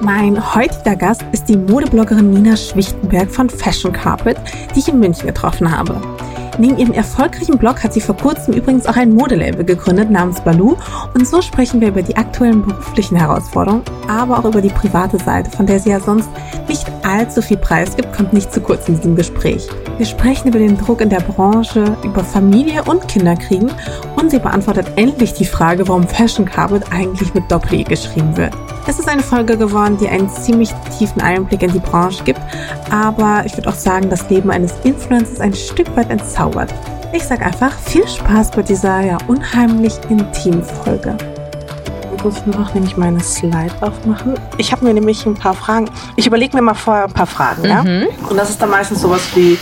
Mein heutiger Gast ist die Modebloggerin Nina Schwichtenberg von Fashion Carpet, die ich in München getroffen habe. Neben ihrem erfolgreichen Blog hat sie vor kurzem übrigens auch ein Modelabel gegründet namens Baloo und so sprechen wir über die aktuellen beruflichen Herausforderungen, aber auch über die private Seite, von der sie ja sonst nicht allzu viel Preis gibt, kommt nicht zu kurz in diesem Gespräch. Wir sprechen über den Druck in der Branche, über Familie und Kinderkriegen und sie beantwortet endlich die Frage, warum Fashion Carpet eigentlich mit Doppel-E geschrieben wird. Es ist eine Folge geworden, die einen ziemlich tiefen Einblick in die Branche gibt, aber ich würde auch sagen, das Leben eines Influencers ein Stück weit entzaubert zaubert. Ich sag einfach viel Spaß bei dieser ja unheimlich intimen Folge. Ich muss noch nämlich meine Slide aufmachen. Ich habe mir nämlich ein paar Fragen. Ich überlege mir mal vorher ein paar Fragen, mhm. ja? Und das ist dann meistens sowas wie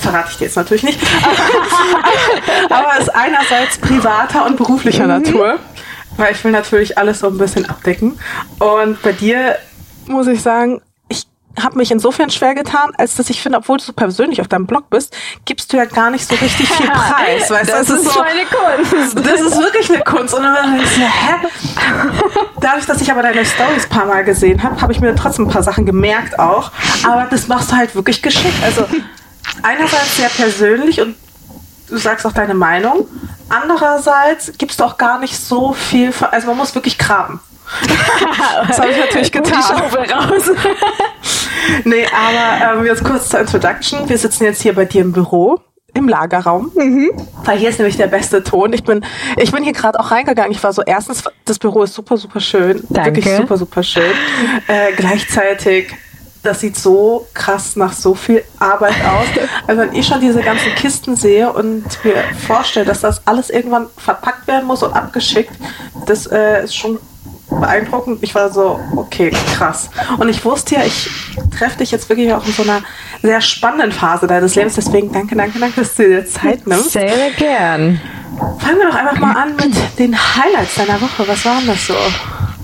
verrate ich dir jetzt natürlich nicht. Aber es ist einerseits privater und beruflicher mhm. Natur, weil ich will natürlich alles so ein bisschen abdecken. Und bei dir muss ich sagen, habe mich insofern schwer getan, als dass ich finde, obwohl du so persönlich auf deinem Blog bist, gibst du ja gar nicht so richtig viel Preis. Weißt das, das ist, so, eine Kunst. Das ist wirklich eine Kunst. Und dann denkst du, hä? Dadurch, dass ich aber deine Stories ein paar Mal gesehen habe, habe ich mir trotzdem ein paar Sachen gemerkt auch. Aber das machst du halt wirklich geschickt. Also einerseits sehr persönlich und du sagst auch deine Meinung. Andererseits gibst du auch gar nicht so viel, also man muss wirklich graben. Das habe ich natürlich getan. Die raus. nee, aber ähm, jetzt kurz zur Introduction. Wir sitzen jetzt hier bei dir im Büro im Lagerraum, mhm. weil hier ist nämlich der beste Ton. Ich bin, ich bin hier gerade auch reingegangen. Ich war so, erstens, das Büro ist super, super schön. Danke. Wirklich super, super schön. Äh, gleichzeitig, das sieht so krass nach so viel Arbeit aus. Also wenn ich schon diese ganzen Kisten sehe und mir vorstelle, dass das alles irgendwann verpackt werden muss und abgeschickt, das äh, ist schon beeindruckend. Ich war so, okay, krass. Und ich wusste ja, ich treffe dich jetzt wirklich auch in so einer sehr spannenden Phase deines Lebens. Deswegen danke, danke, danke, dass du dir Zeit nimmst. Sehr, sehr gern. Fangen wir doch einfach mal an mit den Highlights deiner Woche. Was waren das so?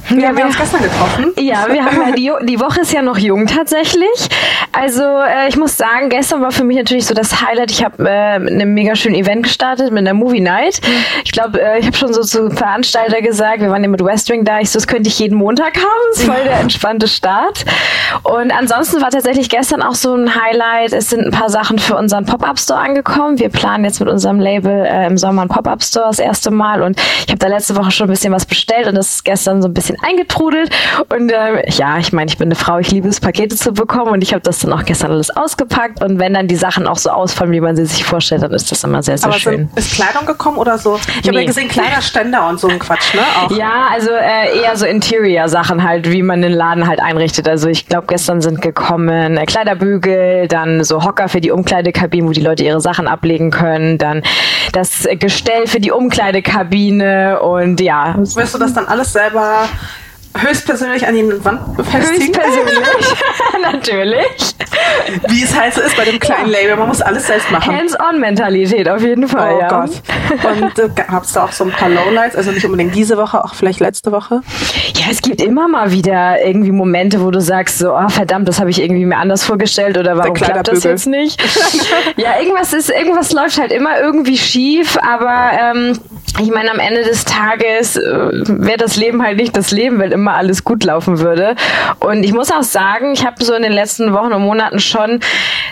Wir haben wir uns gestern getroffen. Ja, wir haben ja die, die Woche ist ja noch jung tatsächlich. Also äh, ich muss sagen, gestern war für mich natürlich so das Highlight. Ich habe äh, mit einem mega schönen Event gestartet mit einer Movie Night. Ich glaube, äh, ich habe schon so zu Veranstalter gesagt, wir waren ja mit Westwing da. Ich so, das könnte ich jeden Montag haben. Das ist voll der entspannte Start. Und ansonsten war tatsächlich gestern auch so ein Highlight. Es sind ein paar Sachen für unseren Pop-up Store angekommen. Wir planen jetzt mit unserem Label äh, im Sommer ein Pop-up Store das erste Mal. Und ich habe da letzte Woche schon ein bisschen was bestellt und das ist gestern so ein bisschen eingetrudelt. Und äh, ja, ich meine, ich bin eine Frau, ich liebe es, Pakete zu bekommen und ich habe das dann auch gestern alles ausgepackt. Und wenn dann die Sachen auch so ausfallen, wie man sie sich vorstellt, dann ist das immer sehr, sehr Aber schön. Sind, ist Kleidung gekommen oder so? Ich nee. habe ja gesehen, kleiner Ständer und so ein Quatsch, ne? Auch. Ja, also äh, eher so Interior-Sachen halt, wie man den Laden halt einrichtet. Also ich glaube, gestern sind gekommen äh, Kleiderbügel, dann so Hocker für die Umkleidekabinen, wo die Leute ihre Sachen ablegen können, dann das Gestell für die Umkleidekabine und ja. Wirst du das dann alles selber höchstpersönlich an die Wand befestigen? Höchstpersönlich, natürlich. Wie es halt so ist bei dem kleinen Label, man muss alles selbst machen. Hands-on-Mentalität auf jeden Fall, oh ja. Gott. Und äh, gab es da auch so ein paar Lowlights, also nicht unbedingt diese Woche, auch vielleicht letzte Woche? Ja, es gibt immer mal wieder irgendwie Momente, wo du sagst so, oh verdammt, das habe ich irgendwie mir anders vorgestellt oder warum klappt das jetzt nicht? ja, irgendwas ist, irgendwas läuft halt immer irgendwie schief, aber ähm, ich meine, am Ende des Tages äh, wäre das Leben halt nicht das Leben, weil immer alles gut laufen würde. Und ich muss auch sagen, ich habe so in den letzten Wochen und Monaten schon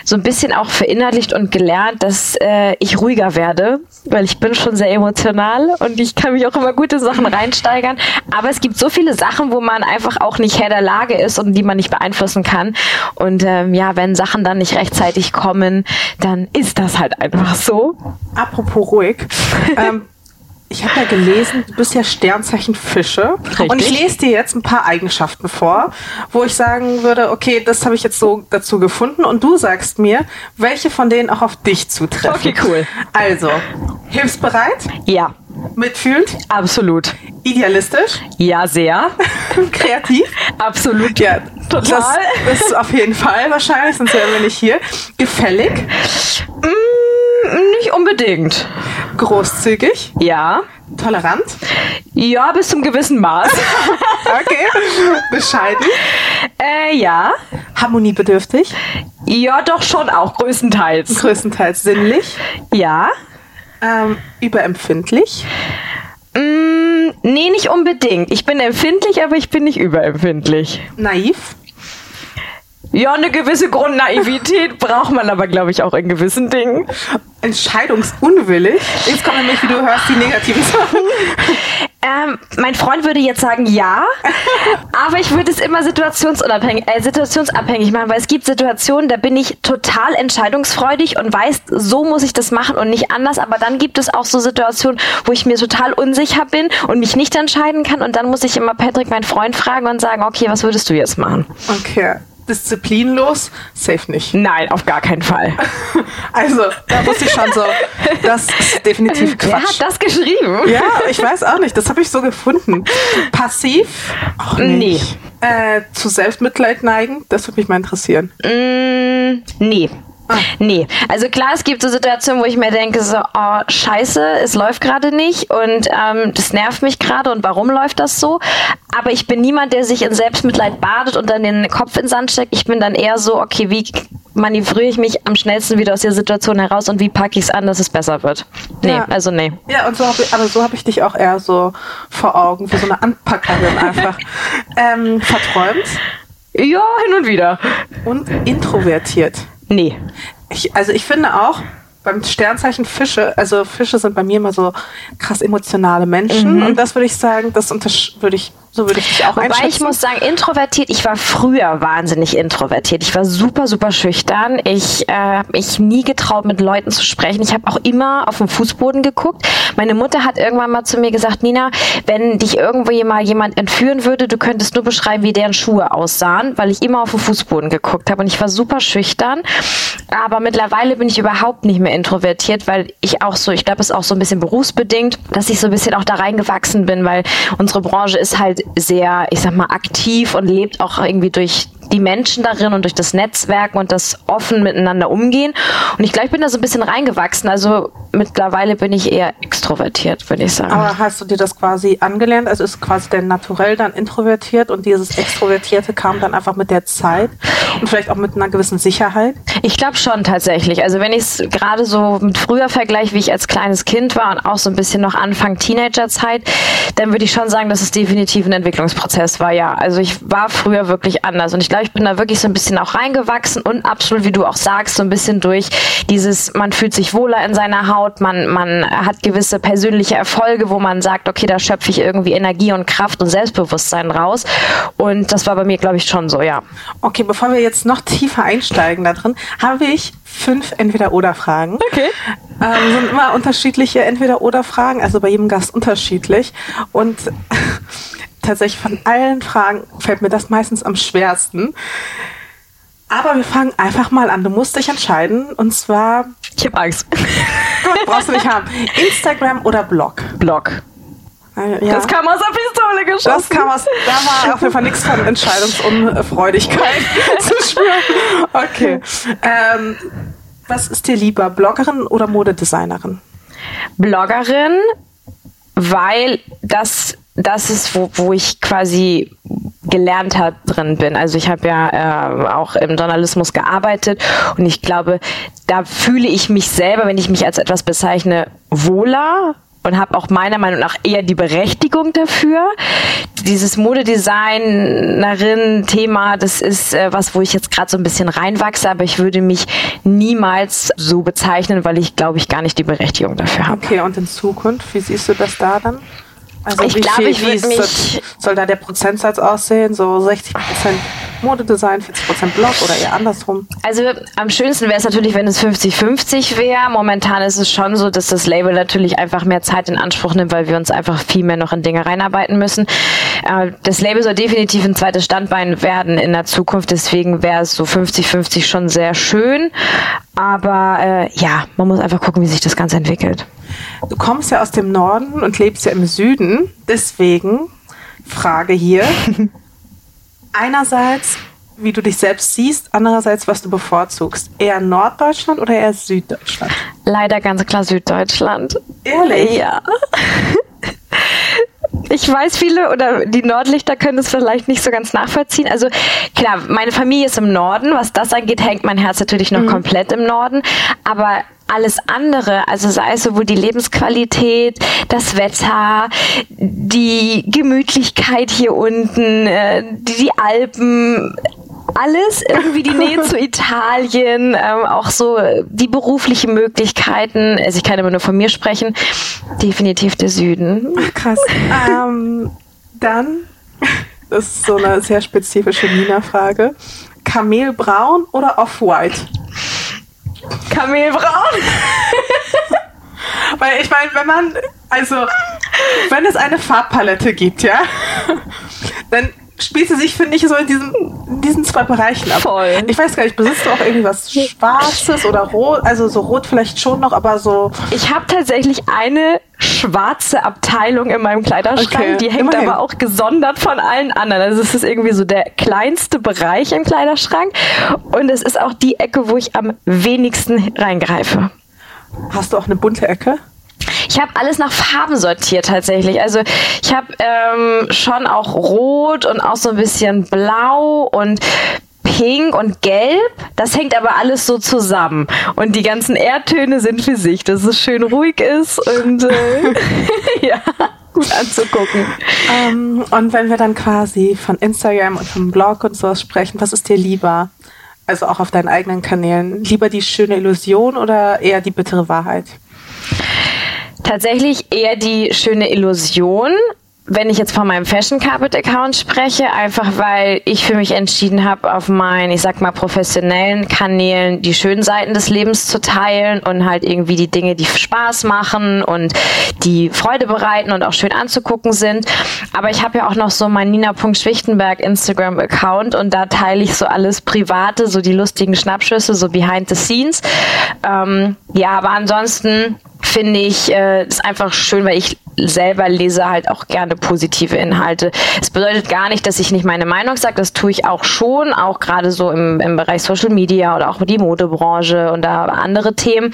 so ein bisschen auch verinnerlicht und gelernt, dass äh, ich ruhiger werde, weil ich bin schon sehr emotional und ich kann mich auch immer gute Sachen reinsteigern. Aber es gibt so viele Sachen, wo man einfach auch nicht Herr der Lage ist und die man nicht beeinflussen kann. Und ähm, ja, wenn Sachen dann nicht rechtzeitig kommen, dann ist das halt einfach so. Apropos ruhig. ähm, Ich habe ja gelesen, du bist ja Sternzeichen Fische. Richtig. Und ich lese dir jetzt ein paar Eigenschaften vor, wo ich sagen würde, okay, das habe ich jetzt so dazu gefunden. Und du sagst mir, welche von denen auch auf dich zutreffen. Okay, cool. Also, hilfsbereit, Ja, mitfühlend, absolut. idealistisch, Ja, sehr. kreativ. Absolut. Ja, Total. Das, ist auf jeden Fall wahrscheinlich, sonst wären wir nicht hier. Gefällig, Mm, nicht unbedingt. großzügig, Ja. tolerant, Ja, bis zum gewissen Maß. okay, bescheiden, äh, ja. harmoniebedürftig, Ja, doch schon auch größtenteils. größtenteils sinnlich, Ja. ähm, überempfindlich, Mm, nee, nicht unbedingt. Ich bin empfindlich, aber ich bin nicht überempfindlich. naiv, Ja, eine gewisse Grundnaivität braucht man aber, glaube ich, auch in gewissen Dingen. entscheidungsunwillig. Jetzt kommen nämlich, wie du hörst, die negativen Sachen. Ähm, mein Freund würde jetzt sagen ja, aber ich würde es immer situationsunabhängig, äh, situationsabhängig machen, weil es gibt Situationen, da bin ich total entscheidungsfreudig und weiß, so muss ich das machen und nicht anders. Aber dann gibt es auch so Situationen, wo ich mir total unsicher bin und mich nicht entscheiden kann und dann muss ich immer Patrick, meinen Freund, fragen und sagen, okay, was würdest du jetzt machen? Okay, disziplinlos, safe nicht. Nein, auf gar keinen Fall. Also, da wusste ich schon so, das ist definitiv Wer Quatsch. hat das geschrieben? Ja, ich weiß auch nicht. Das habe ich so gefunden. Passiv? Auch nicht. Äh, zu Selbstmitleid neigen? Das würde mich mal interessieren. Mm, nee. Nee, also klar, es gibt so Situationen, wo ich mir denke, so, oh, scheiße, es läuft gerade nicht und ähm, das nervt mich gerade und warum läuft das so? Aber ich bin niemand, der sich in Selbstmitleid badet und dann den Kopf in den Sand steckt. Ich bin dann eher so, okay, wie manövriere ich mich am schnellsten wieder aus der Situation heraus und wie packe ich es an, dass es besser wird? Nee, Ja. also nee. Ja, und so hab ich, aber so habe ich dich auch eher so vor Augen, wie so eine Anpackerin einfach. ähm, verträumt Ja, hin und wieder. und introvertiert. Nee. Ich, also ich finde auch beim Sternzeichen Fische, also Fische sind bei mir immer so krass emotionale Menschen Mhm. und das würde ich sagen, das würde ich, so würde ich dich auch Wobei einschätzen. ich muss sagen, introvertiert, ich war früher wahnsinnig introvertiert. Ich war super, super schüchtern. Ich äh, habe mich nie getraut, mit Leuten zu sprechen. Ich habe auch immer auf den Fußboden geguckt. Meine Mutter hat irgendwann mal zu mir gesagt, Nina, wenn dich irgendwo mal jemand entführen würde, du könntest nur beschreiben, wie deren Schuhe aussahen, weil ich immer auf den Fußboden geguckt habe und ich war super schüchtern. Aber mittlerweile bin ich überhaupt nicht mehr introvertiert, weil ich auch so, ich glaube, es ist auch so ein bisschen berufsbedingt, dass ich so ein bisschen auch da reingewachsen bin, weil unsere Branche ist halt sehr, ich sag mal, aktiv und lebt auch irgendwie durch die Menschen darin und durch das Netzwerken und das offen miteinander umgehen. Und ich glaube, ich bin da so ein bisschen reingewachsen. Also mittlerweile bin ich eher extrovertiert, würde ich sagen. Aber hast du dir das quasi angelernt? Also ist quasi der Naturell dann introvertiert und dieses Extrovertierte kam dann einfach mit der Zeit und vielleicht auch mit einer gewissen Sicherheit? Ich glaube schon tatsächlich. Also wenn ich es gerade so mit früher vergleiche, wie ich als kleines Kind war und auch so ein bisschen noch Anfang Teenagerzeit, dann würde ich schon sagen, dass es definitiv ein Entwicklungsprozess war, ja. Also ich war früher wirklich anders und ich glaube, ich bin da wirklich so ein bisschen auch reingewachsen und absolut, wie du auch sagst, so ein bisschen durch dieses, man fühlt sich wohler in seiner Haut, man, man hat gewisse persönliche Erfolge, wo man sagt, okay, da schöpfe ich irgendwie Energie und Kraft und Selbstbewusstsein raus. Und das war bei mir, glaube ich, schon so, ja. Okay, bevor wir jetzt noch tiefer einsteigen da drin, habe ich fünf Entweder-Oder-Fragen. Okay. Ähm, sind immer unterschiedliche Entweder-Oder-Fragen, also bei jedem Gast unterschiedlich. Und tatsächlich von allen Fragen fällt mir das meistens am schwersten. Aber wir fangen einfach mal an. Du musst dich entscheiden. Und zwar, Ich habe Angst. Gott, brauchst du nicht haben. Instagram oder Blog? Blog. Äh, Ja. Das kam aus der Pistole geschossen. Das kam aus, da war auf jeden Fall nichts von Entscheidungsunfreudigkeit zu spüren. Okay. Ähm, was ist dir lieber, Bloggerin oder Modedesignerin? Bloggerin, weil das das ist, wo, wo ich quasi gelernt hat drin bin. Also ich habe ja äh, auch im Journalismus gearbeitet und ich glaube, da fühle ich mich selber, wenn ich mich als etwas bezeichne, wohler und habe auch meiner Meinung nach eher die Berechtigung dafür. Dieses Modedesignerin-Thema, das ist äh, was, wo ich jetzt gerade so ein bisschen reinwachse, aber ich würde mich niemals so bezeichnen, weil ich glaube ich gar nicht die Berechtigung dafür habe. Okay, und in Zukunft, wie siehst du das da dann? Also ich glaube, ich würde mich. Soll da der Prozentsatz aussehen? So 60 Prozent Modedesign, 40 Prozent Blog oder eher andersrum? Also am schönsten wäre es natürlich, wenn es 50-50 wäre. Momentan ist es schon so, dass das Label natürlich einfach mehr Zeit in Anspruch nimmt, weil wir uns einfach viel mehr noch in Dinge reinarbeiten müssen. Äh, das Label soll definitiv ein zweites Standbein werden in der Zukunft. Deswegen wäre es so 50-50 schon sehr schön. Aber äh, ja, man muss einfach gucken, wie sich das Ganze entwickelt. Du kommst ja aus dem Norden und lebst ja im Süden. Deswegen Frage hier. Einerseits, wie du dich selbst siehst, andererseits, was du bevorzugst. Eher Norddeutschland oder eher Süddeutschland? Leider ganz klar Süddeutschland. Ehrlich? Ja. Ich weiß, viele oder die Nordlichter können es vielleicht nicht so ganz nachvollziehen. Also klar, meine Familie ist im Norden. Was das angeht, hängt mein Herz natürlich noch mhm. komplett im Norden. Aber alles andere, also sei es sowohl die Lebensqualität, das Wetter, die Gemütlichkeit hier unten, äh, die, die Alpen, alles, irgendwie die Nähe zu Italien, ähm, auch so die beruflichen Möglichkeiten. Also ich kann immer nur von mir sprechen. Definitiv der Süden. Ach, krass. ähm, dann, das ist so eine sehr spezifische Nina-Frage. Kamelbraun oder Off-White? Kamelbraun. Weil ich meine, wenn man, also, wenn es eine Farbpalette gibt, ja, dann spielt sie sich, finde ich, so in diesen, in diesen zwei Bereichen ab. Voll. Ich weiß gar nicht, besitzt du auch irgendwas Schwarzes oder Rot? Also so Rot vielleicht schon noch, aber so. Ich habe tatsächlich eine schwarze Abteilung in meinem Kleiderschrank. Okay. Die hängt Immerhin. aber auch gesondert von allen anderen. Also es ist irgendwie so der kleinste Bereich im Kleiderschrank. Und es ist auch die Ecke, wo ich am wenigsten reingreife. Hast du auch eine bunte Ecke? Ich habe alles nach Farben sortiert tatsächlich. Also ich habe ähm, schon auch rot und auch so ein bisschen blau und Pink und Gelb, das hängt aber alles so zusammen. Und die ganzen Erdtöne sind für sich, dass es schön ruhig ist und äh, ja, gut anzugucken. Ähm, und wenn wir dann quasi von Instagram und vom Blog und sowas sprechen, was ist dir lieber? Also auch auf deinen eigenen Kanälen. Lieber die schöne Illusion oder eher die bittere Wahrheit? Tatsächlich eher die schöne Illusion, wenn ich jetzt von meinem Fashion Carpet Account spreche, einfach weil ich für mich entschieden habe, auf meinen, ich sag mal, professionellen Kanälen die schönen Seiten des Lebens zu teilen und halt irgendwie die Dinge, die Spaß machen und die Freude bereiten und auch schön anzugucken sind. Aber ich habe ja auch noch so mein Nina.schwichtenberg Instagram Account und da teile ich so alles Private, so die lustigen Schnappschüsse, so behind the scenes. Ähm, ja, aber ansonsten finde ich äh, ist einfach schön, weil ich selber lese halt auch gerne positive Inhalte. Es bedeutet gar nicht, dass ich nicht meine Meinung sage, das tue ich auch schon, auch gerade so im, im Bereich Social Media oder auch die Modebranche und da andere Themen.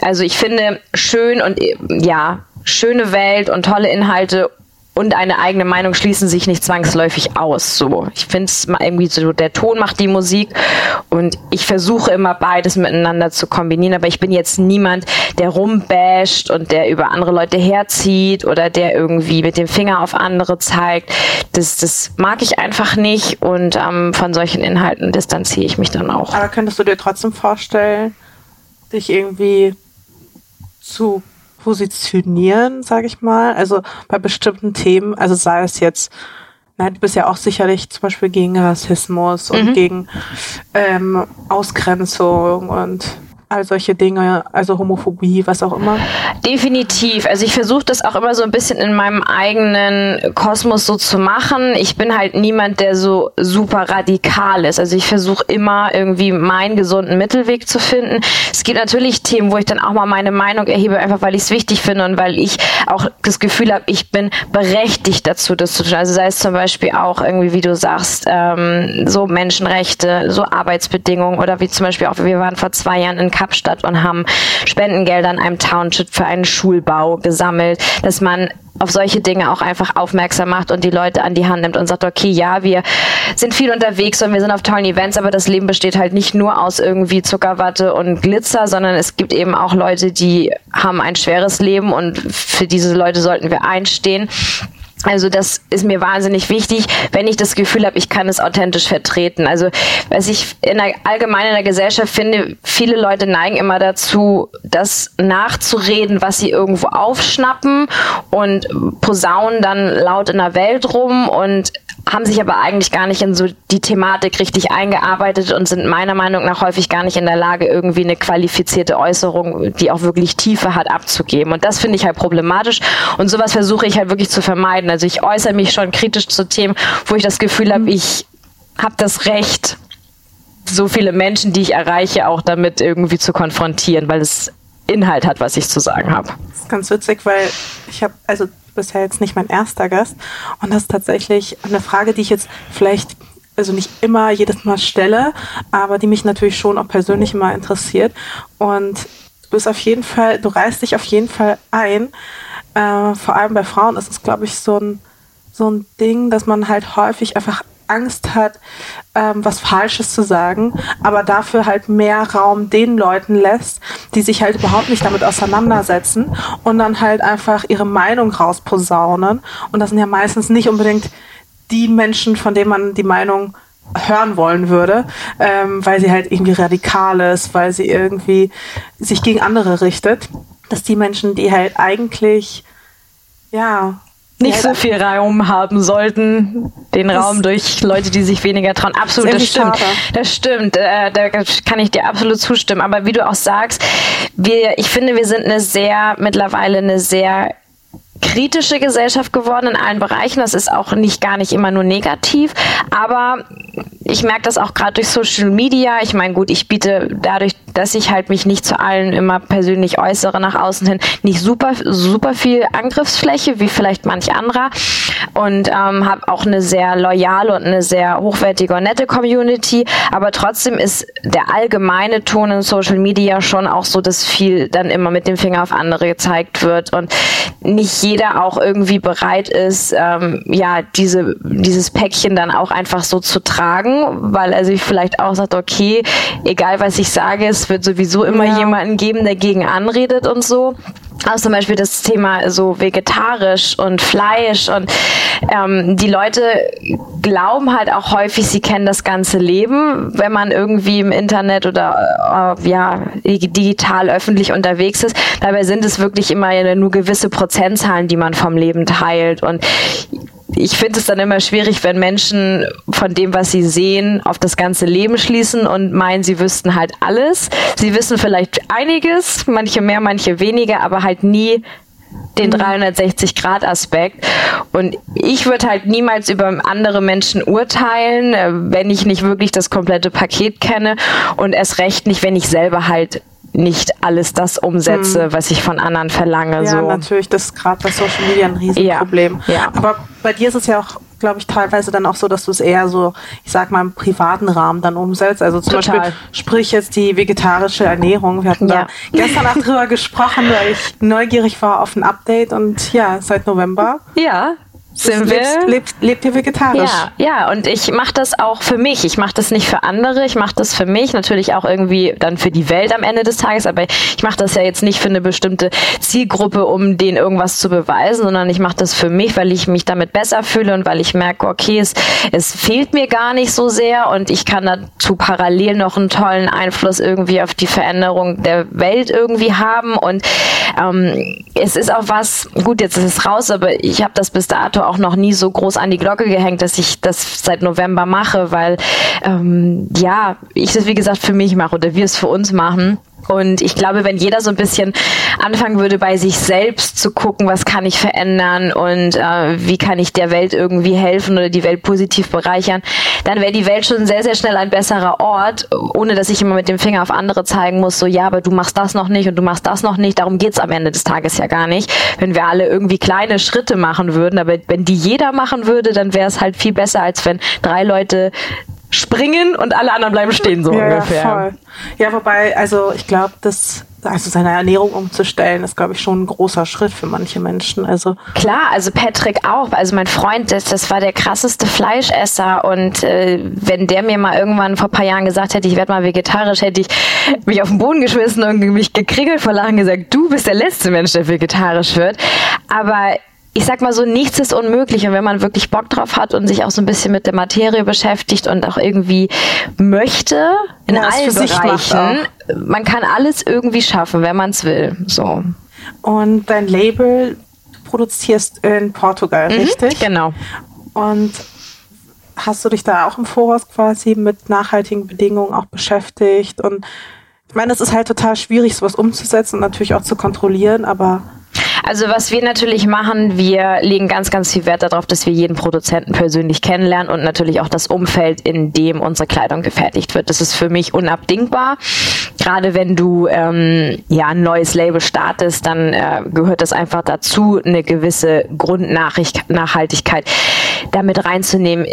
Also ich finde schön und ja, schöne Welt und tolle Inhalte und eine eigene Meinung schließen sich nicht zwangsläufig aus. So, ich finde es irgendwie so, der Ton macht die Musik und ich versuche immer beides miteinander zu kombinieren. Aber ich bin jetzt niemand, der rumbasht und der über andere Leute herzieht oder der irgendwie mit dem Finger auf andere zeigt. Das, das mag ich einfach nicht und ähm, von solchen Inhalten distanziere ich mich dann auch. Aber könntest du dir trotzdem vorstellen, dich irgendwie zu positionieren, sage ich mal. Also bei bestimmten Themen, also sei es jetzt, na, du bist ja auch sicherlich zum Beispiel gegen Rassismus und mhm. gegen ähm, Ausgrenzung und all solche Dinge, also Homophobie, was auch immer? Definitiv. Also ich versuche das auch immer so ein bisschen in meinem eigenen Kosmos so zu machen. Ich bin halt niemand, der so super radikal ist. Also ich versuche immer irgendwie meinen gesunden Mittelweg zu finden. Es gibt natürlich Themen, wo ich dann auch mal meine Meinung erhebe, einfach weil ich es wichtig finde und weil ich auch das Gefühl habe, ich bin berechtigt dazu, das zu tun. Also sei es zum Beispiel auch irgendwie, wie du sagst, ähm, so Menschenrechte, so Arbeitsbedingungen oder wie zum Beispiel auch, wir waren vor zwei Jahren in Kapstadt und haben Spendengelder in einem Township für einen Schulbau gesammelt, dass man auf solche Dinge auch einfach aufmerksam macht und die Leute an die Hand nimmt und sagt, okay, ja, wir sind viel unterwegs und wir sind auf tollen Events, aber das Leben besteht halt nicht nur aus irgendwie Zuckerwatte und Glitzer, sondern es gibt eben auch Leute, die haben ein schweres Leben und für diese Leute sollten wir einstehen. Also das ist mir wahnsinnig wichtig, wenn ich das Gefühl habe, ich kann es authentisch vertreten. Also was ich in der allgemein in der Gesellschaft finde, viele Leute neigen immer dazu, das nachzureden, was sie irgendwo aufschnappen und posaunen dann laut in der Welt rum und haben sich aber eigentlich gar nicht in so die Thematik richtig eingearbeitet und sind meiner Meinung nach häufig gar nicht in der Lage, irgendwie eine qualifizierte Äußerung, die auch wirklich Tiefe hat, abzugeben. Und das finde ich halt problematisch. Und sowas versuche ich halt wirklich zu vermeiden. Also ich äußere mich schon kritisch zu Themen, wo ich das Gefühl habe, ich habe das Recht, so viele Menschen, die ich erreiche, auch damit irgendwie zu konfrontieren, weil es Inhalt hat, was ich zu sagen habe. Das ist ganz witzig, weil ich habe, also bisher jetzt nicht mein erster Gast. Und das ist tatsächlich eine Frage, die ich jetzt vielleicht, also nicht immer jedes Mal stelle, aber die mich natürlich schon auch persönlich immer interessiert. Und du bist auf jeden Fall, du reißt dich auf jeden Fall ein. Äh, vor allem bei Frauen ist es, glaube ich, so ein, so ein Ding, dass man halt häufig einfach Angst hat, ähm, was Falsches zu sagen, aber dafür halt mehr Raum den Leuten lässt, die sich halt überhaupt nicht damit auseinandersetzen und dann halt einfach ihre Meinung rausposaunen. Und das sind ja meistens nicht unbedingt die Menschen, von denen man die Meinung hören wollen würde, ähm, weil sie halt irgendwie radikal ist, weil sie irgendwie sich gegen andere richtet. Dass die Menschen, die halt eigentlich ja nicht so viel Raum haben sollten, den das Raum durch Leute, die sich weniger trauen. Absolut, das stimmt. Schade. Das stimmt. Äh, da kann ich dir absolut zustimmen. Aber wie du auch sagst, wir, ich finde, wir sind eine sehr, mittlerweile eine sehr kritische Gesellschaft geworden in allen Bereichen. Das ist auch nicht gar nicht immer nur negativ, aber ich merke das auch gerade durch Social Media. Ich meine, gut, ich biete dadurch, dass ich halt mich nicht zu allen immer persönlich äußere nach außen hin, nicht super super viel Angriffsfläche wie vielleicht manch anderer und ähm, habe auch eine sehr loyale und eine sehr hochwertige und nette Community. Aber trotzdem ist der allgemeine Ton in Social Media schon auch so, dass viel dann immer mit dem Finger auf andere gezeigt wird und nicht jeder auch irgendwie bereit ist, ähm, ja, diese, dieses Päckchen dann auch einfach so zu tragen, weil er sich vielleicht auch sagt, okay, egal was ich sage, es wird sowieso immer ja. jemanden geben, der gegen anredet und so. Auch zum Beispiel das Thema so vegetarisch und Fleisch und ähm, die Leute glauben halt auch häufig, sie kennen das ganze Leben, wenn man irgendwie im Internet oder äh, ja digital öffentlich unterwegs ist. Dabei sind es wirklich immer nur gewisse Prozentzahlen, die man vom Leben teilt und ich finde es dann immer schwierig, wenn Menschen von dem, was sie sehen, auf das ganze Leben schließen und meinen, sie wüssten halt alles. Sie wissen vielleicht einiges, manche mehr, manche weniger, aber halt nie den 360-Grad-Aspekt. Mhm. Und ich würde halt niemals über andere Menschen urteilen, äh, wenn ich nicht wirklich das komplette Paket kenne und erst recht nicht, wenn ich selber halt nicht alles das umsetze, hm. was ich von anderen verlange. Ja, so. natürlich, das ist gerade bei Social Media ein Riesenproblem. Ja, ja. Aber bei dir ist es ja auch, glaube ich, teilweise dann auch so, dass du es eher so, ich sag mal, im privaten Rahmen dann umsetzt. Also zum Total. Beispiel, sprich jetzt die vegetarische Ernährung. Wir hatten ja. da gestern auch drüber gesprochen, weil ich neugierig war auf ein Update und ja, seit November. Ja sind wir. Lebst, lebt, lebt ihr vegetarisch? Ja, ja, und ich mache das auch für mich. Ich mache das nicht für andere, ich mache das für mich, natürlich auch irgendwie dann für die Welt am Ende des Tages, aber ich mache das ja jetzt nicht für eine bestimmte Zielgruppe, um denen irgendwas zu beweisen, sondern ich mache das für mich, weil ich mich damit besser fühle und weil ich merke, okay, es, es fehlt mir gar nicht so sehr und ich kann dazu parallel noch einen tollen Einfluss irgendwie auf die Veränderung der Welt irgendwie haben und ähm, es ist auch was, gut, jetzt ist es raus, aber ich habe das bis dato auch noch nie so groß an die Glocke gehängt, dass ich das seit November mache, weil ähm, ja, ich das wie gesagt für mich mache oder wir es für uns machen. Und ich glaube, wenn jeder so ein bisschen anfangen würde, bei sich selbst zu gucken, was kann ich verändern und äh, wie kann ich der Welt irgendwie helfen oder die Welt positiv bereichern, dann wäre die Welt schon sehr, sehr schnell ein besserer Ort, ohne dass ich immer mit dem Finger auf andere zeigen muss, so ja, aber du machst das noch nicht und du machst das noch nicht. Darum geht's am Ende des Tages ja gar nicht. Wenn wir alle irgendwie kleine Schritte machen würden, aber wenn die jeder machen würde, dann wäre es halt viel besser, als wenn drei Leute springen und alle anderen bleiben stehen, so ja, ungefähr. Ja, voll. ja, wobei, also ich glaube, das also seine Ernährung umzustellen, ist, glaube ich, schon ein großer Schritt für manche Menschen. Also klar, also Patrick auch. Also mein Freund, das, das war der krasseste Fleischesser und äh, wenn der mir mal irgendwann vor paar Jahren gesagt hätte, ich werde mal vegetarisch, hätte ich mich auf den Boden geschmissen und mich gekriegelt vor Lachen gesagt, du bist der letzte Mensch, der vegetarisch wird. Aber ich sag mal so, nichts ist unmöglich. Und wenn man wirklich Bock drauf hat und sich auch so ein bisschen mit der Materie beschäftigt und auch irgendwie möchte, in ja, allen Bereichen, man kann alles irgendwie schaffen, wenn man es will. So. Und dein Label produzierst in Portugal, mhm, richtig? Genau. Und hast du dich da auch im Voraus quasi mit nachhaltigen Bedingungen auch beschäftigt? Und ich meine, es ist halt total schwierig, sowas umzusetzen und natürlich auch zu kontrollieren, aber also was wir natürlich machen, wir legen ganz, ganz viel Wert darauf, dass wir jeden Produzenten persönlich kennenlernen und natürlich auch das Umfeld, in dem unsere Kleidung gefertigt wird. Das ist für mich unabdingbar. Gerade wenn du ähm, ja ein neues Label startest, dann äh, gehört das einfach dazu, eine gewisse Grundnachhaltigkeit damit reinzunehmen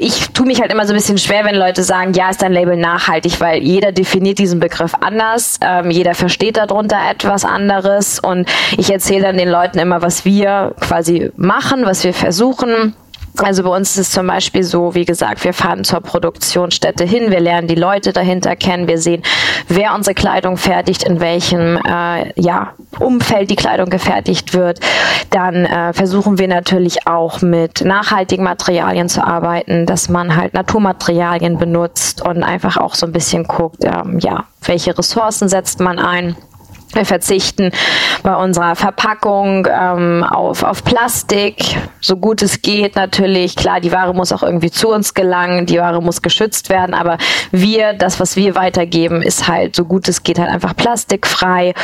ich tue mich halt immer so ein bisschen schwer, wenn Leute sagen, ja, ist dein Label nachhaltig, weil jeder definiert diesen Begriff anders, ähm, jeder versteht darunter etwas anderes. Und ich erzähle dann den Leuten immer, was wir quasi machen, was wir versuchen also bei uns ist es zum Beispiel so, wie gesagt, wir fahren zur Produktionsstätte hin, wir lernen die Leute dahinter kennen, wir sehen, wer unsere Kleidung fertigt, in welchem äh, ja, Umfeld die Kleidung gefertigt wird. Dann äh, versuchen wir natürlich auch mit nachhaltigen Materialien zu arbeiten, dass man halt Naturmaterialien benutzt und einfach auch so ein bisschen guckt, ähm, ja, welche Ressourcen setzt man ein. Wir verzichten bei unserer Verpackung ähm, auf, auf Plastik, so gut es geht natürlich. Klar, die Ware muss auch irgendwie zu uns gelangen, die Ware muss geschützt werden, aber wir, das, was wir weitergeben, ist halt so gut es geht halt einfach plastikfrei.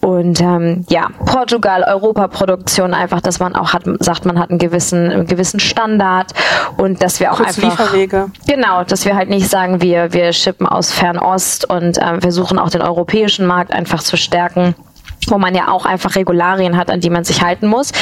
Und ähm, ja, Portugal, Europaproduktion, einfach, dass man auch hat, sagt, man hat einen gewissen, einen gewissen Standard und dass wir auch Kurz einfach. Lieferwege. Genau, dass wir halt nicht sagen, wir, wir schippen aus Fernost und ähm, versuchen auch den europäischen Markt einfach zu stärken Netzwerken wo man ja auch einfach Regularien hat, an die man sich halten muss.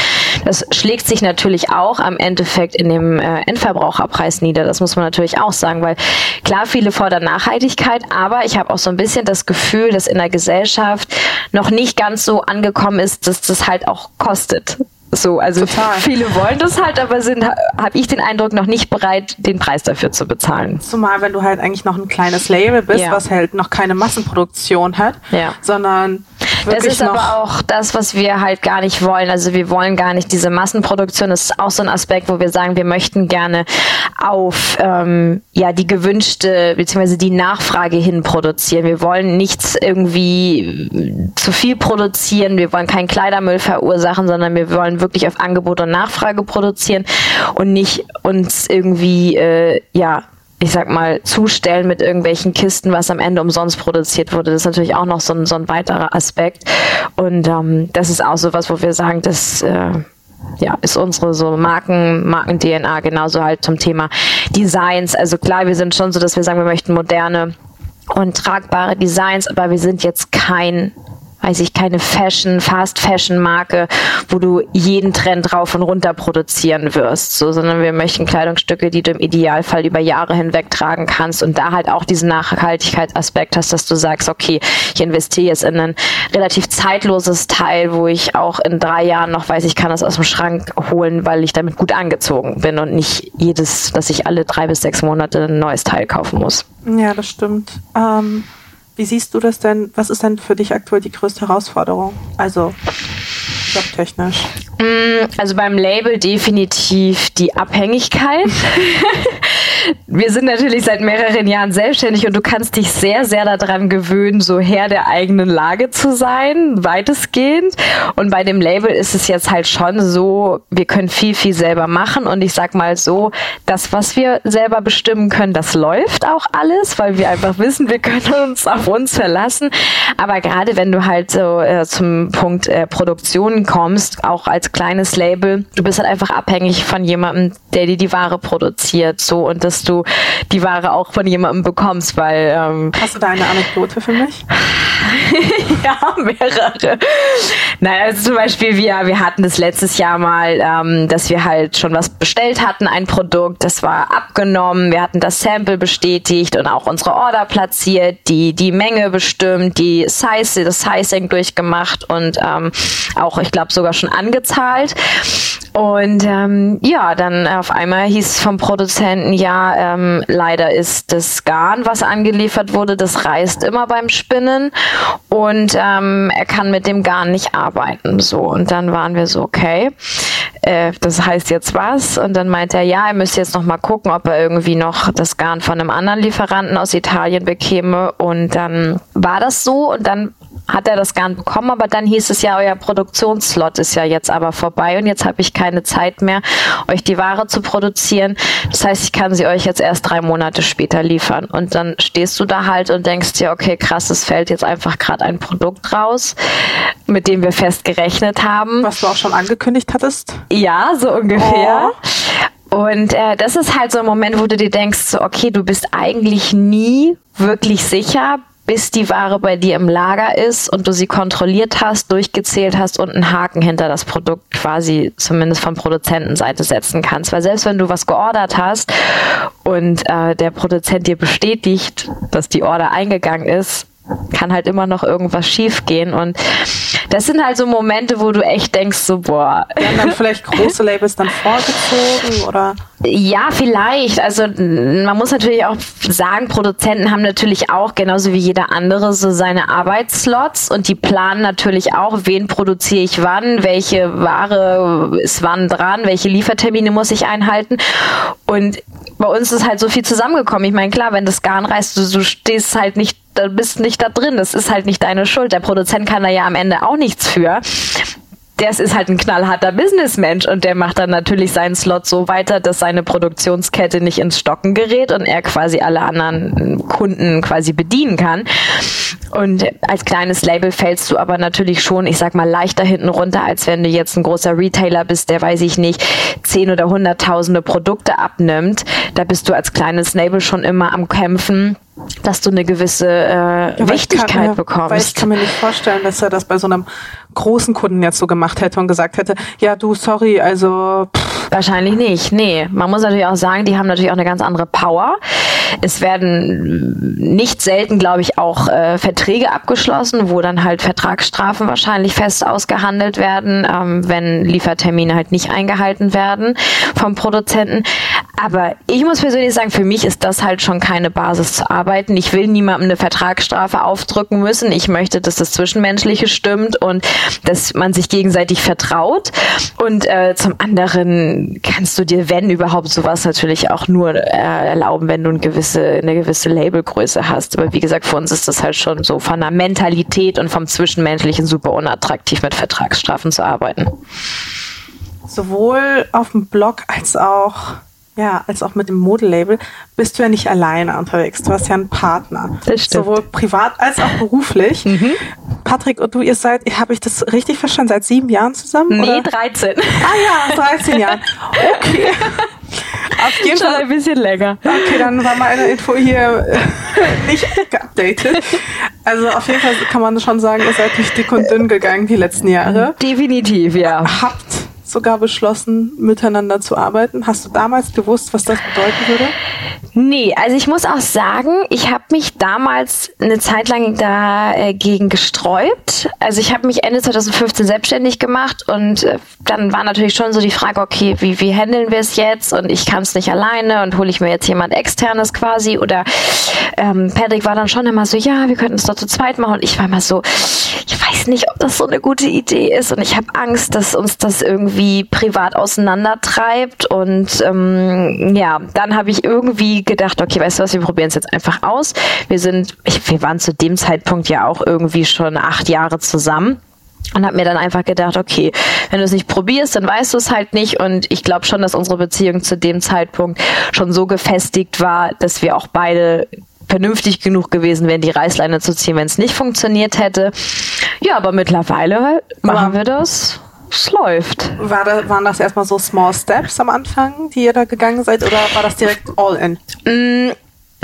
Das schlägt sich natürlich auch am Endeffekt in dem äh, Endverbraucherpreis nieder. Das muss man natürlich auch sagen, weil klar, viele fordern Nachhaltigkeit, aber ich habe auch so ein bisschen das Gefühl, dass in der Gesellschaft noch nicht ganz so angekommen ist, dass das halt auch kostet. So, also Total. viele wollen das halt, aber sind, habe ich den Eindruck, noch nicht bereit, den Preis dafür zu bezahlen. Zumal, wenn du halt eigentlich noch ein kleines Label bist, ja. was halt noch keine Massenproduktion hat, ja. sondern das ist aber auch das, was wir halt gar nicht wollen. Also wir wollen gar nicht diese Massenproduktion. Das ist auch so ein Aspekt, wo wir sagen, wir möchten gerne auf ähm, ja die gewünschte bzw. die Nachfrage hin produzieren. Wir wollen nichts irgendwie zu viel produzieren. Wir wollen keinen Kleidermüll verursachen, sondern wir wollen wirklich auf Angebot und Nachfrage produzieren und nicht uns irgendwie äh, ja ich sag mal, zustellen mit irgendwelchen Kisten, was am Ende umsonst produziert wurde. Das ist natürlich auch noch so ein, so ein weiterer Aspekt. Und ähm, das ist auch so was, wo wir sagen, das äh, ja, ist unsere so Marken, Marken-DNA genauso halt zum Thema Designs. Also klar, wir sind schon so, dass wir sagen, wir möchten moderne und tragbare Designs, aber wir sind jetzt kein weiß ich, keine Fashion, Fast Fashion Marke, wo du jeden Trend rauf und runter produzieren wirst, so, sondern wir möchten Kleidungsstücke, die du im Idealfall über Jahre hinweg tragen kannst und da halt auch diesen Nachhaltigkeitsaspekt hast, dass du sagst, okay, ich investiere jetzt in ein relativ zeitloses Teil, wo ich auch in drei Jahren noch weiß, ich kann das aus dem Schrank holen, weil ich damit gut angezogen bin und nicht jedes, dass ich alle drei bis sechs Monate ein neues Teil kaufen muss. Ja, das stimmt. Ähm wie siehst du das denn? Was ist denn für dich aktuell die größte Herausforderung? Also jobtechnisch. Mm, also beim Label definitiv die Abhängigkeit. wir sind natürlich seit mehreren Jahren selbstständig und du kannst dich sehr, sehr daran gewöhnen, so Herr der eigenen Lage zu sein, weitestgehend. Und bei dem Label ist es jetzt halt schon so, wir können viel, viel selber machen. Und ich sag mal so, das, was wir selber bestimmen können, das läuft auch alles, weil wir einfach wissen, wir können uns auf uns verlassen. Aber gerade wenn du halt so äh, zum Punkt äh, Produktion kommst, auch als kleines Label, du bist halt einfach abhängig von jemandem, der dir die Ware produziert. So und das dass du die Ware auch von jemandem bekommst, weil. Ähm, Hast du da eine Anekdote für mich? ja, mehrere. Naja, also zum Beispiel, wir, wir hatten das letztes Jahr mal, ähm, dass wir halt schon was bestellt hatten, ein Produkt, das war abgenommen, wir hatten das Sample bestätigt und auch unsere Order platziert, die, die Menge bestimmt, die Size, das Sizing durchgemacht und ähm, auch, ich glaube, sogar schon angezahlt. Und ähm, ja, dann auf einmal hieß es vom Produzenten, ja, ähm, leider ist das Garn, was angeliefert wurde, das reißt immer beim Spinnen und ähm, er kann mit dem Garn nicht arbeiten. So, und dann waren wir so, okay, äh, das heißt jetzt was? Und dann meinte er, ja, er müsste jetzt noch mal gucken, ob er irgendwie noch das Garn von einem anderen Lieferanten aus Italien bekäme. Und dann war das so und dann hat er das Garn bekommen, aber dann hieß es ja, euer Produktionsslot ist ja jetzt aber vorbei und jetzt habe ich keine Zeit mehr, euch die Ware zu produzieren. Das heißt, ich kann sie euch jetzt erst drei Monate später liefern. Und dann stehst du da halt und denkst dir, okay, krass, es fällt jetzt einfach gerade ein Produkt raus, mit dem wir fest gerechnet haben. Was du auch schon angekündigt hattest? Ja, so ungefähr. Oh. Und äh, das ist halt so ein Moment, wo du dir denkst, so, okay, du bist eigentlich nie wirklich sicher, bis die Ware bei dir im Lager ist und du sie kontrolliert hast, durchgezählt hast und einen Haken hinter das Produkt quasi zumindest von Produzentenseite setzen kannst. Weil selbst wenn du was geordert hast und äh, der Produzent dir bestätigt, dass die Order eingegangen ist, kann halt immer noch irgendwas schiefgehen und das sind halt so Momente, wo du echt denkst, so boah. Werden dann vielleicht große Labels dann vorgezogen oder? Ja, vielleicht. Also man muss natürlich auch sagen, Produzenten haben natürlich auch genauso wie jeder andere so seine Arbeitsslots und die planen natürlich auch, wen produziere ich wann, welche Ware ist wann dran, welche Liefertermine muss ich einhalten und bei uns ist halt so viel zusammengekommen. Ich meine, klar, wenn das Garn reißt, du, du stehst halt nicht da bist nicht da drin. Das ist halt nicht deine Schuld. Der Produzent kann da ja am Ende auch nichts für das ist halt ein knallharter Businessmensch und der macht dann natürlich seinen Slot so weiter, dass seine Produktionskette nicht ins Stocken gerät und er quasi alle anderen Kunden quasi bedienen kann. Und als kleines Label fällst du aber natürlich schon, ich sag mal, leichter hinten runter, als wenn du jetzt ein großer Retailer bist, der weiß ich nicht, zehn oder hunderttausende Produkte abnimmt. Da bist du als kleines Label schon immer am Kämpfen dass du eine gewisse äh, ja, Wichtigkeit kann, ja, bekommst. Weil ich kann mir nicht vorstellen, dass er das bei so einem großen Kunden jetzt so gemacht hätte und gesagt hätte, ja du, sorry, also pff. wahrscheinlich nicht. Nee, man muss natürlich auch sagen, die haben natürlich auch eine ganz andere Power. Es werden nicht selten, glaube ich, auch äh, Verträge abgeschlossen, wo dann halt Vertragsstrafen wahrscheinlich fest ausgehandelt werden, ähm, wenn Liefertermine halt nicht eingehalten werden vom Produzenten. Aber ich muss persönlich sagen, für mich ist das halt schon keine Basis zu arbeiten. Ich will niemandem eine Vertragsstrafe aufdrücken müssen. Ich möchte, dass das Zwischenmenschliche stimmt und dass man sich gegenseitig vertraut. Und äh, zum anderen kannst du dir, wenn überhaupt, sowas natürlich auch nur äh, erlauben, wenn du ein gewisses gewisse, eine gewisse Labelgröße hast. Aber wie gesagt, für uns ist das halt schon so von der Mentalität und vom Zwischenmenschlichen super unattraktiv, mit Vertragsstrafen zu arbeiten. Sowohl auf dem Blog als auch ja, als auch mit dem Modelabel bist du ja nicht alleine unterwegs. Du hast ja einen Partner. Das stimmt. Sowohl privat als auch beruflich. Mhm. Patrick und du, ihr seid, habe ich das richtig verstanden, seit sieben Jahren zusammen? Nee, oder? 13. Ah ja, 13 Jahren. Okay. Auf jeden Schon Fall ein bisschen länger. Okay, dann war meine Info hier äh, nicht geupdatet. Also auf jeden Fall kann man schon sagen, ihr seid durch dick und dünn gegangen die letzten Jahre. Definitiv, ja. Habt sogar beschlossen, miteinander zu arbeiten. Hast du damals gewusst, was das bedeuten würde? Nee, also ich muss auch sagen, ich habe mich damals eine Zeit lang dagegen gesträubt. Also ich habe mich Ende 2015 selbstständig gemacht und äh, dann war natürlich schon so die Frage, okay, wie, wie handeln wir es jetzt? Und ich kann es nicht alleine und hole ich mir jetzt jemand externes quasi? Oder ähm, Patrick war dann schon immer so, ja, wir könnten es doch zu zweit machen. Und ich war immer so, ich weiß nicht, ob das so eine gute Idee ist und ich habe Angst, dass uns das irgendwie privat auseinandertreibt. Und ähm, ja, dann habe ich irgendwie gedacht, okay, weißt du was, wir probieren es jetzt einfach aus. Wir sind, ich, wir waren zu dem Zeitpunkt ja auch irgendwie schon acht Jahre zusammen und habe mir dann einfach gedacht, okay, wenn du es nicht probierst, dann weißt du es halt nicht. Und ich glaube schon, dass unsere Beziehung zu dem Zeitpunkt schon so gefestigt war, dass wir auch beide vernünftig genug gewesen wären, die Reißleine zu ziehen, wenn es nicht funktioniert hätte. Ja, aber mittlerweile machen wir das es läuft. War da, waren das erstmal so Small Steps am Anfang, die ihr da gegangen seid, oder war das direkt all in? Mm,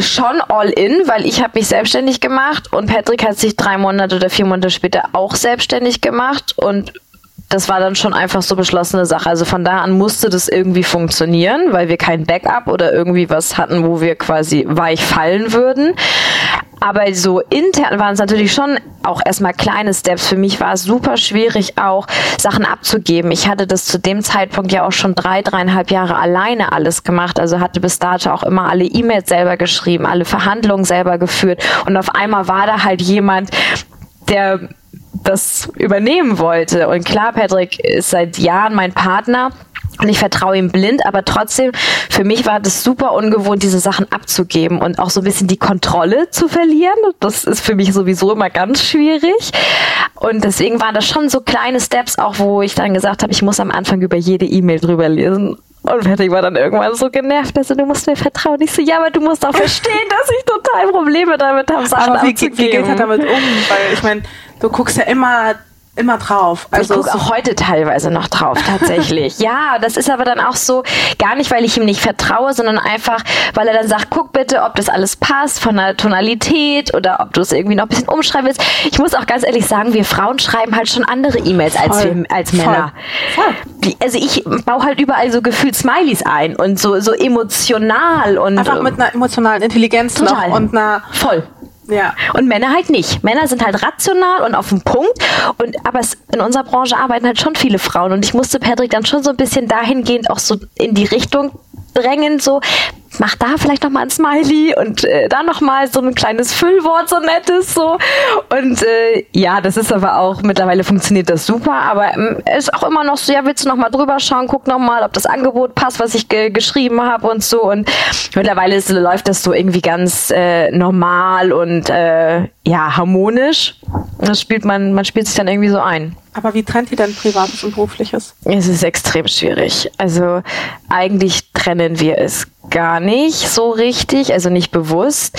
schon all in, weil ich habe mich selbstständig gemacht und Patrick hat sich drei Monate oder vier Monate später auch selbstständig gemacht und das war dann schon einfach so beschlossene Sache. Also von da an musste das irgendwie funktionieren, weil wir kein Backup oder irgendwie was hatten, wo wir quasi weich fallen würden. Aber so intern waren es natürlich schon auch erstmal kleine Steps. Für mich war es super schwierig, auch Sachen abzugeben. Ich hatte das zu dem Zeitpunkt ja auch schon drei, dreieinhalb Jahre alleine alles gemacht. Also hatte bis dato auch immer alle E-Mails selber geschrieben, alle Verhandlungen selber geführt. Und auf einmal war da halt jemand, der das übernehmen wollte. Und klar, Patrick ist seit Jahren mein Partner. Und ich vertraue ihm blind, aber trotzdem, für mich war das super ungewohnt, diese Sachen abzugeben und auch so ein bisschen die Kontrolle zu verlieren. Das ist für mich sowieso immer ganz schwierig. Und deswegen waren das schon so kleine Steps, auch wo ich dann gesagt habe, ich muss am Anfang über jede E-Mail drüber lesen. Und Patrick war dann irgendwann so genervt, also du musst mir vertrauen. Ich so, ja, aber du musst auch verstehen, dass ich total Probleme damit habe, Sachen aber wie, abzugeben. wie geht er damit um? Weil ich meine, du guckst ja immer immer drauf. Also ich gucke auch heute teilweise noch drauf, tatsächlich. ja, das ist aber dann auch so, gar nicht, weil ich ihm nicht vertraue, sondern einfach, weil er dann sagt, guck bitte, ob das alles passt von der Tonalität oder ob du es irgendwie noch ein bisschen umschreiben willst. Ich muss auch ganz ehrlich sagen, wir Frauen schreiben halt schon andere E-Mails als, wir, als Männer. Voll. Voll. Also ich baue halt überall so gefühlt Smileys ein und so, so emotional und. Einfach mit einer emotionalen Intelligenz total. noch und einer. Voll. Ja. Und Männer halt nicht. Männer sind halt rational und auf dem Punkt. Und aber es, in unserer Branche arbeiten halt schon viele Frauen. Und ich musste Patrick dann schon so ein bisschen dahingehend auch so in die Richtung drängen, so mach da vielleicht noch mal ein Smiley und äh, da noch mal so ein kleines Füllwort, so nettes so. Und äh, ja, das ist aber auch mittlerweile funktioniert das super, aber ähm, ist auch immer noch so, ja, willst du noch mal drüber schauen, guck noch mal, ob das Angebot passt, was ich ge geschrieben habe und so. Und mittlerweile ist, läuft das so irgendwie ganz äh, normal und äh, ja harmonisch. Das spielt man, man spielt sich dann irgendwie so ein. Aber wie trennt ihr denn Privates und Berufliches? Es ist extrem schwierig. Also eigentlich trennen wir es gar nicht so richtig, also nicht bewusst.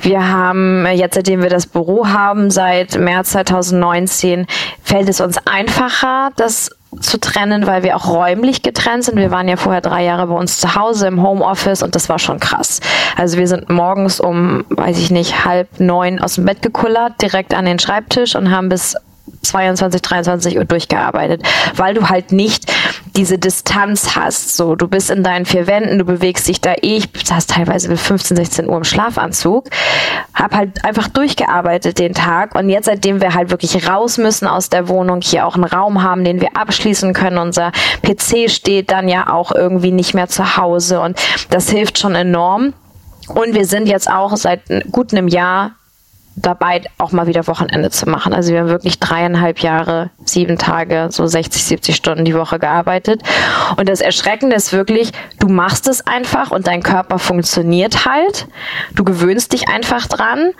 Wir haben jetzt, seitdem wir das Büro haben, seit März 2019, fällt es uns einfacher, das zu trennen, weil wir auch räumlich getrennt sind. Wir waren ja vorher drei Jahre bei uns zu Hause im Homeoffice und das war schon krass. Also wir sind morgens um, weiß ich nicht, halb neun aus dem Bett gekullert, direkt an den Schreibtisch und haben bis 22, 23 Uhr durchgearbeitet, weil du halt nicht diese Distanz hast. So, du bist in deinen vier Wänden, du bewegst dich da eh. Ich saß teilweise bis 15, 16 Uhr im Schlafanzug, hab halt einfach durchgearbeitet den Tag und jetzt, seitdem wir halt wirklich raus müssen aus der Wohnung, hier auch einen Raum haben, den wir abschließen können. Unser PC steht dann ja auch irgendwie nicht mehr zu Hause und das hilft schon enorm. Und wir sind jetzt auch seit gut einem Jahr dabei, auch mal wieder Wochenende zu machen. Also wir haben wirklich dreieinhalb Jahre, sieben Tage, so 60, 70 Stunden die Woche gearbeitet. Und das Erschreckende ist wirklich, du machst es einfach und dein Körper funktioniert halt. Du gewöhnst dich einfach dran,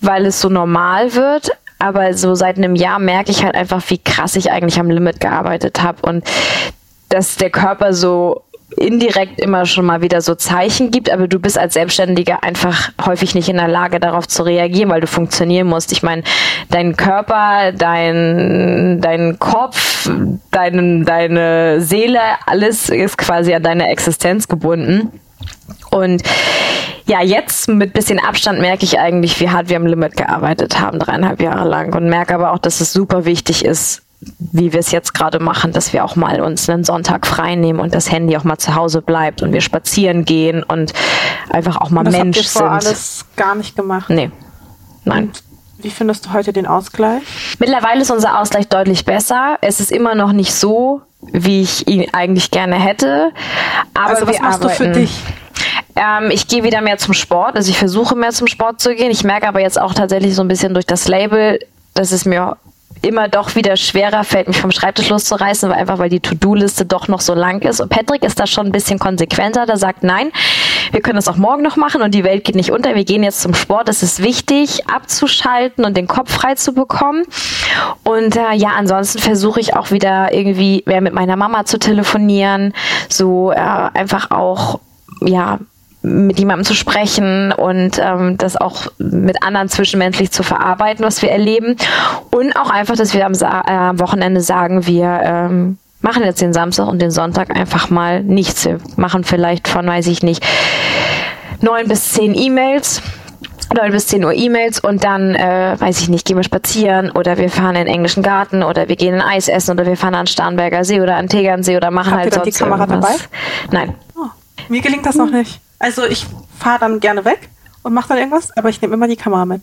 weil es so normal wird. Aber so seit einem Jahr merke ich halt einfach, wie krass ich eigentlich am Limit gearbeitet habe und dass der Körper so indirekt immer schon mal wieder so Zeichen gibt, aber du bist als Selbstständiger einfach häufig nicht in der Lage, darauf zu reagieren, weil du funktionieren musst. Ich meine, dein Körper, dein, dein Kopf, dein, deine Seele, alles ist quasi an deine Existenz gebunden. Und ja, jetzt mit bisschen Abstand merke ich eigentlich, wie hart wir am Limit gearbeitet haben, dreieinhalb Jahre lang. Und merke aber auch, dass es super wichtig ist, wie wir es jetzt gerade machen, dass wir auch mal uns einen Sonntag frei nehmen und das Handy auch mal zu Hause bleibt und wir spazieren gehen und einfach auch mal und das Mensch habt ihr vor sind. alles gar nicht gemacht. Nee. Nein. Und wie findest du heute den Ausgleich? Mittlerweile ist unser Ausgleich deutlich besser. Es ist immer noch nicht so, wie ich ihn eigentlich gerne hätte. Aber also was machst arbeiten. du für dich? Ähm, ich gehe wieder mehr zum Sport. Also ich versuche mehr zum Sport zu gehen. Ich merke aber jetzt auch tatsächlich so ein bisschen durch das Label, dass es mir immer doch wieder schwerer fällt, mich vom Schreibtisch loszureißen, weil einfach weil die To-Do-Liste doch noch so lang ist. Und Patrick ist da schon ein bisschen konsequenter. Der sagt, nein, wir können das auch morgen noch machen und die Welt geht nicht unter. Wir gehen jetzt zum Sport. Es ist wichtig, abzuschalten und den Kopf frei zu bekommen. Und äh, ja, ansonsten versuche ich auch wieder irgendwie mehr mit meiner Mama zu telefonieren. So äh, einfach auch ja mit jemandem zu sprechen und ähm, das auch mit anderen zwischenmenschlich zu verarbeiten, was wir erleben. Und auch einfach, dass wir am, Sa äh, am Wochenende sagen, wir ähm, machen jetzt den Samstag und den Sonntag einfach mal nichts. Wir machen vielleicht von, weiß ich nicht, neun bis zehn E-Mails 9 bis 10 Uhr E-Mails und dann, äh, weiß ich nicht, gehen wir spazieren oder wir fahren in den englischen Garten oder wir gehen in Eis essen oder wir fahren an Starnberger See oder an Tegernsee oder machen Habt halt ihr sonst die Kamera irgendwas. dabei? Nein. Oh, mir gelingt das noch nicht. Also ich fahre dann gerne weg und mache dann irgendwas, aber ich nehme immer die Kamera mit.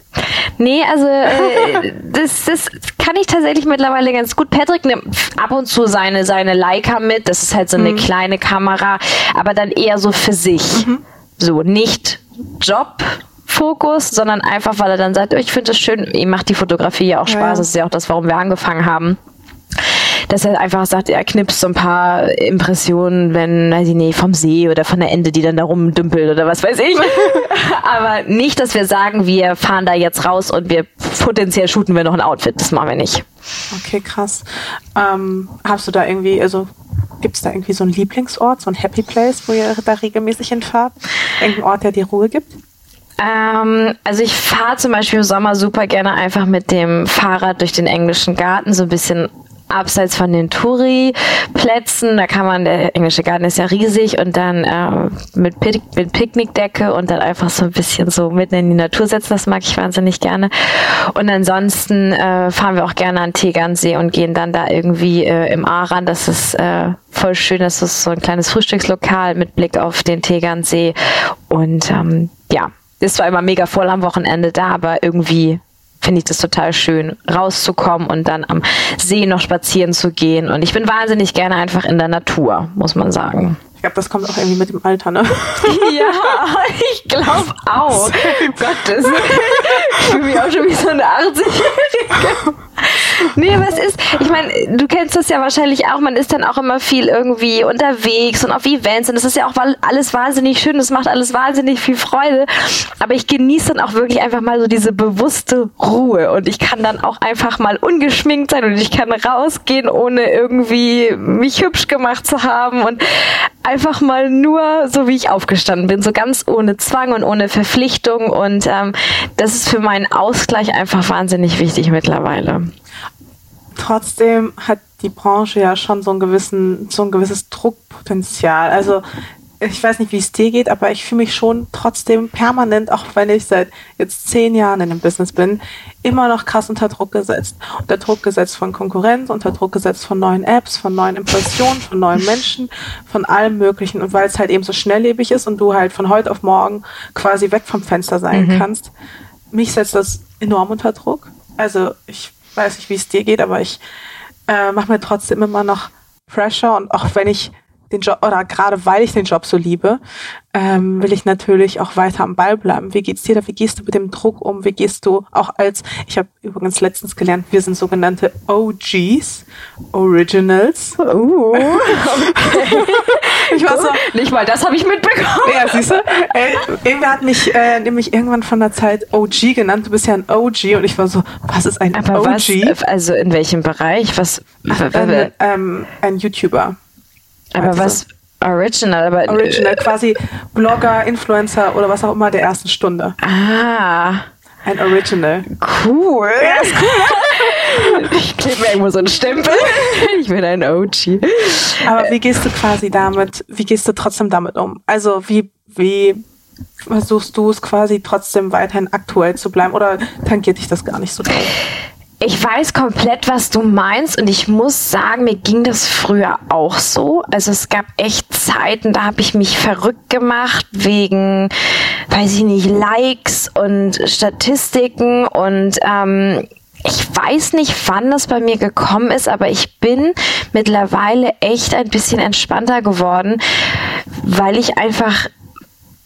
Nee, also äh, das, das kann ich tatsächlich mittlerweile ganz gut. Patrick nimmt ab und zu seine, seine Leica mit. Das ist halt so eine mhm. kleine Kamera, aber dann eher so für sich. Mhm. So, nicht Job. Fokus, sondern einfach, weil er dann sagt, oh, ich finde es schön, ihm macht die Fotografie ja auch Spaß, ja, das ist ja auch das, warum wir angefangen haben dass er einfach sagt, er knipst so ein paar Impressionen, wenn, weiß ich nicht, vom See oder von der Ende, die dann da rumdümpelt oder was weiß ich. Aber nicht, dass wir sagen, wir fahren da jetzt raus und wir potenziell shooten wir noch ein Outfit. Das machen wir nicht. Okay, krass. Ähm, hast du da irgendwie, also gibt es da irgendwie so einen Lieblingsort, so ein Happy Place, wo ihr da regelmäßig hinfahrt? Irgendein Ort, der dir Ruhe gibt? Ähm, also ich fahre zum Beispiel im Sommer super gerne einfach mit dem Fahrrad durch den englischen Garten, so ein bisschen abseits von den Touri-Plätzen. Da kann man, der englische Garten ist ja riesig und dann äh, mit, Pick mit Picknickdecke und dann einfach so ein bisschen so mitten in die Natur setzen. Das mag ich wahnsinnig gerne. Und ansonsten äh, fahren wir auch gerne an Tegernsee und gehen dann da irgendwie äh, im Aran. Das ist äh, voll schön. Das ist so ein kleines Frühstückslokal mit Blick auf den Tegernsee. Und ähm, ja, ist zwar immer mega voll am Wochenende da, aber irgendwie finde ich das total schön, rauszukommen und dann am See noch spazieren zu gehen. Und ich bin wahnsinnig gerne einfach in der Natur, muss man sagen. Ich glaube, das kommt auch irgendwie mit dem Alter, ne? ja, ich glaube auch. Gottes. Ich fühle mich auch schon wie so eine 80-Jährige. Nee, es ist, ich meine, du kennst das ja wahrscheinlich auch, man ist dann auch immer viel irgendwie unterwegs und auf Events und es ist ja auch alles wahnsinnig schön, es macht alles wahnsinnig viel Freude, aber ich genieße dann auch wirklich einfach mal so diese bewusste Ruhe und ich kann dann auch einfach mal ungeschminkt sein und ich kann rausgehen, ohne irgendwie mich hübsch gemacht zu haben und einfach mal nur so, wie ich aufgestanden bin, so ganz ohne Zwang und ohne Verpflichtung und ähm, das ist für meinen Ausgleich einfach wahnsinnig wichtig mittlerweile trotzdem hat die Branche ja schon so, einen gewissen, so ein gewisses Druckpotenzial. Also ich weiß nicht, wie es dir geht, aber ich fühle mich schon trotzdem permanent, auch wenn ich seit jetzt zehn Jahren in dem Business bin, immer noch krass unter Druck gesetzt. Unter Druck gesetzt von Konkurrenz, unter Druck gesetzt von neuen Apps, von neuen Impressionen, von neuen Menschen, von allem Möglichen. Und weil es halt eben so schnelllebig ist und du halt von heute auf morgen quasi weg vom Fenster sein mhm. kannst, mich setzt das enorm unter Druck. Also ich weiß nicht, wie es dir geht, aber ich äh, mache mir trotzdem immer noch Pressure und auch wenn ich den Job oder gerade weil ich den Job so liebe, ähm, will ich natürlich auch weiter am Ball bleiben. Wie geht's dir da? Wie gehst du mit dem Druck um? Wie gehst du auch als, ich habe übrigens letztens gelernt, wir sind sogenannte OGs, Originals. Uh, okay. ich war so, nicht mal das habe ich mitbekommen. Ja, siehst du? Äh, irgendwer hat mich äh, nämlich irgendwann von der Zeit OG genannt. Du bist ja ein OG und ich war so, was ist ein Aber OG? Was, also in welchem Bereich? Was? Ein, ähm, ein YouTuber. Aber was Original, aber Original, quasi Blogger, Influencer oder was auch immer der ersten Stunde. Ah. Ein Original. Cool. Ja, ist cool. ich klebe mir irgendwo so einen Stempel. Ich bin ein OG. Aber wie gehst du quasi damit, wie gehst du trotzdem damit um? Also wie, wie versuchst du es quasi trotzdem weiterhin aktuell zu bleiben oder tangiert dich das gar nicht so doll? Ich weiß komplett, was du meinst und ich muss sagen, mir ging das früher auch so. Also es gab echt Zeiten, da habe ich mich verrückt gemacht wegen, weiß ich nicht, Likes und Statistiken und ähm, ich weiß nicht, wann das bei mir gekommen ist, aber ich bin mittlerweile echt ein bisschen entspannter geworden, weil ich einfach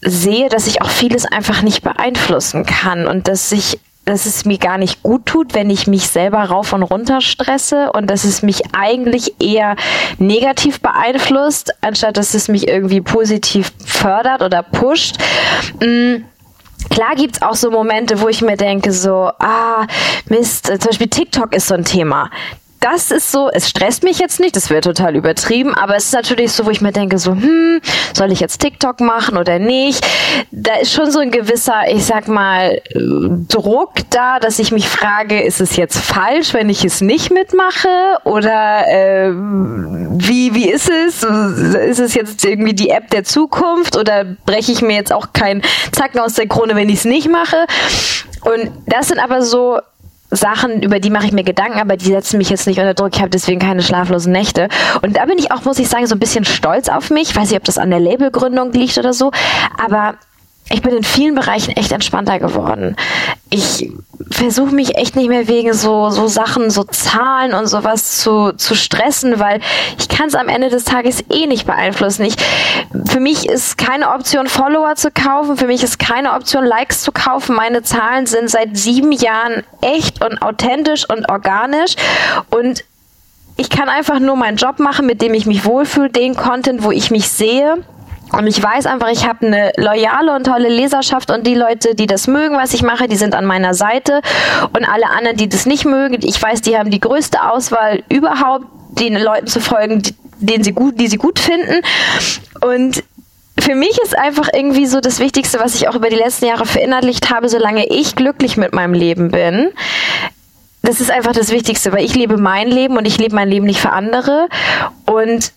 sehe, dass ich auch vieles einfach nicht beeinflussen kann und dass ich dass es mir gar nicht gut tut, wenn ich mich selber rauf und runter stresse und dass es mich eigentlich eher negativ beeinflusst, anstatt dass es mich irgendwie positiv fördert oder pusht. Mhm. Klar gibt's auch so Momente, wo ich mir denke, so, ah, Mist, zum Beispiel TikTok ist so ein Thema das ist so, es stresst mich jetzt nicht, das wäre total übertrieben, aber es ist natürlich so, wo ich mir denke, so, hm, soll ich jetzt TikTok machen oder nicht? Da ist schon so ein gewisser, ich sag mal, Druck da, dass ich mich frage, ist es jetzt falsch, wenn ich es nicht mitmache? Oder äh, wie, wie ist es? Ist es jetzt irgendwie die App der Zukunft oder breche ich mir jetzt auch keinen Zacken aus der Krone, wenn ich es nicht mache? Und das sind aber so Sachen, über die mache ich mir Gedanken, aber die setzen mich jetzt nicht unter Druck. Ich habe deswegen keine schlaflosen Nächte. Und da bin ich auch, muss ich sagen, so ein bisschen stolz auf mich. Ich weiß nicht, ob das an der Labelgründung liegt oder so. Aber ich bin in vielen Bereichen echt entspannter geworden. Ich versuche mich echt nicht mehr wegen so, so Sachen, so Zahlen und sowas zu, zu stressen, weil ich kann es am Ende des Tages eh nicht beeinflussen. Ich, für mich ist keine Option, Follower zu kaufen. Für mich ist keine Option, Likes zu kaufen. Meine Zahlen sind seit sieben Jahren echt und authentisch und organisch. Und ich kann einfach nur meinen Job machen, mit dem ich mich wohlfühle, den Content, wo ich mich sehe und ich weiß einfach, ich habe eine loyale und tolle Leserschaft und die Leute, die das mögen, was ich mache, die sind an meiner Seite. Und alle anderen, die das nicht mögen, ich weiß, die haben die größte Auswahl überhaupt, den Leuten zu folgen, die, denen sie gut, die sie gut finden. Und für mich ist einfach irgendwie so das Wichtigste, was ich auch über die letzten Jahre verinnerlicht habe, solange ich glücklich mit meinem Leben bin, das ist einfach das Wichtigste, weil ich lebe mein Leben und ich lebe mein Leben nicht für andere. Und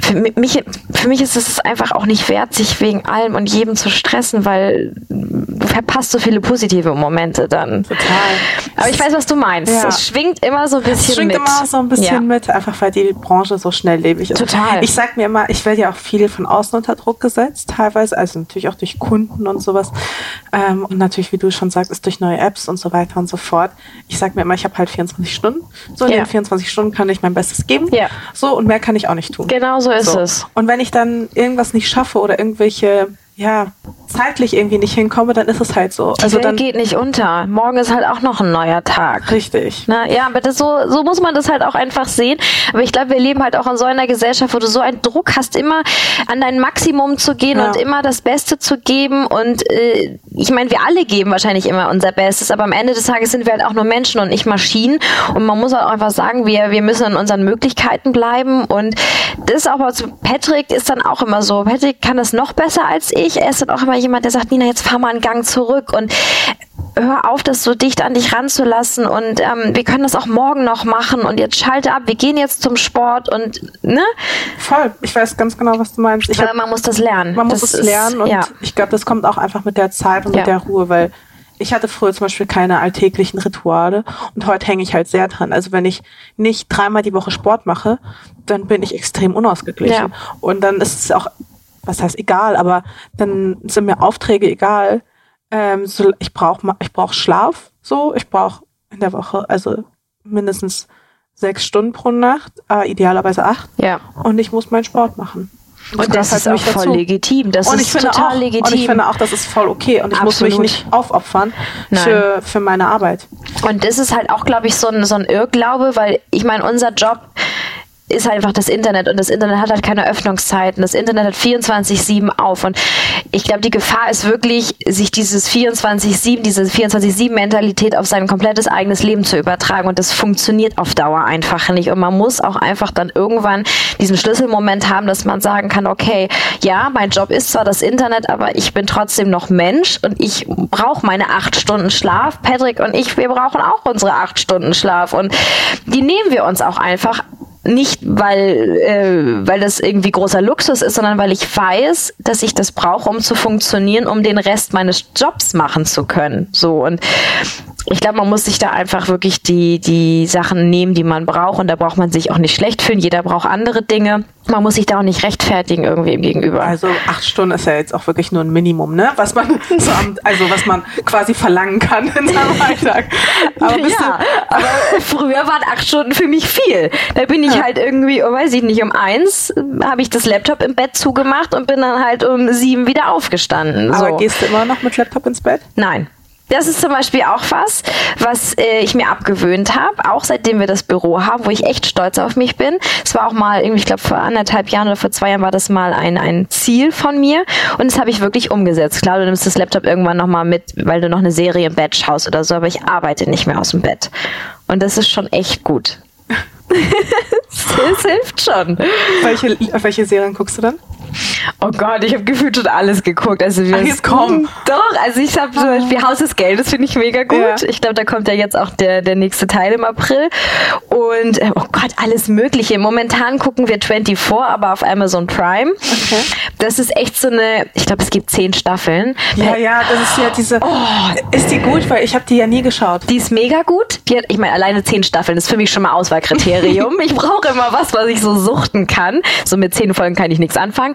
für mich, für mich ist es einfach auch nicht wert, sich wegen allem und jedem zu stressen, weil du verpasst so viele positive Momente dann. Total. Aber ich weiß, was du meinst. Ja. Es schwingt immer so ein bisschen es schwingt mit. immer so ein bisschen ja. mit, einfach weil die Branche so schnelllebig ist. Total. Ich sag mir immer, ich werde ja auch viel von außen unter Druck gesetzt, teilweise, also natürlich auch durch Kunden und sowas. Ähm, und natürlich, wie du schon sagst, ist durch neue Apps und so weiter und so fort. Ich sag mir immer, ich habe halt 24 Stunden. So in ja. den 24 Stunden kann ich mein Bestes geben. Ja. So und mehr kann ich auch nicht tun. Genau so ist so. es. Und wenn ich dann irgendwas nicht schaffe oder irgendwelche ja, zeitlich irgendwie nicht hinkomme, dann ist es halt so. Also dann geht nicht unter. Morgen ist halt auch noch ein neuer Tag. Richtig. Na, ja, aber das so, so muss man das halt auch einfach sehen. Aber ich glaube, wir leben halt auch in so einer Gesellschaft, wo du so einen Druck hast, immer an dein Maximum zu gehen ja. und immer das Beste zu geben. Und äh, ich meine, wir alle geben wahrscheinlich immer unser Bestes, aber am Ende des Tages sind wir halt auch nur Menschen und nicht Maschinen. Und man muss halt auch einfach sagen, wir, wir müssen in unseren Möglichkeiten bleiben. Und das ist auch was, Patrick ist dann auch immer so. Patrick kann das noch besser als ich ich, ist dann auch immer jemand, der sagt, Nina, jetzt fahr mal einen Gang zurück und hör auf, das so dicht an dich ranzulassen und ähm, wir können das auch morgen noch machen und jetzt schalte ab, wir gehen jetzt zum Sport und ne? Voll, ich weiß ganz genau, was du meinst. Ich Aber hab, man muss das lernen. Man muss das es lernen und ja. ich glaube, das kommt auch einfach mit der Zeit und ja. mit der Ruhe, weil ich hatte früher zum Beispiel keine alltäglichen Rituale und heute hänge ich halt sehr dran. Also wenn ich nicht dreimal die Woche Sport mache, dann bin ich extrem unausgeglichen. Ja. Und dann ist es auch was heißt egal, aber dann sind mir Aufträge egal. Ähm, so, ich brauche ich brauch Schlaf, so, ich brauche in der Woche, also mindestens sechs Stunden pro Nacht, äh, idealerweise acht. Ja. Und ich muss meinen Sport machen. Und, und das, das ist auch voll legitim. Das und ist total auch, legitim. Und ich finde auch, das ist voll okay. Und ich Absolut. muss mich nicht aufopfern für, für meine Arbeit. Und das ist halt auch, glaube ich, so ein, so ein Irrglaube, weil ich meine, unser Job ist einfach das Internet und das Internet hat halt keine Öffnungszeiten. Das Internet hat 24-7 auf und ich glaube, die Gefahr ist wirklich, sich dieses 24-7, diese 24-7-Mentalität auf sein komplettes eigenes Leben zu übertragen und das funktioniert auf Dauer einfach nicht und man muss auch einfach dann irgendwann diesen Schlüsselmoment haben, dass man sagen kann, okay, ja, mein Job ist zwar das Internet, aber ich bin trotzdem noch Mensch und ich brauche meine acht Stunden Schlaf. Patrick und ich, wir brauchen auch unsere acht Stunden Schlaf und die nehmen wir uns auch einfach nicht, weil, äh, weil das irgendwie großer Luxus ist, sondern weil ich weiß, dass ich das brauche, um zu funktionieren, um den Rest meines Jobs machen zu können. So und ich glaube, man muss sich da einfach wirklich die, die Sachen nehmen, die man braucht. Und da braucht man sich auch nicht schlecht fühlen. Jeder braucht andere Dinge. Man muss sich da auch nicht rechtfertigen irgendwie im Gegenüber. Also acht Stunden ist ja jetzt auch wirklich nur ein Minimum, ne? Was man so am, also was man quasi verlangen kann in seinem Alltag. Aber ja, aber früher waren acht Stunden für mich viel. Da bin ich ja. halt irgendwie, oh, weiß ich nicht, um eins habe ich das Laptop im Bett zugemacht und bin dann halt um sieben wieder aufgestanden. Aber so. gehst du immer noch mit Laptop ins Bett? Nein. Das ist zum Beispiel auch was, was äh, ich mir abgewöhnt habe, auch seitdem wir das Büro haben, wo ich echt stolz auf mich bin. Es war auch mal irgendwie, ich glaube vor anderthalb Jahren oder vor zwei Jahren war das mal ein, ein Ziel von mir und das habe ich wirklich umgesetzt. Klar, du nimmst das Laptop irgendwann nochmal mit, weil du noch eine Serie im Bett schaust oder so, aber ich arbeite nicht mehr aus dem Bett. Und das ist schon echt gut. das hilft schon. Welche, welche Serien guckst du dann? Oh Gott, ich habe gefühlt schon alles geguckt. Also wir Ach, jetzt komm. Doch, also ich habe zum Beispiel Haus des Geldes, finde ich mega gut. Ja. Ich glaube, da kommt ja jetzt auch der, der nächste Teil im April. Und äh, oh Gott, alles Mögliche. Momentan gucken wir 24, aber auf Amazon Prime. Okay. Das ist echt so eine, ich glaube, es gibt zehn Staffeln. Ja, ja, das ist ja diese. Oh, ist die gut? Weil ich habe die ja nie geschaut. Die ist mega gut. Die hat, ich meine, alleine zehn Staffeln ist für mich schon mal Auswahlkriterium. ich brauche immer was, was ich so suchten kann. So mit zehn Folgen kann ich nichts anfangen.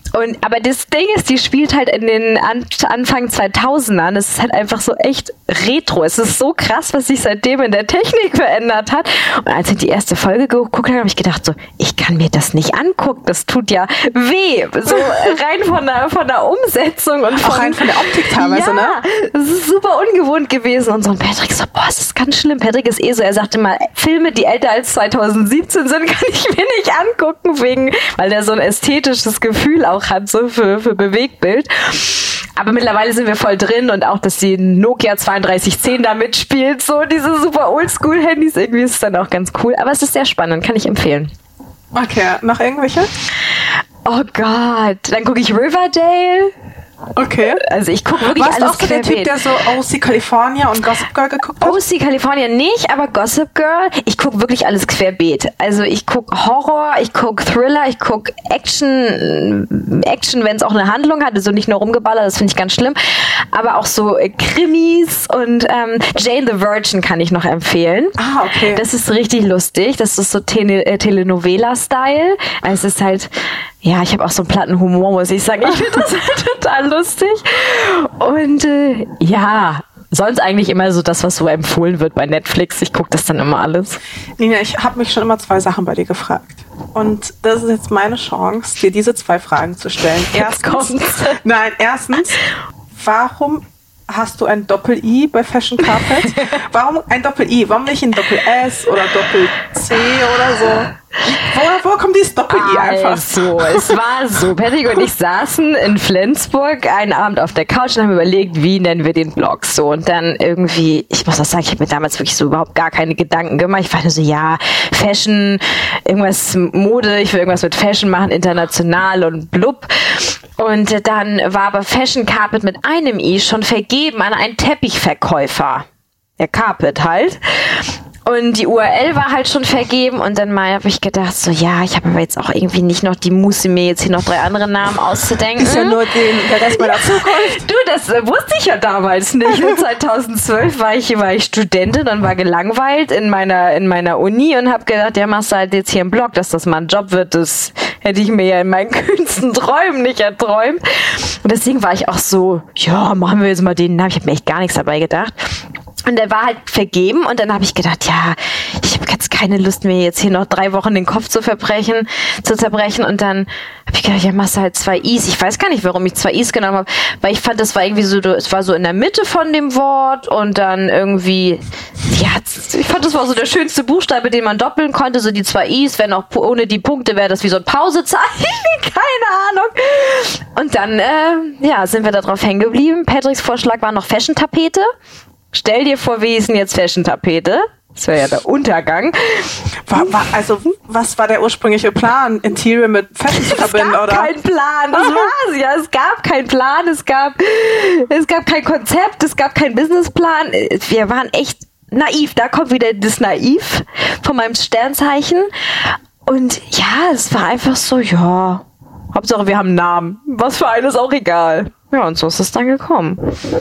Und, aber das Ding ist, die spielt halt in den An Anfang 2000ern. Es ist halt einfach so echt retro. Es ist so krass, was sich seitdem in der Technik verändert hat. Und als ich die erste Folge geguckt habe, habe ich gedacht so, ich kann mir das nicht angucken. Das tut ja weh. So rein von der, von der Umsetzung und von, Auch rein von der Optik teilweise, ja, ne? Das ist super ungewohnt gewesen. Und so ein Patrick so, boah, das ist ganz schlimm. Patrick ist eh so, er sagte mal, Filme, die älter als 2017 sind, kann ich mir nicht angucken, wegen, weil der so ein ästhetisches Gefühl auch hat, so für, für Bewegtbild. Aber mittlerweile sind wir voll drin und auch, dass die Nokia 3210 da mitspielt, so diese super Oldschool-Handys, irgendwie ist es dann auch ganz cool. Aber es ist sehr spannend, kann ich empfehlen. Okay, noch irgendwelche? Oh Gott, dann gucke ich Riverdale. Okay. Also ich gucke wirklich Warst alles auch so der Typ, der so OC California und Gossip Girl geguckt hat? OC California nicht, aber Gossip Girl, ich gucke wirklich alles querbeet. Also ich gucke Horror, ich gucke Thriller, ich gucke Action, Action, wenn es auch eine Handlung hat, also nicht nur rumgeballert, das finde ich ganz schlimm, aber auch so äh, Krimis und ähm, Jane the Virgin kann ich noch empfehlen. Ah, okay. Das ist richtig lustig, das ist so Tele äh, Telenovela-Style. Also es ist halt, ja, ich habe auch so einen platten Humor, muss ich sagen. Ich finde das halt total lustig. Und äh, ja, sonst eigentlich immer so das, was so empfohlen wird bei Netflix. Ich gucke das dann immer alles. Nina, ich habe mich schon immer zwei Sachen bei dir gefragt. Und das ist jetzt meine Chance, dir diese zwei Fragen zu stellen. Kommt's. Nein, erstens, warum hast du ein Doppel-I bei Fashion Carpet? Warum ein Doppel-I? Warum nicht ein Doppel-S oder Doppel-C oder so? Woher, woher kommt dieses Doppel-I einfach? Also, es war so. Patrick und ich saßen in Flensburg einen Abend auf der Couch und haben überlegt, wie nennen wir den Blog so. Und dann irgendwie, ich muss auch sagen, ich habe mir damals wirklich so überhaupt gar keine Gedanken gemacht. Ich war nur so, ja, Fashion, irgendwas Mode, ich will irgendwas mit Fashion machen, international und blub. Und dann war aber Fashion Carpet mit einem I schon vergeben an einen Teppichverkäufer. Der Carpet halt. Und die URL war halt schon vergeben und dann mal habe ich gedacht, so ja, ich habe aber jetzt auch irgendwie nicht noch die Muße, mir jetzt hier noch drei andere Namen auszudenken. Ist ja nur den, der Rest meiner Zukunft. Du, das äh, wusste ich ja damals nicht. 2012 war ich, war ich Studentin und war gelangweilt in meiner, in meiner Uni und habe gedacht, ja, machst du halt jetzt hier einen Blog, dass das mal ein Job wird. Das hätte ich mir ja in meinen kühnsten Träumen nicht erträumt. Und deswegen war ich auch so, ja, machen wir jetzt mal den Namen. Ich habe mir echt gar nichts dabei gedacht. Und der war halt vergeben und dann habe ich gedacht, ja, ich habe jetzt keine Lust mir jetzt hier noch drei Wochen den Kopf zu verbrechen, zu zerbrechen und dann habe ich gedacht, ja, machst du halt zwei Is. Ich weiß gar nicht, warum ich zwei Is genommen habe, weil ich fand, das war irgendwie so, es war so in der Mitte von dem Wort und dann irgendwie, ja, ich fand, das war so der schönste Buchstabe, den man doppeln konnte, so die zwei Is, wenn auch ohne die Punkte wäre das wie so ein Pausezeichen, keine Ahnung. Und dann, äh, ja, sind wir da drauf hängen geblieben. Patricks Vorschlag war noch Fashion-Tapete. Stell dir vor, wie ist denn jetzt Fashion-Tapete? Das wäre ja der Untergang. War, war, also, was war der ursprüngliche Plan? Interior mit Fashion zu Es verbinden, gab oder? keinen Plan, das war's ja. Es gab keinen Plan, es gab, es gab kein Konzept, es gab keinen Businessplan. Wir waren echt naiv. Da kommt wieder das Naiv von meinem Sternzeichen. Und ja, es war einfach so, ja, Hauptsache wir haben einen Namen. Was für einen ist auch egal. Ja, und so ist es dann gekommen.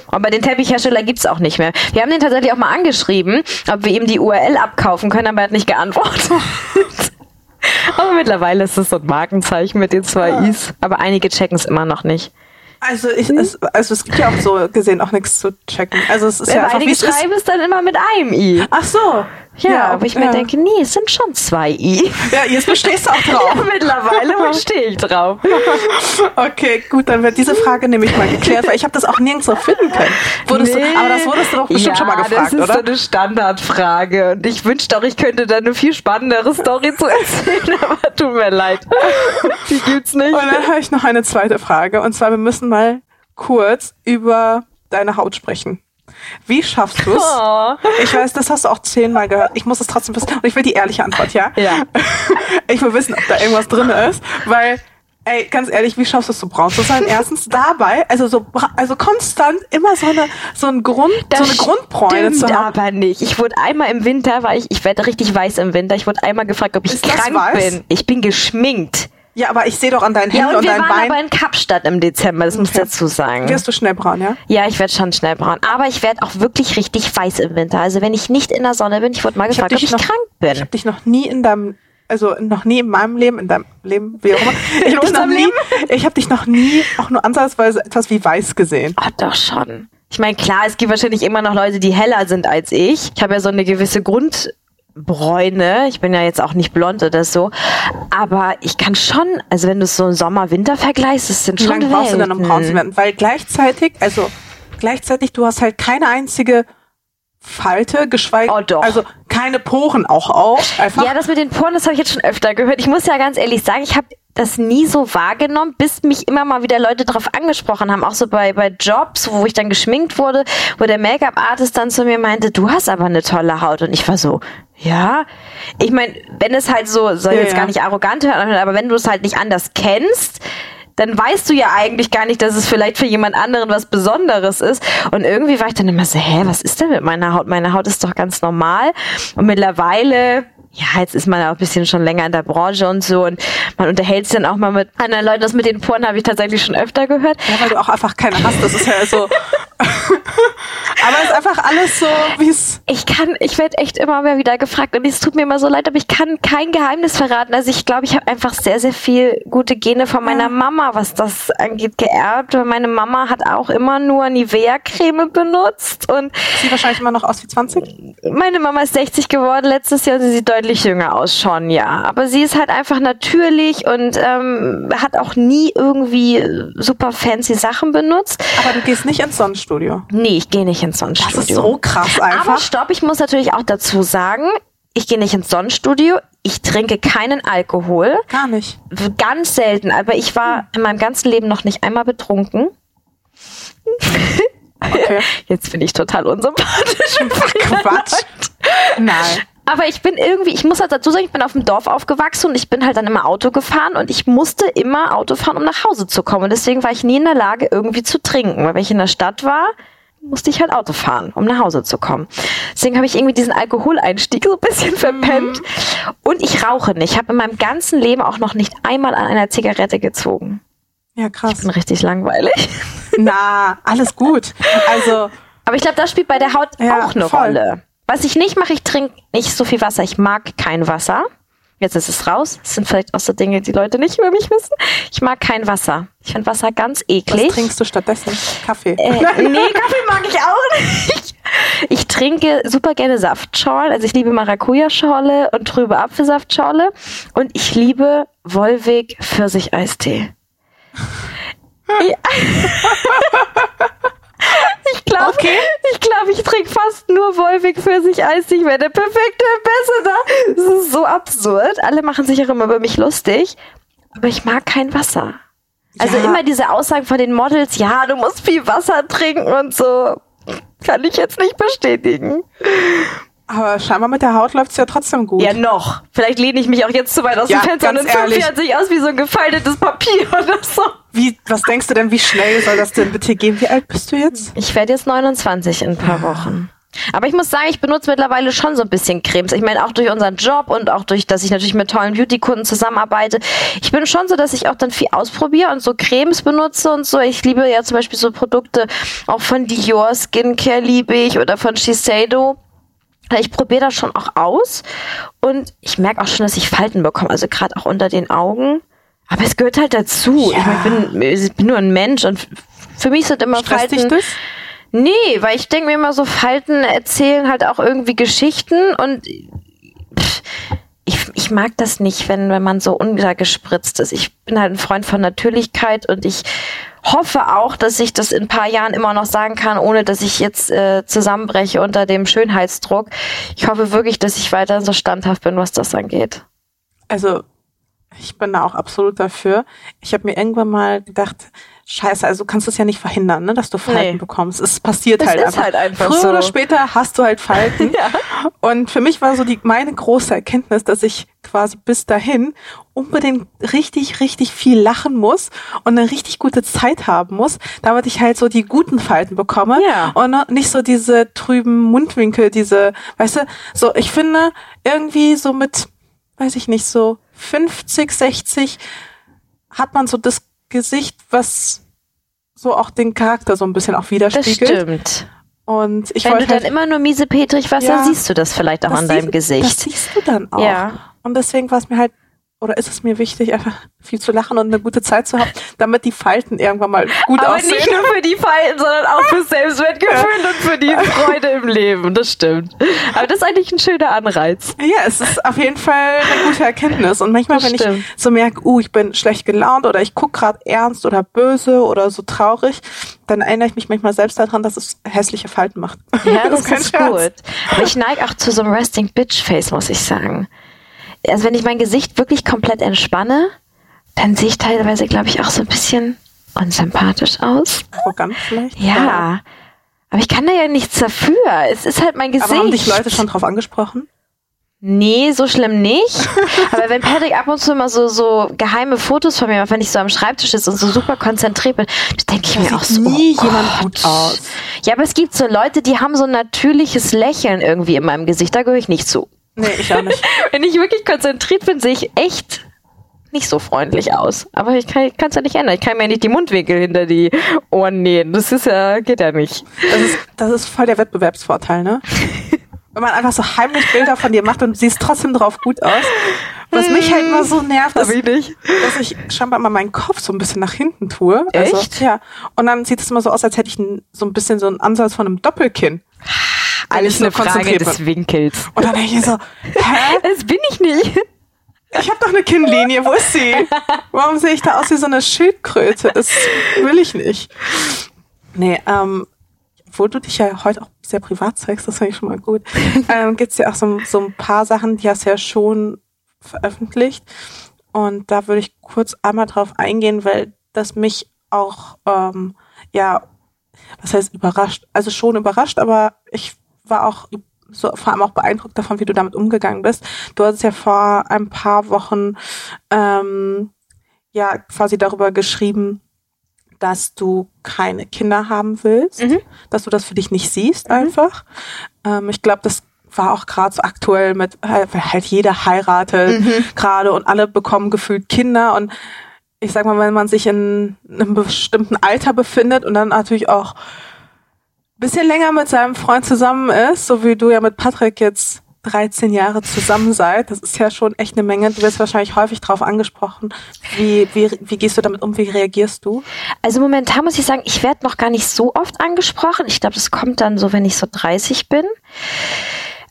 Aber den Teppichhersteller gibt's auch nicht mehr. Wir haben den tatsächlich auch mal angeschrieben, ob wir ihm die URL abkaufen können, aber er hat nicht geantwortet. aber mittlerweile ist es so ein Markenzeichen mit den zwei Is. Aber einige checken es immer noch nicht. Also, ich, es, also es gibt ja auch so gesehen auch nichts zu checken. Also es ist ja Aber einfach, einige es schreiben es dann immer mit einem I. Ach so. Ja, wo ich mir ja. denke, nee, es sind schon zwei I. Ja, jetzt bestehst du auch drauf. Ja, mittlerweile stehe ich drauf. Okay, gut, dann wird diese Frage nämlich mal geklärt, weil ich habe das auch nirgendwo finden können. Wurdest Nee. du, aber das wurdest du doch bestimmt ja, schon mal gefragt, das ist oder? so eine Standardfrage. Und ich wünschte auch, ich könnte da eine viel spannendere Story zu erzählen, aber tut mir leid. Die gibt's nicht. Und dann habe ich noch eine zweite Frage. Und zwar, wir müssen mal kurz über deine Haut sprechen. Wie schaffst du es? Oh. Ich weiß, das hast du auch zehnmal gehört. Ich muss es trotzdem wissen. Und ich will die ehrliche Antwort, ja? Ja. Ich will wissen, ob da irgendwas drin ist. Weil, ey, ganz ehrlich, wie schaffst du es, so braun zu sein? Erstens dabei, also so, also konstant immer so eine, so ein Grund, so eine Grundbräune zu haben. aber nicht. Ich wurde einmal im Winter, weil ich, ich werde richtig weiß im Winter. Ich wurde einmal gefragt, ob ich Ist das krank bin. Ich bin geschminkt. Ja, aber ich sehe doch an deinen Ja, Händen und und, wir deinen waren Beinen. aber in Kapstadt im Dezember, das muss ich Okay. dazu sagen. Wirst du schnell braun, ja? Ja, ich werde schon schnell braun. Aber ich werde auch wirklich richtig weiß im Winter. Also wenn ich nicht in der Sonne bin, ich wurde mal Ich hab gefragt, ob ich noch- krank Ich bin. habe dich noch nie in deinem also noch nie in meinem Leben, in deinem Leben, wie auch immer, ich habe dich noch nie, ich habe dich noch nie auch nur ansatzweise etwas wie weiß gesehen. Oh, doch schon. Ich meine, klar, es gibt wahrscheinlich immer noch Leute, die heller sind als ich. Ich habe ja so eine gewisse Grundbräune. Ich bin ja jetzt auch nicht blond oder so. Aber ich kann schon, also wenn du so Sommer-Winter vergleichst, das sind schon Wie lange brauchst du dann, um braun zu werden? Weil gleichzeitig, also gleichzeitig, du hast halt keine einzige Falte, geschweige, Oh, doch. also keine Poren auch auf. Einfach. Ja, das mit den Poren, das habe ich jetzt schon öfter gehört. Ich muss ja ganz ehrlich sagen, ich habe das nie so wahrgenommen, bis mich immer mal wieder Leute darauf angesprochen haben, auch so bei, bei Jobs, wo ich dann geschminkt wurde, wo der Make-up-Artist dann zu mir meinte, du hast aber eine tolle Haut. Und ich war so, ja. Ich meine, wenn es halt so, soll Ja, jetzt ja. gar nicht arrogant hören, aber wenn du es halt nicht anders kennst, dann weißt du ja eigentlich gar nicht, dass es vielleicht für jemand anderen was Besonderes ist. Und irgendwie war ich dann immer so, hä, was ist denn mit meiner Haut? Meine Haut ist doch ganz normal. Und mittlerweile, ja, jetzt ist man auch ein bisschen schon länger in der Branche und so und man unterhält sich dann auch mal mit anderen Leuten. Das mit den Poren habe ich tatsächlich schon öfter gehört. Ja, weil du auch einfach keine hast. Das ist ja so. aber es ist einfach alles so, wie es. Ich kann, ich werde echt immer mehr wieder gefragt und es tut mir immer so leid, aber ich kann kein Geheimnis verraten. Also ich glaube, ich habe einfach sehr, sehr viel gute Gene von meiner Mama, was das angeht, geerbt. Weil meine Mama hat auch immer nur Nivea-Creme benutzt und Sieht wahrscheinlich immer noch aus wie 20. meine Mama ist 60 geworden letztes Jahr und sie sieht deutlich jünger aus schon, ja. Aber sie ist halt einfach natürlich und ähm, hat auch nie irgendwie super fancy Sachen benutzt. Aber du gehst nicht ins Sonnenstudio. Nee, ich gehe nicht ins Das Sonnenstudio. ist so krass einfach. Aber stopp, ich muss natürlich auch dazu sagen, ich gehe nicht ins Sonnenstudio, ich trinke keinen Alkohol, Gar nicht. ganz selten, aber ich war in meinem ganzen Leben noch nicht einmal betrunken. Okay. Jetzt bin ich total unsympathisch. Quatsch. Nein. Aber ich bin irgendwie, ich muss halt dazu sagen, ich bin auf dem Dorf aufgewachsen und ich bin halt dann immer Auto gefahren und ich musste immer Auto fahren, um nach Hause zu kommen. Und deswegen war ich nie in der Lage, irgendwie zu trinken. Weil wenn ich in der Stadt war, musste ich halt Auto fahren, um nach Hause zu kommen. Deswegen habe ich irgendwie diesen Alkoholeinstieg so ein bisschen verpennt. Und ich rauche nicht. Ich habe in meinem ganzen Leben auch noch nicht einmal an einer Zigarette gezogen. Ja, Ich krass. bin richtig langweilig. Na, alles gut. Also, Aber ich glaube, das spielt bei der Haut Ja, auch eine voll. Rolle. Was ich nicht mache, ich trinke nicht so viel Wasser. Ich mag kein Wasser. Jetzt ist es raus. Das sind vielleicht auch so Dinge, die Leute nicht über mich wissen. Ich mag kein Wasser. Ich finde Wasser ganz was eklig. trinkst du stattdessen? Kaffee. Äh, nee, Kaffee mag ich auch nicht. Ich trinke super gerne Saftschorle. Also ich liebe Maracuja-Schorle und trübe Apfelsaftschorle. Und ich liebe Wolwig Pfirsich-Eistee. Ja. Ich glaube, Okay. ich, glaub, ich trinke fast nur Wolwig Pfirsich-Eistee. Ich wäre der perfekte Ambassador. Das ist so absurd. Alle machen sich auch immer über mich lustig. Aber ich mag kein Wasser. Also Ja. immer diese Aussagen von den Models, ja, du musst viel Wasser trinken und so. Kann ich jetzt nicht bestätigen. Aber scheinbar mit der Haut läuft's ja trotzdem gut. Ja, noch. Vielleicht lehne ich mich auch jetzt zu weit aus Ja, dem Fenster und in fünf. Jahren sehe ich aus wie so ein gefaltetes Papier oder so. Wie, was denkst du denn, wie schnell soll das denn bitte gehen? Wie alt bist du jetzt? Ich werde jetzt 29 in ein paar Wochen. Aber ich muss sagen, ich benutze mittlerweile schon so ein bisschen Cremes. Ich meine, auch durch unseren Job und auch durch, dass ich natürlich mit tollen Beauty-Kunden zusammenarbeite. Ich bin schon so, dass ich auch dann viel ausprobiere und so Cremes benutze und so. Ich liebe ja zum Beispiel so Produkte auch von Dior Skincare liebe ich oder von Shiseido. Ich probiere das schon auch aus und ich merke auch schon, dass ich Falten bekomme, also gerade auch unter den Augen. Aber es gehört halt dazu. Ja. Ich, mein, ich, bin, ich bin nur ein Mensch und für mich sind immer Stresst dich Falten. das? Nee, weil ich denke mir immer so, Falten erzählen halt auch irgendwie Geschichten und pff, ich, ich mag das nicht, wenn, wenn man so untergespritzt ist. Ich bin halt ein Freund von Natürlichkeit und ich hoffe auch, dass ich das in ein paar Jahren immer noch sagen kann, ohne dass ich jetzt äh, zusammenbreche unter dem Schönheitsdruck. Ich hoffe wirklich, dass ich weiterhin so standhaft bin, was das angeht. Also, ich bin da auch absolut dafür. Ich habe mir irgendwann mal gedacht, scheiße, also du kannst es ja nicht verhindern, ne, dass du Falten Nee. bekommst. Es passiert Es halt ist einfach. halt einfach Früher so. oder später hast du halt Falten. Ja. Und für mich war so die meine große Erkenntnis, dass ich quasi bis dahin unbedingt richtig, richtig viel lachen muss und eine richtig gute Zeit haben muss, damit ich halt so die guten Falten bekomme Ja. und nicht so diese trüben Mundwinkel, diese, weißt du, so ich finde irgendwie so mit, weiß ich nicht, so 50, 60 hat man so das Gesicht, was so auch den Charakter so ein bisschen auch Das widerspiegelt. stimmt. Und ich Wenn du wollte dann halt, immer nur miese Petrig warst, Ja. dann siehst du das vielleicht auch das an deinem siehst- Gesicht. Das siehst du dann auch. Ja. Und deswegen war es mir halt oder ist es mir wichtig, einfach viel zu lachen und eine gute Zeit zu haben, damit die Falten irgendwann mal gut Aber aussehen. nicht nur für die Falten, sondern auch fürs Selbstwertgefühl und für die Freude im Leben. Das stimmt. Aber das ist eigentlich ein schöner Anreiz. Ja, es ist auf jeden Fall eine gute Erkenntnis. Und manchmal, Das wenn stimmt. ich so merke, uh, ich bin schlecht gelaunt oder ich guck gerade ernst oder böse oder so traurig, dann erinnere ich mich manchmal selbst daran, dass es hässliche Falten macht. Ja, das, ist Scherz. gut. Aber ich neige auch zu so einem Resting Bitch Face, muss ich sagen. Also wenn ich mein Gesicht wirklich komplett entspanne, dann sehe ich teilweise, glaube ich, auch so ein bisschen unsympathisch aus. Arrogant vielleicht. Ja. Aber ich kann da ja nichts dafür. Es ist halt mein Gesicht. Aber haben dich Leute schon drauf angesprochen? Nee, so schlimm nicht. Aber wenn Patrick ab und zu immer so, so geheime Fotos von mir macht, wenn ich so am Schreibtisch sitze und so super konzentriert bin, dann denke ich mir auch so. nie oh jemand Gott. gut aus. Ja, aber es gibt so Leute, die haben so ein natürliches Lächeln irgendwie in meinem Gesicht. Da gehöre ich nicht zu. Nee, ich auch nicht. Wenn ich wirklich konzentriert bin, sehe ich echt nicht so freundlich aus. Aber ich kann es ja nicht ändern. Ich kann mir nicht die Mundwinkel hinter die Ohren nähen. Das ist ja, geht ja nicht. Das ist, das ist voll der Wettbewerbsvorteil, ne? Wenn man einfach so heimlich Bilder von dir macht und siehst trotzdem drauf gut aus. Was mich halt immer so nervt, ist, ich nicht. dass ich scheinbar immer meinen Kopf so ein bisschen nach hinten tue. Also, Echt? Ja. Und dann sieht es immer so aus, als hätte ich ein, so ein bisschen so einen Ansatz von einem Doppelkinn. Alles ich so eine Frage des. Winkels. Und dann denke ich so, hä? Das bin ich nicht. Ich habe doch eine Kinnlinie, wo ist sie? Warum sehe ich da aus wie so eine Schildkröte? Das will ich nicht. Nee, ähm, obwohl du dich ja heute auch sehr privat zeigst, das finde ich schon mal gut, ähm, gibt's ja auch so, so ein paar Sachen, die hast du ja schon veröffentlicht. Und da würde ich kurz einmal drauf eingehen, weil das mich auch, ähm, ja, was heißt überrascht? Also schon überrascht, aber ich war auch so vor allem auch beeindruckt davon, wie du damit umgegangen bist. Du hast ja vor ein paar Wochen ähm, ja quasi darüber geschrieben, dass du keine Kinder haben willst, Mhm. dass du das für dich nicht siehst einfach. Ähm, ich glaube, das war auch gerade so aktuell mit, halt- weil halt jeder heiratet gerade und alle bekommen gefühlt Kinder und ich sag mal, wenn man sich in einem bestimmten Alter befindet und dann natürlich auch bisschen länger mit seinem Freund zusammen ist, so wie du ja mit Patrick jetzt 13 Jahre zusammen seid, das ist ja schon echt eine Menge. Du wirst wahrscheinlich häufig drauf angesprochen. Wie, wie, wie gehst du damit um? Wie reagierst du? Also momentan muss ich sagen, ich werde noch gar nicht so oft angesprochen. Ich glaube, das kommt dann so, wenn ich so 30 bin.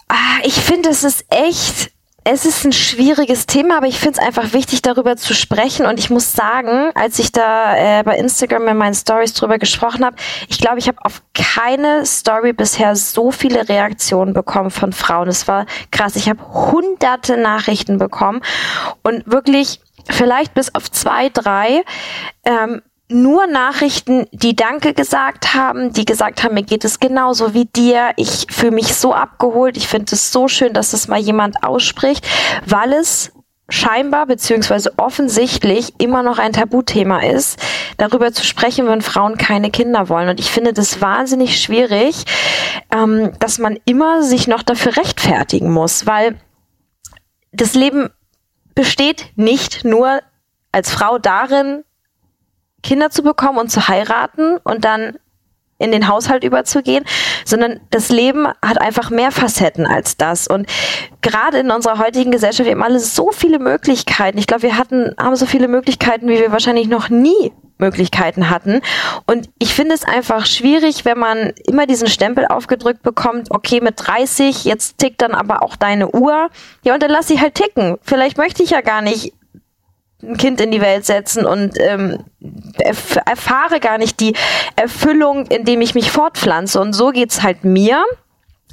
Ah, ich finde, es ist echt, es ist ein schwieriges Thema, aber ich finde es einfach wichtig, darüber zu sprechen. Und ich muss sagen, als ich da äh, bei Instagram in meinen Stories drüber gesprochen habe, ich glaube, ich habe auf keine Story bisher so viele Reaktionen bekommen von Frauen. Es war krass. Ich habe hunderte Nachrichten bekommen und wirklich vielleicht bis auf zwei, drei ähm, nur Nachrichten, die Danke gesagt haben, die gesagt haben, mir geht es genauso wie dir. Ich fühle mich so abgeholt. Ich finde es so schön, dass das mal jemand ausspricht, weil es scheinbar beziehungsweise offensichtlich immer noch ein Tabuthema ist, darüber zu sprechen, wenn Frauen keine Kinder wollen. Und ich finde das wahnsinnig schwierig, ähm, dass man immer sich noch dafür rechtfertigen muss, weil das Leben besteht nicht nur als Frau darin, Kinder zu bekommen und zu heiraten und dann in den Haushalt überzugehen, sondern das Leben hat einfach mehr Facetten als das. Und gerade in unserer heutigen Gesellschaft, wir haben alle so viele Möglichkeiten. Ich glaube, wir hatten, haben so viele Möglichkeiten, wie wir wahrscheinlich noch nie Möglichkeiten hatten. Und ich finde es einfach schwierig, wenn man immer diesen Stempel aufgedrückt bekommt, okay, mit 30, jetzt tickt dann aber auch deine Uhr. Ja, und dann lass sie halt ticken. Vielleicht möchte ich ja gar nicht ein Kind in die Welt setzen und ähm, erf erfahre gar nicht die Erfüllung, indem ich mich fortpflanze. Und so geht's halt mir.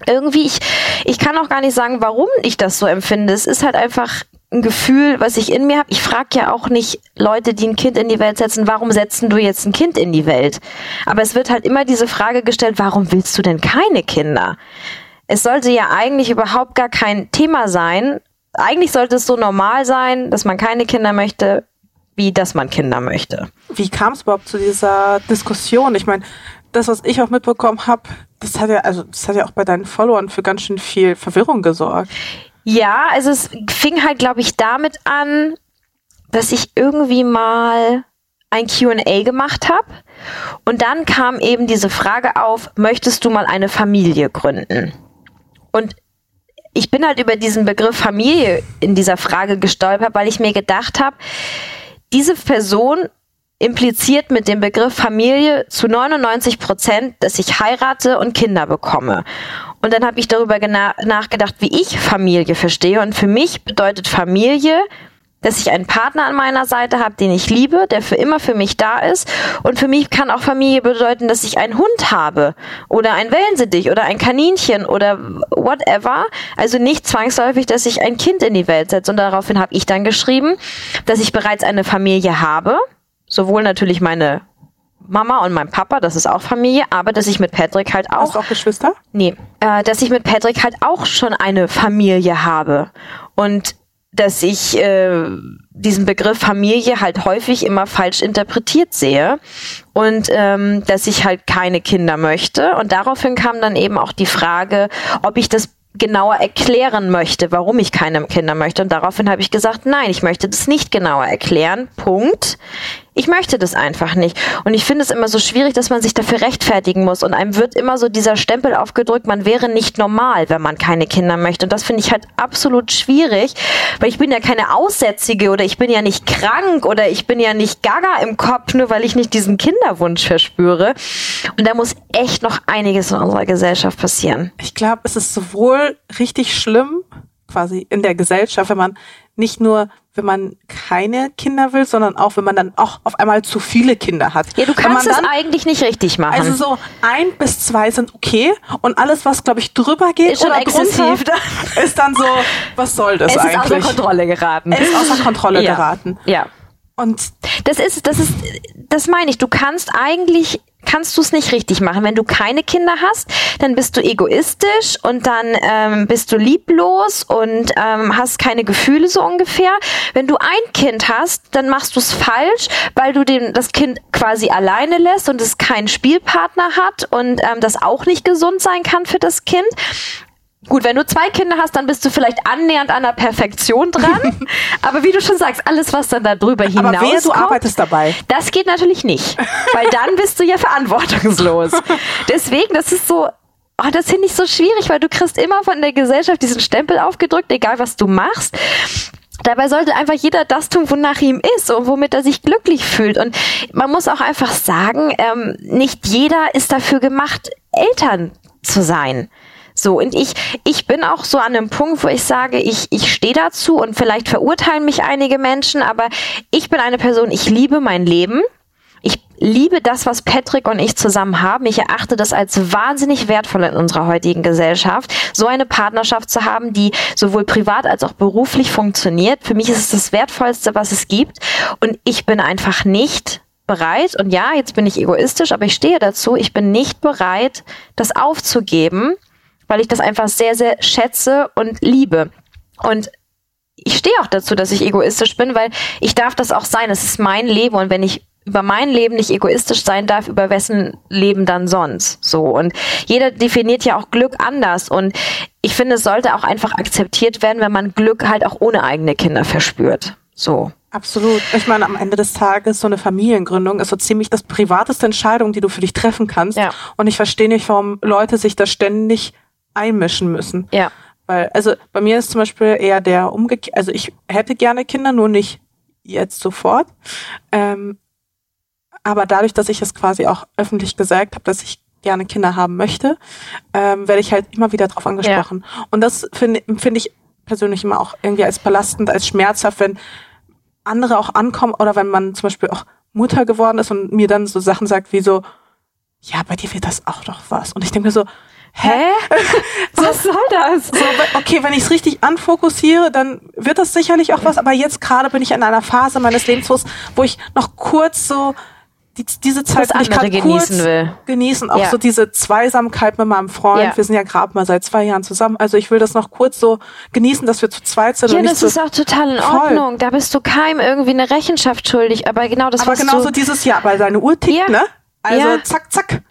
Irgendwie, ich, ich kann auch gar nicht sagen, warum ich das so empfinde. Es ist halt einfach ein Gefühl, was ich in mir habe. Ich frage ja auch nicht Leute, die ein Kind in die Welt setzen, warum setzen du jetzt ein Kind in die Welt? Aber es wird halt immer diese Frage gestellt, warum willst du denn keine Kinder? Es sollte ja eigentlich überhaupt gar kein Thema sein, eigentlich sollte es so normal sein, dass man keine Kinder möchte, wie dass man Kinder möchte. Wie kam es überhaupt zu dieser Diskussion? Ich meine, das, was ich auch mitbekommen habe, das hat ja, also das hat ja auch bei deinen Followern für ganz schön viel Verwirrung gesorgt. Ja, also es fing halt, glaube ich, damit an, dass ich irgendwie mal ein QA gemacht habe. Und dann kam eben diese Frage auf, möchtest du mal eine Familie gründen? Und ich bin halt über diesen Begriff Familie in dieser Frage gestolpert, weil ich mir gedacht habe, diese Person impliziert mit dem Begriff Familie zu 99 Prozent, dass ich heirate und Kinder bekomme. Und dann habe ich darüber nachgedacht, wie ich Familie verstehe. Und für mich bedeutet Familie dass ich einen Partner an meiner Seite habe, den ich liebe, der für immer für mich da ist. Und für mich kann auch Familie bedeuten, dass ich einen Hund habe oder ein Wellensittich oder ein Kaninchen oder whatever. Also nicht zwangsläufig, dass ich ein Kind in die Welt setze. Und daraufhin habe ich dann geschrieben, dass ich bereits eine Familie habe. Sowohl natürlich meine Mama und mein Papa, das ist auch Familie, aber dass ich mit Patrick halt auch. Hast du auch Geschwister? Nee, äh, dass ich mit Patrick halt auch schon eine Familie habe. Und dass ich äh, diesen Begriff Familie halt häufig immer falsch interpretiert sehe und ähm, dass ich halt keine Kinder möchte. Und daraufhin kam dann eben auch die Frage, ob ich das genauer erklären möchte, warum ich keine Kinder möchte. Und daraufhin habe ich gesagt, nein, ich möchte das nicht genauer erklären. Punkt. Ich möchte das einfach nicht. Und ich finde es immer so schwierig, dass man sich dafür rechtfertigen muss. Und einem wird immer so dieser Stempel aufgedrückt, man wäre nicht normal, wenn man keine Kinder möchte. Und das finde ich halt absolut schwierig, weil ich bin ja keine Aussätzige oder ich bin ja nicht krank oder ich bin ja nicht gaga im Kopf, nur weil ich nicht diesen Kinderwunsch verspüre. Und da muss echt noch einiges in unserer Gesellschaft passieren. Ich glaube, es ist sowohl richtig schlimm, quasi in der Gesellschaft, wenn man nicht nur, wenn man keine Kinder will, sondern auch, wenn man dann auch auf einmal zu viele Kinder hat. Ja, du kannst es eigentlich nicht richtig machen. Also so ein bis zwei sind okay und alles, was glaube ich drüber geht ist oder exzessiv, drunter, ist dann so, was soll das es eigentlich? Es ist außer Kontrolle geraten. Es ist außer Kontrolle ja. geraten. Ja. Und das ist, das ist, das meine ich. Du kannst eigentlich kannst du es nicht richtig machen. Wenn du keine Kinder hast, dann bist du egoistisch und dann ähm, bist du lieblos und ähm, hast keine Gefühle so ungefähr. Wenn du ein Kind hast, dann machst du es falsch, weil du dem, das Kind quasi alleine lässt und es keinen Spielpartner hat und ähm, das auch nicht gesund sein kann für das Kind. Gut, wenn du zwei Kinder hast, dann bist du vielleicht annähernd an der Perfektion dran. aber wie du schon sagst, alles, was dann da drüber hinaus aber wer du arbeitest dabei. Das geht natürlich nicht, weil dann bist du ja verantwortungslos. Deswegen, das ist so, oh, das finde ich so schwierig, weil du kriegst immer von der Gesellschaft diesen Stempel aufgedrückt, egal was du machst. Dabei sollte einfach jeder das tun, wonach ihm ist und womit er sich glücklich fühlt. Und man muss auch einfach sagen, ähm, nicht jeder ist dafür gemacht, Eltern zu sein. So, und ich, ich bin auch so an einem Punkt, wo ich sage, ich, ich stehe dazu und vielleicht verurteilen mich einige Menschen, aber ich bin eine Person, ich liebe mein Leben. Ich liebe das, was Patrick und ich zusammen haben. Ich erachte das als wahnsinnig wertvoll in unserer heutigen Gesellschaft, so eine Partnerschaft zu haben, die sowohl privat als auch beruflich funktioniert. Für mich ist es das Wertvollste, was es gibt. Und ich bin einfach nicht bereit, und ja, jetzt bin ich egoistisch, aber ich stehe dazu, ich bin nicht bereit, das aufzugeben, weil ich das einfach sehr, sehr schätze und liebe. Und ich stehe auch dazu, dass ich egoistisch bin, weil ich darf das auch sein. Es ist mein Leben und wenn ich über mein Leben nicht egoistisch sein darf, über wessen Leben dann sonst. So. Und jeder definiert ja auch Glück anders. Und ich finde, es sollte auch einfach akzeptiert werden, wenn man Glück halt auch ohne eigene Kinder verspürt. So. Absolut. Ich meine, am Ende des Tages, so eine Familiengründung ist so ziemlich das privateste Entscheidung, die du für dich treffen kannst. Ja. Und ich verstehe nicht, warum Leute sich da ständig einmischen müssen. Ja. Weil, also bei mir ist zum Beispiel eher der umgekehrt, also ich hätte gerne Kinder, nur nicht jetzt sofort. Ähm, aber dadurch, dass ich es quasi auch öffentlich gesagt habe, dass ich gerne Kinder haben möchte, ähm, werde ich halt immer wieder darauf angesprochen. Ja. Und das finde finde ich persönlich immer auch irgendwie als belastend, als schmerzhaft, wenn andere auch ankommen oder wenn man zum Beispiel auch Mutter geworden ist und mir dann so Sachen sagt wie so, ja, bei dir wird das auch doch was. Und ich denke mir so, hä? Was soll das? So, okay, wenn ich es richtig anfokussiere, dann wird das sicherlich auch was, aber jetzt gerade bin ich in einer Phase meines Lebens, wo ich noch kurz so die, diese Zeit das ich gerade genießen will. Genießen, auch ja. so diese Zweisamkeit mit meinem Freund. Ja. Wir sind ja gerade mal seit zwei Jahren zusammen. Also ich will das noch kurz so genießen, dass wir zu zweit sind. Ja, das so ist auch total in voll. Ordnung. Da bist du keinem irgendwie eine Rechenschaft schuldig. Aber genau das, aber was genauso du dieses Jahr, weil seine Uhr tickt, ja. ne? Also zack, zack.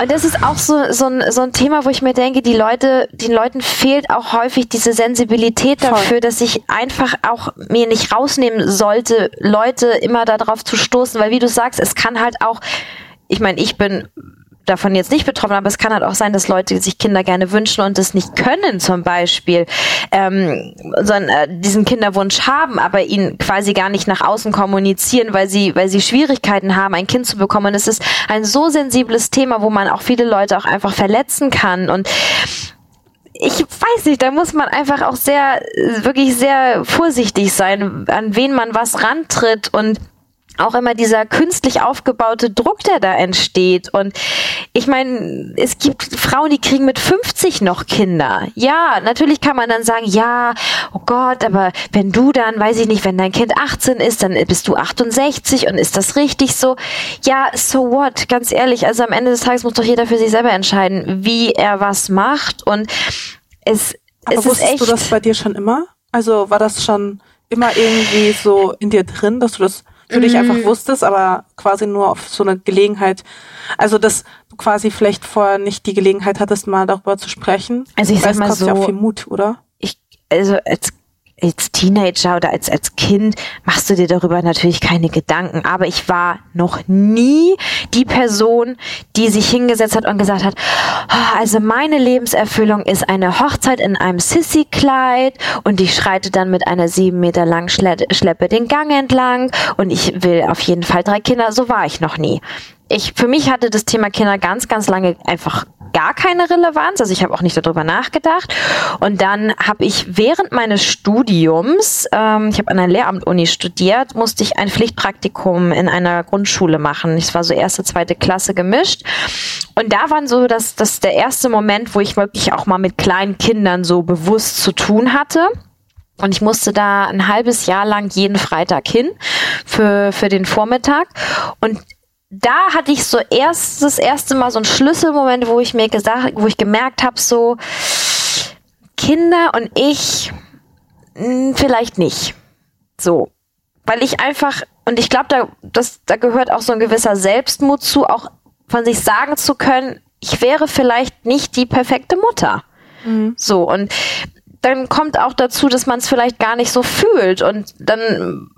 Und das ist auch so, so, ein, so ein Thema, wo ich mir denke, die Leute, den Leuten fehlt auch häufig diese Sensibilität dafür, Voll. dass ich einfach auch mir nicht rausnehmen sollte, Leute immer darauf zu stoßen, weil wie du sagst, es kann halt auch, ich meine, ich bin davon jetzt nicht betroffen, aber es kann halt auch sein, dass Leute sich Kinder gerne wünschen und es nicht können, zum Beispiel, ähm, sondern äh, diesen Kinderwunsch haben, aber ihn quasi gar nicht nach außen kommunizieren, weil sie, weil sie Schwierigkeiten haben, ein Kind zu bekommen. Und es ist ein so sensibles Thema, wo man auch viele Leute auch einfach verletzen kann und ich weiß nicht, da muss man einfach auch sehr, wirklich sehr vorsichtig sein, an wen man was rantritt und auch immer dieser künstlich aufgebaute Druck, der da entsteht. Und ich meine, es gibt Frauen, die kriegen mit 50 noch Kinder. Ja, natürlich kann man dann sagen, ja, oh Gott, aber wenn du dann, weiß ich nicht, wenn dein Kind 18 ist, dann bist du 68 und ist das richtig so? Ja, so what? Ganz ehrlich, also am Ende des Tages muss doch jeder für sich selber entscheiden, wie er was macht. Und es, aber es wusstest ist echt. du das bei dir schon immer? Also war das schon immer irgendwie so in dir drin, dass du das für dich einfach Mhm. wusstest, aber quasi nur auf so eine Gelegenheit, also dass du quasi vielleicht vorher nicht die Gelegenheit hattest, mal darüber zu sprechen. Also ich Weil sag mal kostet ja auch so- viel Mut, oder? ich, also als, als Teenager oder als, als Kind machst du dir darüber natürlich keine Gedanken. Aber ich war noch nie die Person, die sich hingesetzt hat und gesagt hat, "Oh, also meine Lebenserfüllung ist eine Hochzeit in einem Sissy-Kleid und ich schreite dann mit einer sieben Meter langen Schle Schleppe den Gang entlang und ich will auf jeden Fall drei Kinder. So war ich noch nie. Ich, für mich hatte das Thema Kinder ganz, ganz lange einfach gar keine Relevanz. Also ich habe auch nicht darüber nachgedacht. Und dann habe ich während meines Studiums, ähm, ich habe an einer Lehramt-Uni studiert, musste ich ein Pflichtpraktikum in einer Grundschule machen. Ich war so erste, zweite Klasse gemischt. Und da war so das, das der erste Moment, wo ich wirklich auch mal mit kleinen Kindern so bewusst zu tun hatte. Und ich musste da ein halbes Jahr lang jeden Freitag hin für, für den Vormittag. Und da hatte ich so erst das erste Mal so einen Schlüsselmoment, wo ich mir gesagt, wo ich gemerkt habe, so Kinder und ich mh, vielleicht nicht. So, weil ich einfach und ich glaube, da das da gehört auch so ein gewisser Selbstmut zu, auch von sich sagen zu können, ich wäre vielleicht nicht die perfekte Mutter. So und dann kommt auch dazu, dass man es vielleicht gar nicht so fühlt. Und dann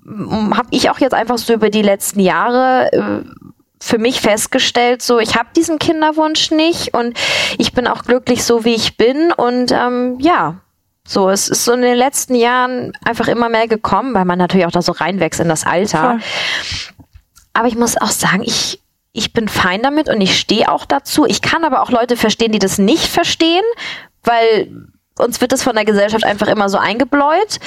habe ich auch jetzt einfach so über die letzten Jahre äh, für mich festgestellt, so ich habe diesen Kinderwunsch nicht und ich bin auch glücklich so, wie ich bin. Und ähm, ja, so, es ist so in den letzten Jahren einfach immer mehr gekommen, weil man natürlich auch da so reinwächst in das Alter. Voll. Aber ich muss auch sagen, ich, ich bin fein damit und ich stehe auch dazu. Ich kann aber auch Leute verstehen, die das nicht verstehen, weil uns wird das von der Gesellschaft einfach immer so eingebläut.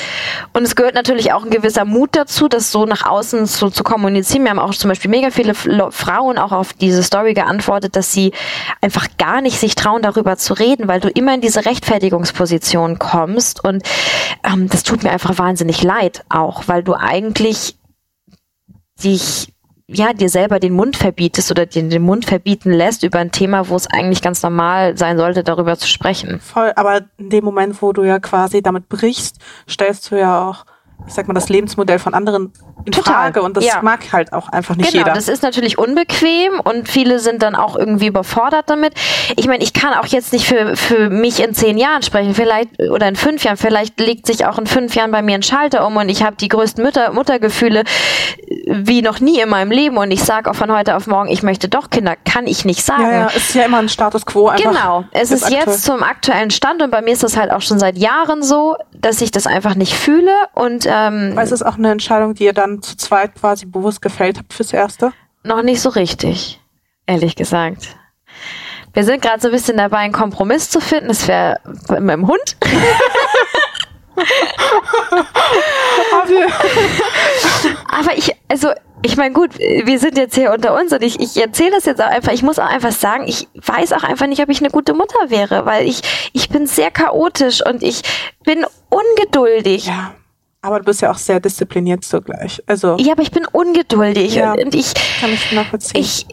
Und es gehört natürlich auch ein gewisser Mut dazu, das so nach außen zu, zu kommunizieren. Wir haben auch zum Beispiel mega viele Frauen auch auf diese Story geantwortet, dass sie einfach gar nicht sich trauen, darüber zu reden, weil du immer in diese Rechtfertigungsposition kommst. Und ähm, das tut mir einfach wahnsinnig leid auch, weil du eigentlich dich ja, dir selber den Mund verbietest oder dir den Mund verbieten lässt über ein Thema, wo es eigentlich ganz normal sein sollte, darüber zu sprechen. Voll, aber in dem Moment, wo du ja quasi damit brichst, stellst du ja auch, ich sag mal, das Lebensmodell von anderen in Total, Frage und das ja. mag halt auch einfach nicht genau, jeder. das ist natürlich unbequem und viele sind dann auch irgendwie überfordert damit. Ich meine, ich kann auch jetzt nicht für, für mich in zehn Jahren sprechen, vielleicht oder in fünf Jahren, vielleicht legt sich auch in fünf Jahren bei mir ein Schalter um und ich habe die größten Mütter, Muttergefühle wie noch nie in meinem Leben und ich sage auch von heute auf morgen, ich möchte doch Kinder, kann ich nicht sagen. ja, ja, ist ja immer ein Status quo einfach. Genau, es ist jetzt aktuell. zum aktuellen Stand und bei mir ist das halt auch schon seit Jahren so, dass ich das einfach nicht fühle und ähm, Weil es ist auch eine Entscheidung, die ihr dann zu zweit quasi bewusst gefällt habt fürs Erste. noch nicht so richtig, ehrlich gesagt. Wir sind gerade so ein bisschen dabei, einen Kompromiss zu finden. Das wäre mit dem Hund. Aber ich, also, ich meine, gut, wir sind jetzt hier unter uns und ich, ich erzähle das jetzt auch einfach. Ich muss auch einfach sagen, ich weiß auch einfach nicht, ob ich eine gute Mutter wäre, weil ich, ich bin sehr chaotisch und ich bin ungeduldig. Ja. Aber du bist ja auch sehr diszipliniert zugleich. Also Ja, aber ich bin ungeduldig Ja. und, und ich, kann ich nachvollziehen. ich,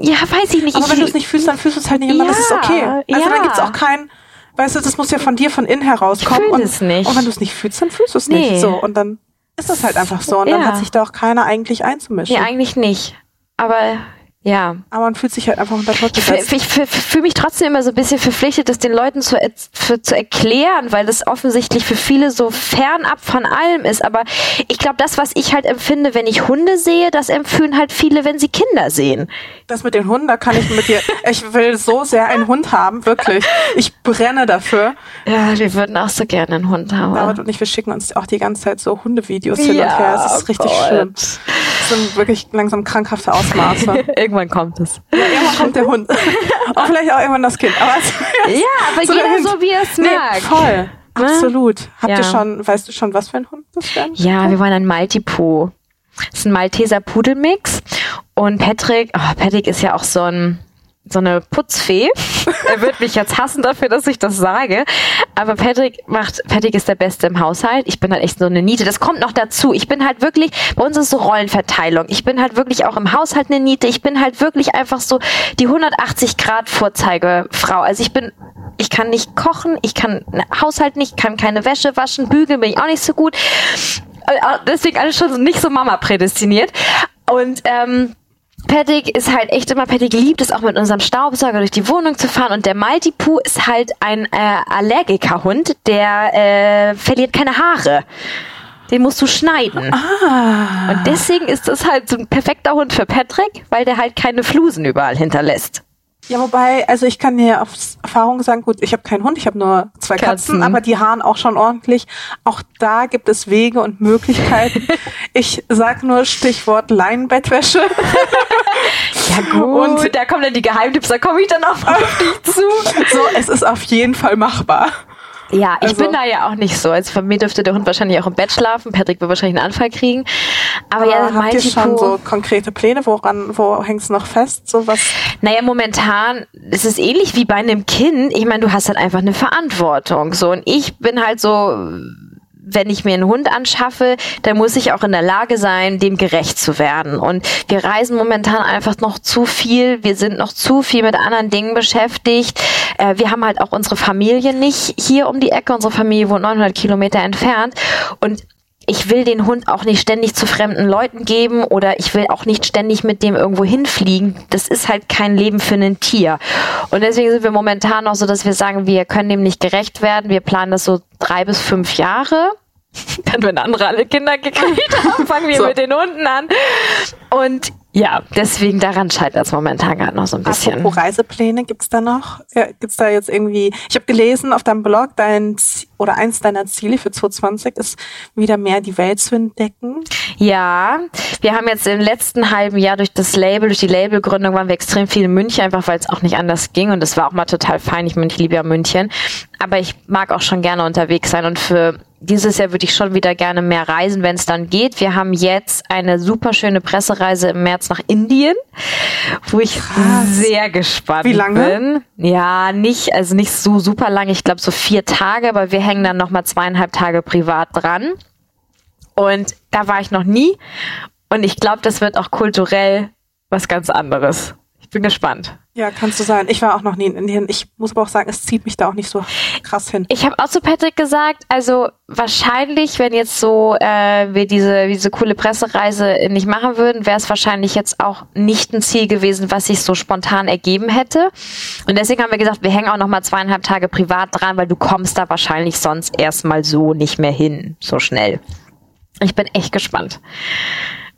ja, weiß ich nicht. aber ich, wenn du es nicht fühlst, dann fühlst du es halt nicht immer. das ist Ja, okay. Also ja. dann gibt's auch kein, weißt du, das muss ja von dir von innen herauskommen. Ich fühl und, es nicht. und wenn du es nicht fühlst, dann fühlst du es Nee. nicht. So und dann ist das halt einfach so. Und dann Ja. hat sich da auch keiner eigentlich einzumischen. Nee, eigentlich nicht. Aber Ja. Aber man fühlt sich halt einfach unter Druck Ich, gesetzt. ich, ich fühle mich trotzdem immer so ein bisschen verpflichtet, das den Leuten zu, für, zu erklären, weil das offensichtlich für viele so fernab von allem ist. Aber ich glaube, das, was ich halt empfinde, wenn ich Hunde sehe, das empfinden halt viele, wenn sie Kinder sehen. Das mit den Hunden, da kann ich mit dir. Ich will so sehr einen Hund haben, wirklich. Ich brenne dafür. Ja, wir würden auch so gerne einen Hund haben. David und ich, wir schicken uns auch die ganze Zeit so Hundevideos hin Ja, und her. Es ist richtig Gott. schlimm. Das sind wirklich langsam krankhafte Ausmaße. Irgendwann kommt es. Ja, irgendwann kommt der Hund. Und vielleicht auch irgendwann das Kind. Aber Ja, aber So jeder so, wie er es nee, mag. voll. Absolut. Habt Ja. ihr schon, weißt du schon, was für ein Hund das wäre? Ja, wir wollen einen Maltipoo. Das ist ein Malteser Pudelmix. Und Patrick, oh, Patrick ist ja auch so ein so eine Putzfee. er wird mich jetzt hassen dafür, dass ich das sage. Aber Patrick macht, Patrick ist der Beste im Haushalt. Ich bin halt echt so eine Niete. Das kommt noch dazu. Ich bin halt wirklich, bei uns ist so Rollenverteilung. Ich bin halt wirklich auch im Haushalt eine Niete. Ich bin halt wirklich einfach so die 180 Grad Vorzeigefrau. Also ich bin, ich kann nicht kochen, ich kann Haushalt nicht, kann keine Wäsche waschen, bügeln bin ich auch nicht so gut. Äh, Deswegen alles schon nicht so Mama prädestiniert. Und ähm, Patrick ist halt echt immer, Patrick liebt es auch mit unserem Staubsauger durch die Wohnung zu fahren und der Maltipoo ist halt ein äh, Allergikerhund, der äh, verliert keine Haare. Den musst du schneiden. Ah. Und deswegen ist das halt so ein perfekter Hund für Patrick, weil der halt keine Flusen überall hinterlässt. Ja, wobei, also ich kann dir aus Erfahrung sagen, gut, ich habe keinen Hund, ich habe nur zwei Katzen, Katzen. aber die haaren auch schon ordentlich. Auch da gibt es Wege und Möglichkeiten. ich sag nur Stichwort Leinenbettwäsche. Ja gut, Und- da kommen dann die Geheimtipps, da komme ich dann auch auf dich zu. so, es ist auf jeden Fall machbar. Ja, ich Also- bin da ja auch nicht so. Also von mir dürfte der Hund wahrscheinlich auch im Bett schlafen. Patrick wird wahrscheinlich einen Anfall kriegen. Aber, ja, Aber habt ihr schon so konkrete Pläne, woran, wo hängt's noch fest? So was? Naja, momentan ist es ähnlich wie bei einem Kind. Ich meine, du hast halt einfach eine Verantwortung. So, und ich bin halt so, wenn ich mir einen Hund anschaffe, dann muss ich auch in der Lage sein, dem gerecht zu werden. Und wir reisen momentan einfach noch zu viel. Wir sind noch zu viel mit anderen Dingen beschäftigt. Äh, wir haben halt auch unsere Familie nicht hier um die Ecke. Unsere Familie wohnt 900 Kilometer entfernt. Und ich will den Hund auch nicht ständig zu fremden Leuten geben oder ich will auch nicht ständig mit dem irgendwo hinfliegen. Das ist halt kein Leben für ein Tier. Und deswegen sind wir momentan noch so, dass wir sagen, wir können dem nicht gerecht werden. Wir planen das so drei bis fünf Jahre. Dann, wenn andere alle Kinder gekriegt haben, fangen wir So. mit den Hunden an. Und ja, deswegen daran scheitert es momentan gerade noch so ein bisschen. Apropos Reisepläne, gibt's da noch? Ja, gibt's da jetzt irgendwie? Ich habe gelesen auf deinem Blog, dein Z- oder eins deiner Ziele für 2020 ist wieder mehr die Welt zu entdecken. Ja, wir haben jetzt im letzten halben Jahr durch das Label, durch die Labelgründung waren wir extrem viel in München, einfach weil es auch nicht anders ging und das war auch mal total fein. Ich, mein, ich liebe ja München, aber ich mag auch schon gerne unterwegs sein und für dieses Jahr würde ich schon wieder gerne mehr reisen, wenn es dann geht. Wir haben jetzt eine super schöne Pressereise im März nach Indien, wo ich sehr gespannt Wie lange? bin. Ja, nicht, also nicht so super lang, ich glaube so vier Tage, aber wir hängen dann nochmal zweieinhalb Tage privat dran. Und da war ich noch nie. Und ich glaube, das wird auch kulturell was ganz anderes. Ich bin gespannt. Ja, kannst du sein. Ich war auch noch nie in Indien. Ich muss aber auch sagen, es zieht mich da auch nicht so krass hin. Ich habe auch zu Patrick gesagt, also wahrscheinlich, wenn jetzt so äh, wir diese diese coole Pressereise nicht machen würden, wäre es wahrscheinlich jetzt auch nicht ein Ziel gewesen, was sich so spontan ergeben hätte. Und deswegen haben wir gesagt, wir hängen auch noch mal zweieinhalb Tage privat dran, weil du kommst da wahrscheinlich sonst erstmal so nicht mehr hin, so schnell. Ich bin echt gespannt.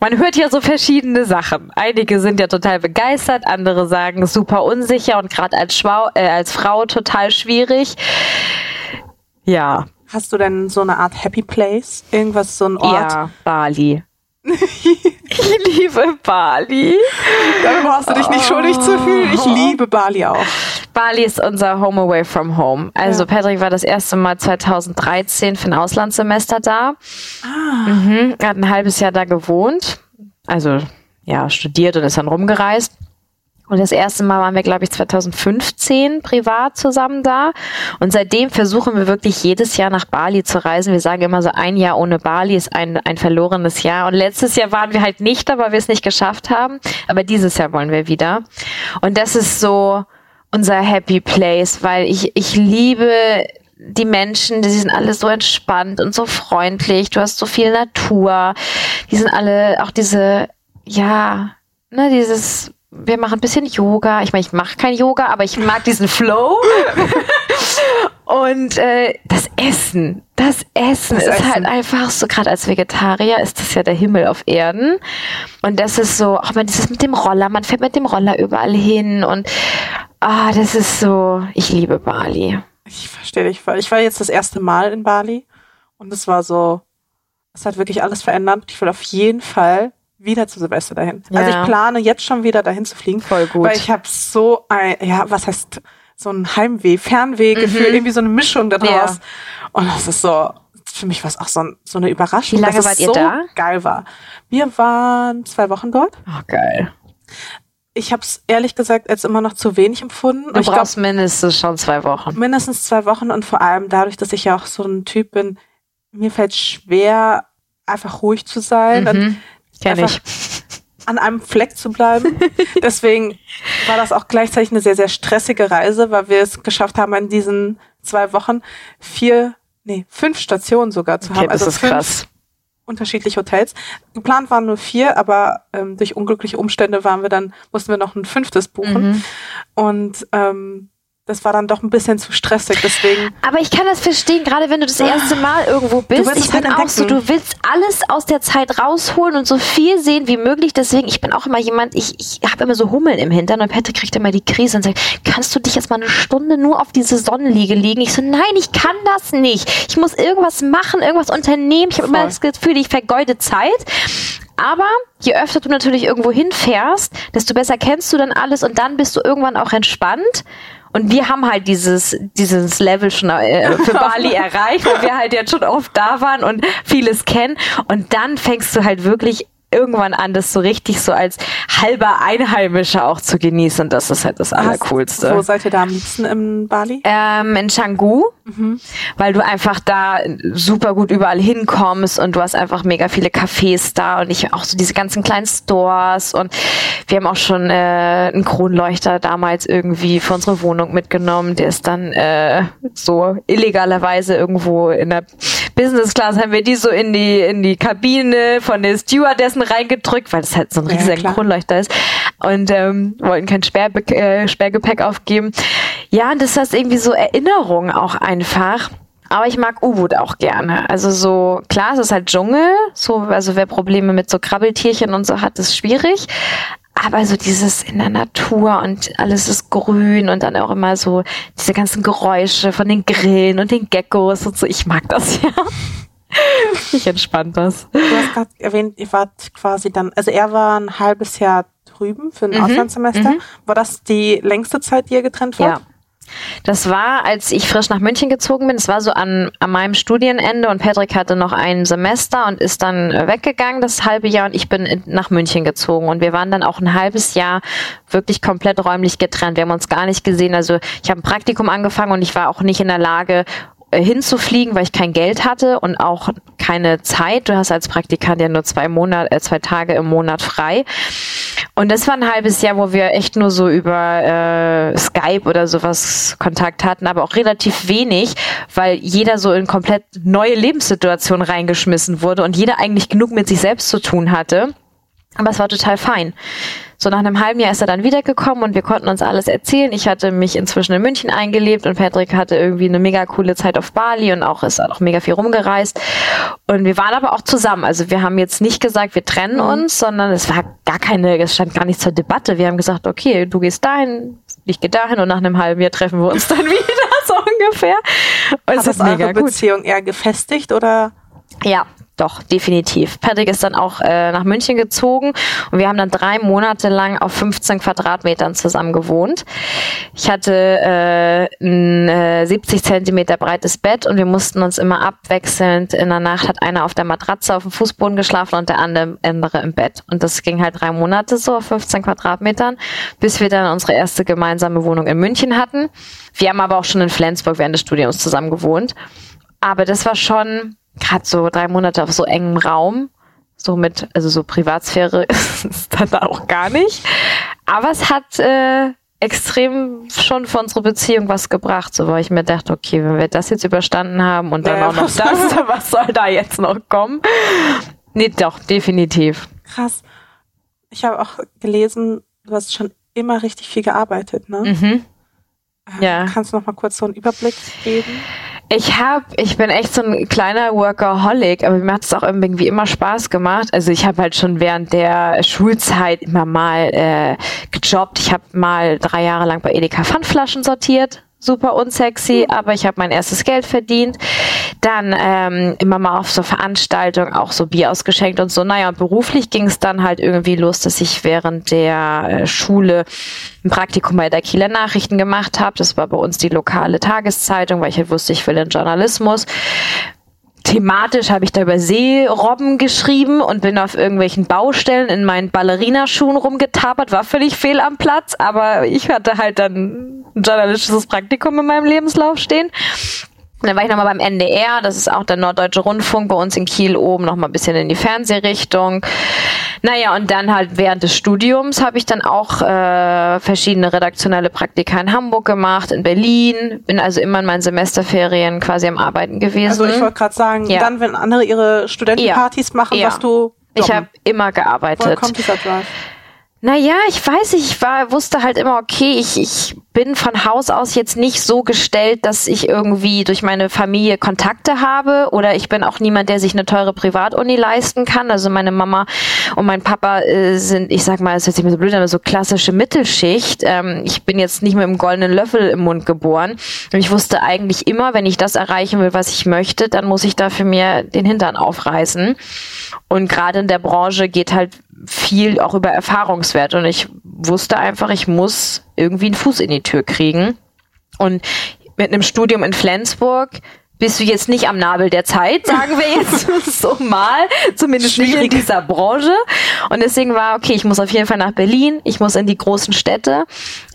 Man hört ja so verschiedene Sachen. Einige sind ja total begeistert, andere sagen super unsicher und gerade als, äh, als Frau total schwierig. Ja, Hast du denn so eine Art Happy Place? Irgendwas, so ein Ort? ja, Bali. ich liebe Bali. Da brauchst du dich nicht schuldig zu fühlen. Ich liebe Bali auch. Bali ist unser Home away from home. Also Ja. Patrick war das erste Mal 2013 für ein Auslandssemester da. Ah. Mhm, er hat ein halbes Jahr da gewohnt. Also ja, studiert und ist dann rumgereist. Und das erste Mal waren wir, glaube ich, 2015 privat zusammen da. Und seitdem versuchen wir wirklich jedes Jahr nach Bali zu reisen. Wir sagen immer so, ein Jahr ohne Bali ist ein, ein verlorenes Jahr. Und letztes Jahr waren wir halt nicht da, weil wir es nicht geschafft haben. Aber dieses Jahr wollen wir wieder. Und das ist so unser Happy Place, weil ich, ich liebe die Menschen, die sind alle so entspannt und so freundlich. Du hast so viel Natur. Die sind alle auch diese, ja, ne, dieses wir machen ein bisschen Yoga. Ich meine, ich mache kein Yoga, aber ich mag diesen Flow. Und äh, das Essen, das Essen Das ist Essen. halt einfach so, gerade als Vegetarier ist das ja der Himmel auf Erden. Und das ist so, auch mal dieses mit dem Roller, man fährt mit dem Roller überall hin und ah, das ist so, ich liebe Bali. Ich verstehe dich voll. Ich war jetzt das erste Mal in Bali und es war so, es hat wirklich alles verändert. Ich will auf jeden Fall wieder zu Silvester dahin. Also Ja. ich plane jetzt schon wieder dahin zu fliegen. Voll gut. Weil ich habe so ein, ja, was heißt so ein Heimweh, Fernwehgefühl, irgendwie so eine Mischung daraus. Mhm. Ja. Und das ist so, für mich war es auch so, ein, so eine Überraschung, Wie lange dass wart es ihr so da? geil war. Wir waren zwei Wochen dort. Oh, geil. Ich habe es ehrlich gesagt als immer noch zu wenig empfunden. Und Du ich glaub, brauchst mindestens schon zwei Wochen. mindestens zwei Wochen und vor allem dadurch, dass ich ja auch so ein Typ bin, mir fällt schwer, einfach ruhig zu sein Mhm. Kenn ich. an einem Fleck zu bleiben. Deswegen war das auch gleichzeitig eine sehr, sehr stressige Reise, weil wir es geschafft haben, in diesen zwei Wochen vier, nee, fünf Stationen sogar zu Okay, haben. das Also ist fünf krass. unterschiedliche Hotels. Geplant waren nur vier, aber ähm, durch unglückliche Umstände waren wir dann, mussten wir noch ein fünftes buchen. Mhm. Und ähm, das war dann doch ein bisschen zu stressig. Deswegen Aber ich kann das verstehen, gerade wenn du das erste Mal irgendwo bist. Ich halt bin auch so, du willst alles aus der Zeit rausholen und so viel sehen wie möglich. Deswegen, ich bin auch immer jemand, ich, ich habe immer so Hummeln im Hintern und Patrick kriegt immer die Krise und sagt, kannst du dich jetzt mal eine Stunde nur auf diese Sonnenliege liegen? Ich so, nein, ich kann das nicht. Ich muss irgendwas machen, irgendwas unternehmen. Ich habe immer das Gefühl, ich vergeude Zeit. Aber je öfter du natürlich irgendwo hinfährst, desto besser kennst du dann alles und dann bist du irgendwann auch entspannt. Und wir haben halt dieses, dieses Level schon äh, für Bali erreicht, weil wir halt jetzt schon oft da waren und vieles kennen. Und dann fängst du halt wirklich irgendwann an, das so richtig so als halber Einheimischer auch zu genießen. Und das ist halt das Allercoolste. Wo seid ihr da am liebsten in Bali? Ähm, in Canggu, weil du einfach da super gut überall hinkommst und du hast einfach mega viele Cafés da und ich auch so diese ganzen kleinen Stores und wir haben auch schon äh, einen Kronleuchter damals irgendwie für unsere Wohnung mitgenommen. Der ist dann äh, so illegalerweise irgendwo in der Business Class haben wir die so in die in die Kabine von der Stewardessen reingedrückt, weil das halt so ein Ja, riesiger klar. Kronleuchter ist und ähm, wollten kein Sperrbe äh, Sperrgepäck aufgeben. Ja, und das ist irgendwie so Erinnerung auch einfach. Aber ich mag U-Boot auch gerne. Also so, klar, es ist halt Dschungel. So, also wer Probleme mit so Krabbeltierchen und so hat, ist schwierig. Aber so dieses in der Natur und alles ist grün und dann auch immer so diese ganzen Geräusche von den Grillen und den Geckos und so. Ich mag das ja. Ich entspannt das. Du hast gerade erwähnt, ihr wart quasi dann, also er war ein halbes Jahr drüben für ein Mhm, Auslandssemester. War das die längste Zeit, die ihr getrennt wart? Ja. Das war, als ich frisch nach München gezogen bin. Das war so an, an meinem Studienende und Patrick hatte noch ein Semester und ist dann äh, weggegangen, das halbe Jahr, und ich bin in, nach München gezogen. Und wir waren dann auch ein halbes Jahr wirklich komplett räumlich getrennt. Wir haben uns gar nicht gesehen. Also ich habe ein Praktikum angefangen und ich war auch nicht in der Lage, äh, hinzufliegen, weil ich kein Geld hatte und auch keine Zeit. Du hast als Praktikant ja nur zwei Monate, äh, zwei Tage im Monat frei. Und das war ein halbes Jahr, wo wir echt nur so über äh, Skype oder sowas Kontakt hatten, aber auch relativ wenig, weil jeder so in komplett neue Lebenssituationen reingeschmissen wurde und jeder eigentlich genug mit sich selbst zu tun hatte. Aber es war total fein. So nach einem halben Jahr ist er dann wiedergekommen und wir konnten uns alles erzählen. Ich hatte mich inzwischen in München eingelebt und Patrick hatte irgendwie eine mega coole Zeit auf Bali und auch ist auch mega viel rumgereist. Und wir waren aber auch zusammen. Also wir haben jetzt nicht gesagt, wir trennen uns, sondern es war gar keine, es stand gar nicht zur Debatte. Wir haben gesagt, okay, du gehst dahin, ich gehe dahin und nach einem halben Jahr treffen wir uns dann wieder, so ungefähr. Und es Hat das ist mega eure gut. Beziehung eher gefestigt oder? Ja, doch, definitiv. Patrick ist dann auch äh, nach München gezogen und wir haben dann drei Monate lang auf 15 Quadratmetern zusammen gewohnt. Ich hatte äh, ein äh, 70 Zentimeter breites Bett und wir mussten uns immer abwechselnd. In der Nacht hat einer auf der Matratze auf dem Fußboden geschlafen und der andere andere im Bett. Und das ging halt drei Monate so auf 15 Quadratmetern, bis wir dann unsere erste gemeinsame Wohnung in München hatten. Wir haben aber auch schon in Flensburg während des Studiums zusammen gewohnt. Aber das war schon gerade so drei Monate auf so engem Raum. So mit, also so Privatsphäre ist dann auch gar nicht. Aber es hat äh, extrem schon für unsere Beziehung was gebracht, so weil ich mir dachte, okay, wenn wir das jetzt überstanden haben und dann Ja, auch noch das, was soll da jetzt noch kommen? Nee, doch, definitiv. Krass. Ich habe auch gelesen, du hast schon immer richtig viel gearbeitet, ne? Mhm. Äh, Ja. Kannst du noch mal kurz so einen Überblick geben? Ich hab, ich bin echt so ein kleiner Workaholic, aber mir hat es auch irgendwie immer Spaß gemacht. Also ich habe halt schon während der Schulzeit immer mal äh, gejobbt. Ich habe mal drei Jahre lang bei Edeka Pfandflaschen sortiert. Super unsexy, aber ich habe mein erstes Geld verdient. Dann ähm, immer mal auf so Veranstaltungen auch so Bier ausgeschenkt und so. Naja, und beruflich ging es dann halt irgendwie los, dass ich während der äh, Schule ein Praktikum bei der Kieler Nachrichten gemacht habe. Das war bei uns die lokale Tageszeitung, weil ich halt wusste, ich will in Journalismus. Thematisch habe ich da über Seerobben geschrieben und bin auf irgendwelchen Baustellen in meinen Ballerinaschuhen rumgetapert, war völlig fehl am Platz, aber ich hatte halt dann ein journalistisches Praktikum in meinem Lebenslauf stehen. Und dann war ich nochmal beim NDR, das ist auch der Norddeutsche Rundfunk bei uns in Kiel oben, nochmal ein bisschen in die Fernsehrichtung. Naja, und dann halt während des Studiums habe ich dann auch äh, verschiedene redaktionelle Praktika in Hamburg gemacht, in Berlin, bin also immer in meinen Semesterferien quasi am Arbeiten gewesen. Also ich wollte gerade sagen, Ja. dann, wenn andere ihre Studentenpartys machen, Ja. was du ich habe immer Woher gearbeitet. kommt dieser Drive? Naja, ich weiß ich war, wusste halt immer, okay, ich, ich bin von Haus aus jetzt nicht so gestellt, dass ich irgendwie durch meine Familie Kontakte habe oder ich bin auch niemand, der sich eine teure Privatuni leisten kann. Also meine Mama und mein Papa äh, sind, ich sag mal, es hört sich mir so blöd an, aber so klassische Mittelschicht. Ähm, ich bin jetzt nicht mit einem goldenen Löffel im Mund geboren. Und ich wusste eigentlich immer, wenn ich das erreichen will, was ich möchte, dann muss ich dafür mir den Hintern aufreißen. Und gerade in der Branche geht halt viel auch über Erfahrungswert. Und ich wusste einfach, ich muss irgendwie einen Fuß in die Tür kriegen. Und mit einem Studium in Flensburg bist du jetzt nicht am Nabel der Zeit, sagen wir jetzt so mal, zumindest nicht in Schwierig. dieser Branche. Und deswegen war, okay, ich muss auf jeden Fall nach Berlin, ich muss in die großen Städte.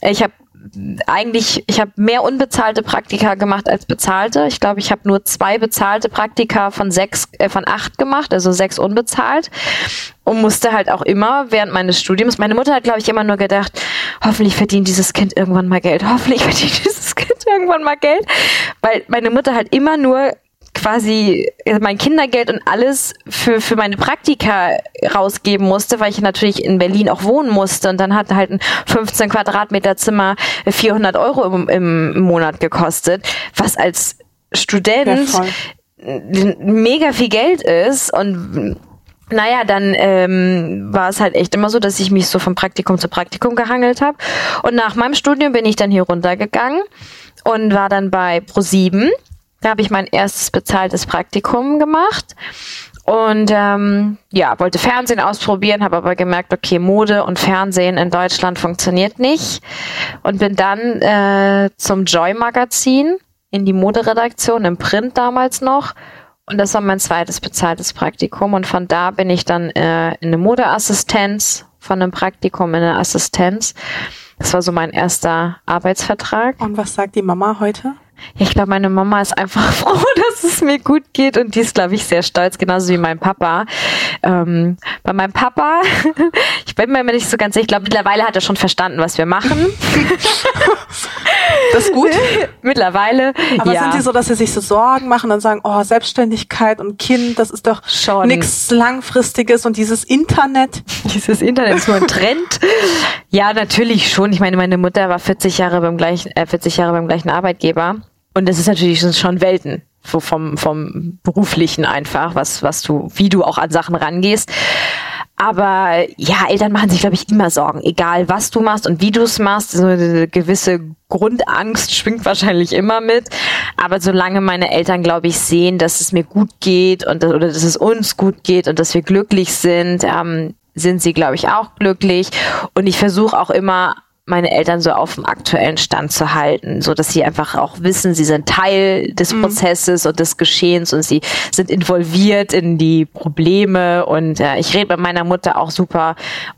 Ich habe eigentlich, ich habe mehr unbezahlte Praktika gemacht als bezahlte. Ich glaube, ich habe nur zwei bezahlte Praktika von sechs, äh, von acht gemacht, also sechs unbezahlt. Und musste halt auch immer während meines Studiums, meine Mutter hat, glaube ich, immer nur gedacht, hoffentlich verdient dieses Kind irgendwann mal Geld, hoffentlich verdient dieses Kind irgendwann mal Geld. Weil meine Mutter halt immer nur quasi äh, mein Kindergeld und alles für, für meine Praktika rausgeben musste, weil ich natürlich in Berlin auch wohnen musste und dann hat halt ein 15 Quadratmeter Zimmer 400 Euro im, im Monat gekostet, was als Ja, Student voll. mega viel Geld ist und naja, dann ähm, war es halt echt immer so, dass ich mich so von Praktikum zu Praktikum gehangelt habe. Und nach meinem Studium bin ich dann hier runtergegangen und war dann bei Pro7. Da habe ich mein erstes bezahltes Praktikum gemacht. Und ähm, ja, wollte Fernsehen ausprobieren, habe aber gemerkt, okay, Mode und Fernsehen in Deutschland funktioniert nicht. Und bin dann äh, zum Joy-Magazin in die Moderedaktion, im Print damals noch. Und das war mein zweites bezahltes Praktikum. Und von da bin ich dann äh, in eine Modeassistenz, von einem Praktikum in eine Assistenz. Das war so mein erster Arbeitsvertrag. Und was sagt die Mama heute? Ich glaube, meine Mama ist einfach froh, dass es mir gut geht und die ist, glaube ich, sehr stolz, genauso wie mein Papa. Ähm, bei meinem Papa, ich bin mir immer nicht so ganz sicher, ich glaube, mittlerweile hat er schon verstanden, was wir machen. Das ist gut. mittlerweile, Aber ja. sind die so, dass sie sich so Sorgen machen und sagen, oh, Selbstständigkeit und Kind, das ist doch Schon. nichts Langfristiges und dieses Internet. Dieses Internet ist nur ein Trend. ja, natürlich schon. Ich meine, meine Mutter war 40 Jahre beim gleichen, äh, 40 Jahre beim gleichen Arbeitgeber. Und das ist natürlich schon- Welten. So vom, vom beruflichen einfach, was, was du, wie du auch an Sachen rangehst. Aber ja, Eltern machen sich, glaube ich, immer Sorgen, egal was du machst und wie du es machst. So eine gewisse Grundangst schwingt wahrscheinlich immer mit. Aber solange meine Eltern, glaube ich, sehen, dass es mir gut geht und oder dass es uns gut geht und dass wir glücklich sind, ähm, sind sie, glaube ich, auch glücklich. Und ich versuche auch immer meine Eltern so auf dem aktuellen Stand zu halten, so dass sie einfach auch wissen, sie sind Teil des Prozesses und des Geschehens und sie sind involviert in die Probleme und äh, ich rede mit meiner Mutter auch super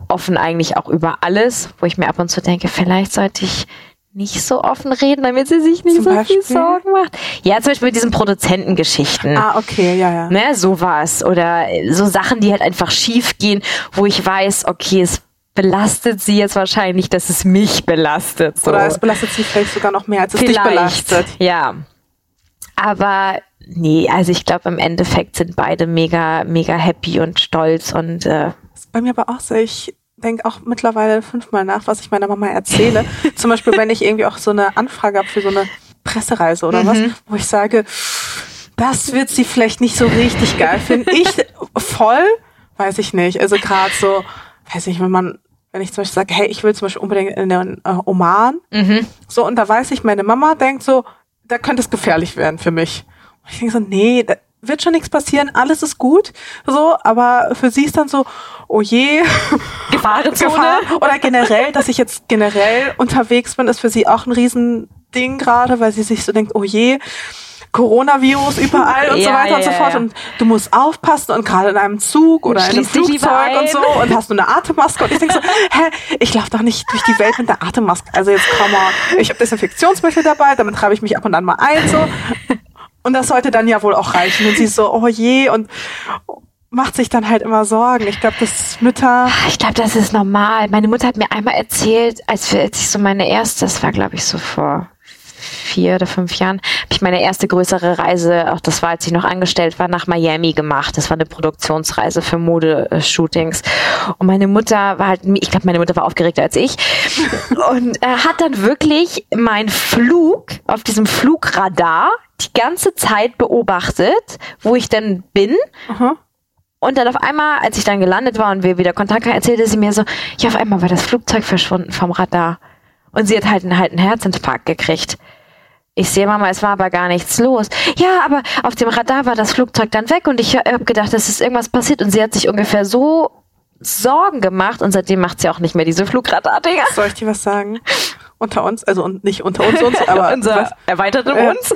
offen eigentlich auch über alles, wo ich mir ab und zu denke, vielleicht sollte ich nicht so offen reden, damit sie sich nicht Zum so Beispiel? viel Sorgen macht. Ja, zum Beispiel mit diesen Produzentengeschichten. Ah, okay, ja, ja. Ne, sowas. Oder so Sachen, die halt einfach schief gehen, wo ich weiß, okay, es belastet sie jetzt wahrscheinlich, dass es mich belastet. So. Oder es belastet sie vielleicht sogar noch mehr, als es dich belastet. Ja. Aber nee, also ich glaube, im Endeffekt sind beide mega, mega happy und stolz und äh, Das ist bei mir aber auch so. Ich denke auch mittlerweile fünfmal nach, was ich meiner Mama erzähle. Zum Beispiel, wenn ich irgendwie auch so eine Anfrage habe für so eine Pressereise oder mhm. was, wo ich sage, das wird sie vielleicht nicht so richtig geil finden. Ich voll, weiß ich nicht. Also gerade so, weiß ich, wenn man, wenn ich zum Beispiel sage, hey, ich will zum Beispiel unbedingt in den äh, Oman, mhm. so und da weiß ich, meine Mama denkt so, da könnte es gefährlich werden für mich. Und ich denke so, nee, da wird schon nichts passieren, alles ist gut, so, aber für sie ist dann so, oh je, Gefahrenzone. Gefahr. Oder generell, dass ich jetzt generell unterwegs bin, ist für sie auch ein Riesending gerade, weil sie sich so denkt, oh je, Coronavirus überall und ja, so weiter ja, und so fort. Ja. Und du musst aufpassen und gerade in einem Zug oder in einem Flugzeug und so und hast du eine Atemmaske. Und ich denke so, hä, ich laufe doch nicht durch die Welt mit der Atemmaske. Also jetzt komm mal, ich habe Desinfektionsmittel dabei, damit treibe ich mich ab und an mal ein. so. Und das sollte dann ja wohl auch reichen. Und sie ist so, oh je, und macht sich dann halt immer Sorgen. Ich glaube, das Mütter. Ich glaube, das ist normal. Meine Mutter hat mir einmal erzählt, als, wir, als ich so meine erste, das war glaube ich so vor vier oder fünf Jahren, habe ich meine erste größere Reise, auch das war, als ich noch angestellt war, nach Miami gemacht. Das war eine Produktionsreise für Modeshootings. Und meine Mutter war halt, ich glaube, meine Mutter war aufgeregter als ich. Und äh, hat dann wirklich meinen Flug auf diesem Flugradar die ganze Zeit beobachtet, wo ich denn bin. Aha. Und dann auf einmal, als ich dann gelandet war und wir wieder Kontakt hatten, erzählte sie mir so, ja, auf einmal war das Flugzeug verschwunden vom Radar. Und sie hat halt einen, halt einen Herzinfarkt gekriegt. Ich sehe Mama, es war aber gar nichts los. Ja, aber auf dem Radar war das Flugzeug dann weg und ich habe gedacht, es ist irgendwas passiert und sie hat sich ungefähr so Sorgen gemacht und seitdem macht sie auch nicht mehr diese Flugradar-Dinger. Soll ich dir was sagen? Unter uns, also nicht unter uns, uns aber unser was, erweiterte äh, uns.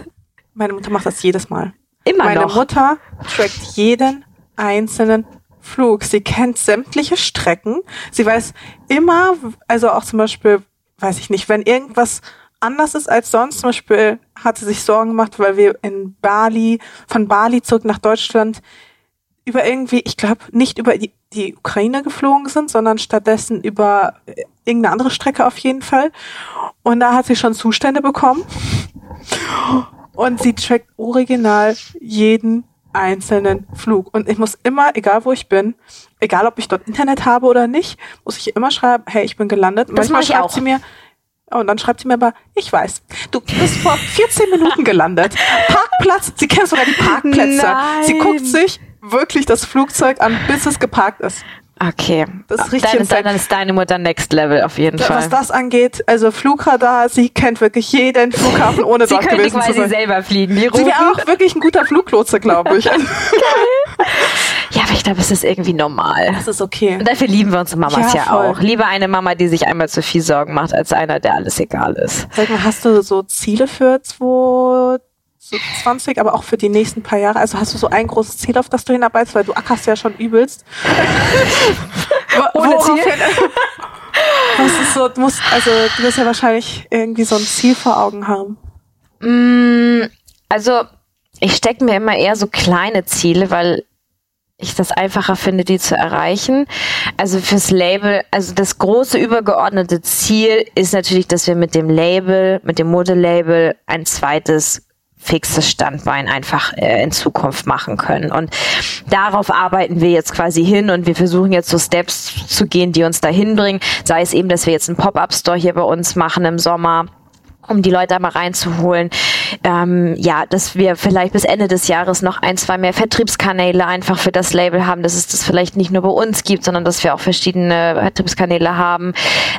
Meine Mutter macht das jedes Mal. Immer Meine noch. Mutter trackt jeden einzelnen Flug. Sie kennt sämtliche Strecken. Sie weiß immer, also auch zum Beispiel, weiß ich nicht, wenn irgendwas anders ist als sonst. Zum Beispiel hat sie sich Sorgen gemacht, weil wir in Bali, von Bali zurück nach Deutschland über irgendwie, ich glaube, nicht über die, die Ukraine geflogen sind, sondern stattdessen über irgendeine andere Strecke auf jeden Fall. Und da hat sie schon Zustände bekommen. Und sie trackt original jeden einzelnen Flug. Und ich muss immer, egal wo ich bin, egal ob ich dort Internet habe oder nicht, muss ich immer schreiben, hey, ich bin gelandet. Das Manchmal schreibt auch. sie mir, und dann schreibt sie mir aber, ich weiß, du bist vor 14 Minuten gelandet. Parkplatz, sie kennt sogar die Parkplätze. Nein. Sie guckt sich wirklich das Flugzeug an, bis es geparkt ist. Okay. Das ist richtig. Dann, dann ist deine Mutter Next Level auf jeden da, Fall. Was das angeht, also Flugradar, sie kennt wirklich jeden Flughafen, ohne sie dort gewesen zu sein. Sie könnte quasi selber fliegen. Die sie wäre auch wirklich ein guter Fluglotse, glaube ich. Geil. Ja, aber ich glaube, es ist irgendwie normal. Das ist okay. Und dafür lieben wir unsere Mamas ja, ja auch. Lieber eine Mama, die sich einmal zu viel Sorgen macht, als einer, der alles egal ist. Sag mal, hast du so Ziele für 2020, aber auch für die nächsten paar Jahre? Also hast du so ein großes Ziel, auf das du hinarbeitest, weil du ackerst ja schon übelst. Ohne Ziel? Was ist so, du musst, also du wirst ja wahrscheinlich irgendwie so ein Ziel vor Augen haben. Mm, also ich stecke mir immer eher so kleine Ziele, weil ich das einfacher finde, die zu erreichen. Also fürs Label, also das große übergeordnete Ziel ist natürlich, dass wir mit dem Label, mit dem Modelabel ein zweites fixes Standbein einfach äh, in Zukunft machen können. Und darauf arbeiten wir jetzt quasi hin und wir versuchen jetzt so Steps zu gehen, die uns dahin bringen. Sei es eben, dass wir jetzt einen Pop-up-Store hier bei uns machen im Sommer um die Leute einmal reinzuholen. Ähm, ja, dass wir vielleicht bis Ende des Jahres noch ein, zwei mehr Vertriebskanäle einfach für das Label haben, dass es das vielleicht nicht nur bei uns gibt, sondern dass wir auch verschiedene Vertriebskanäle haben.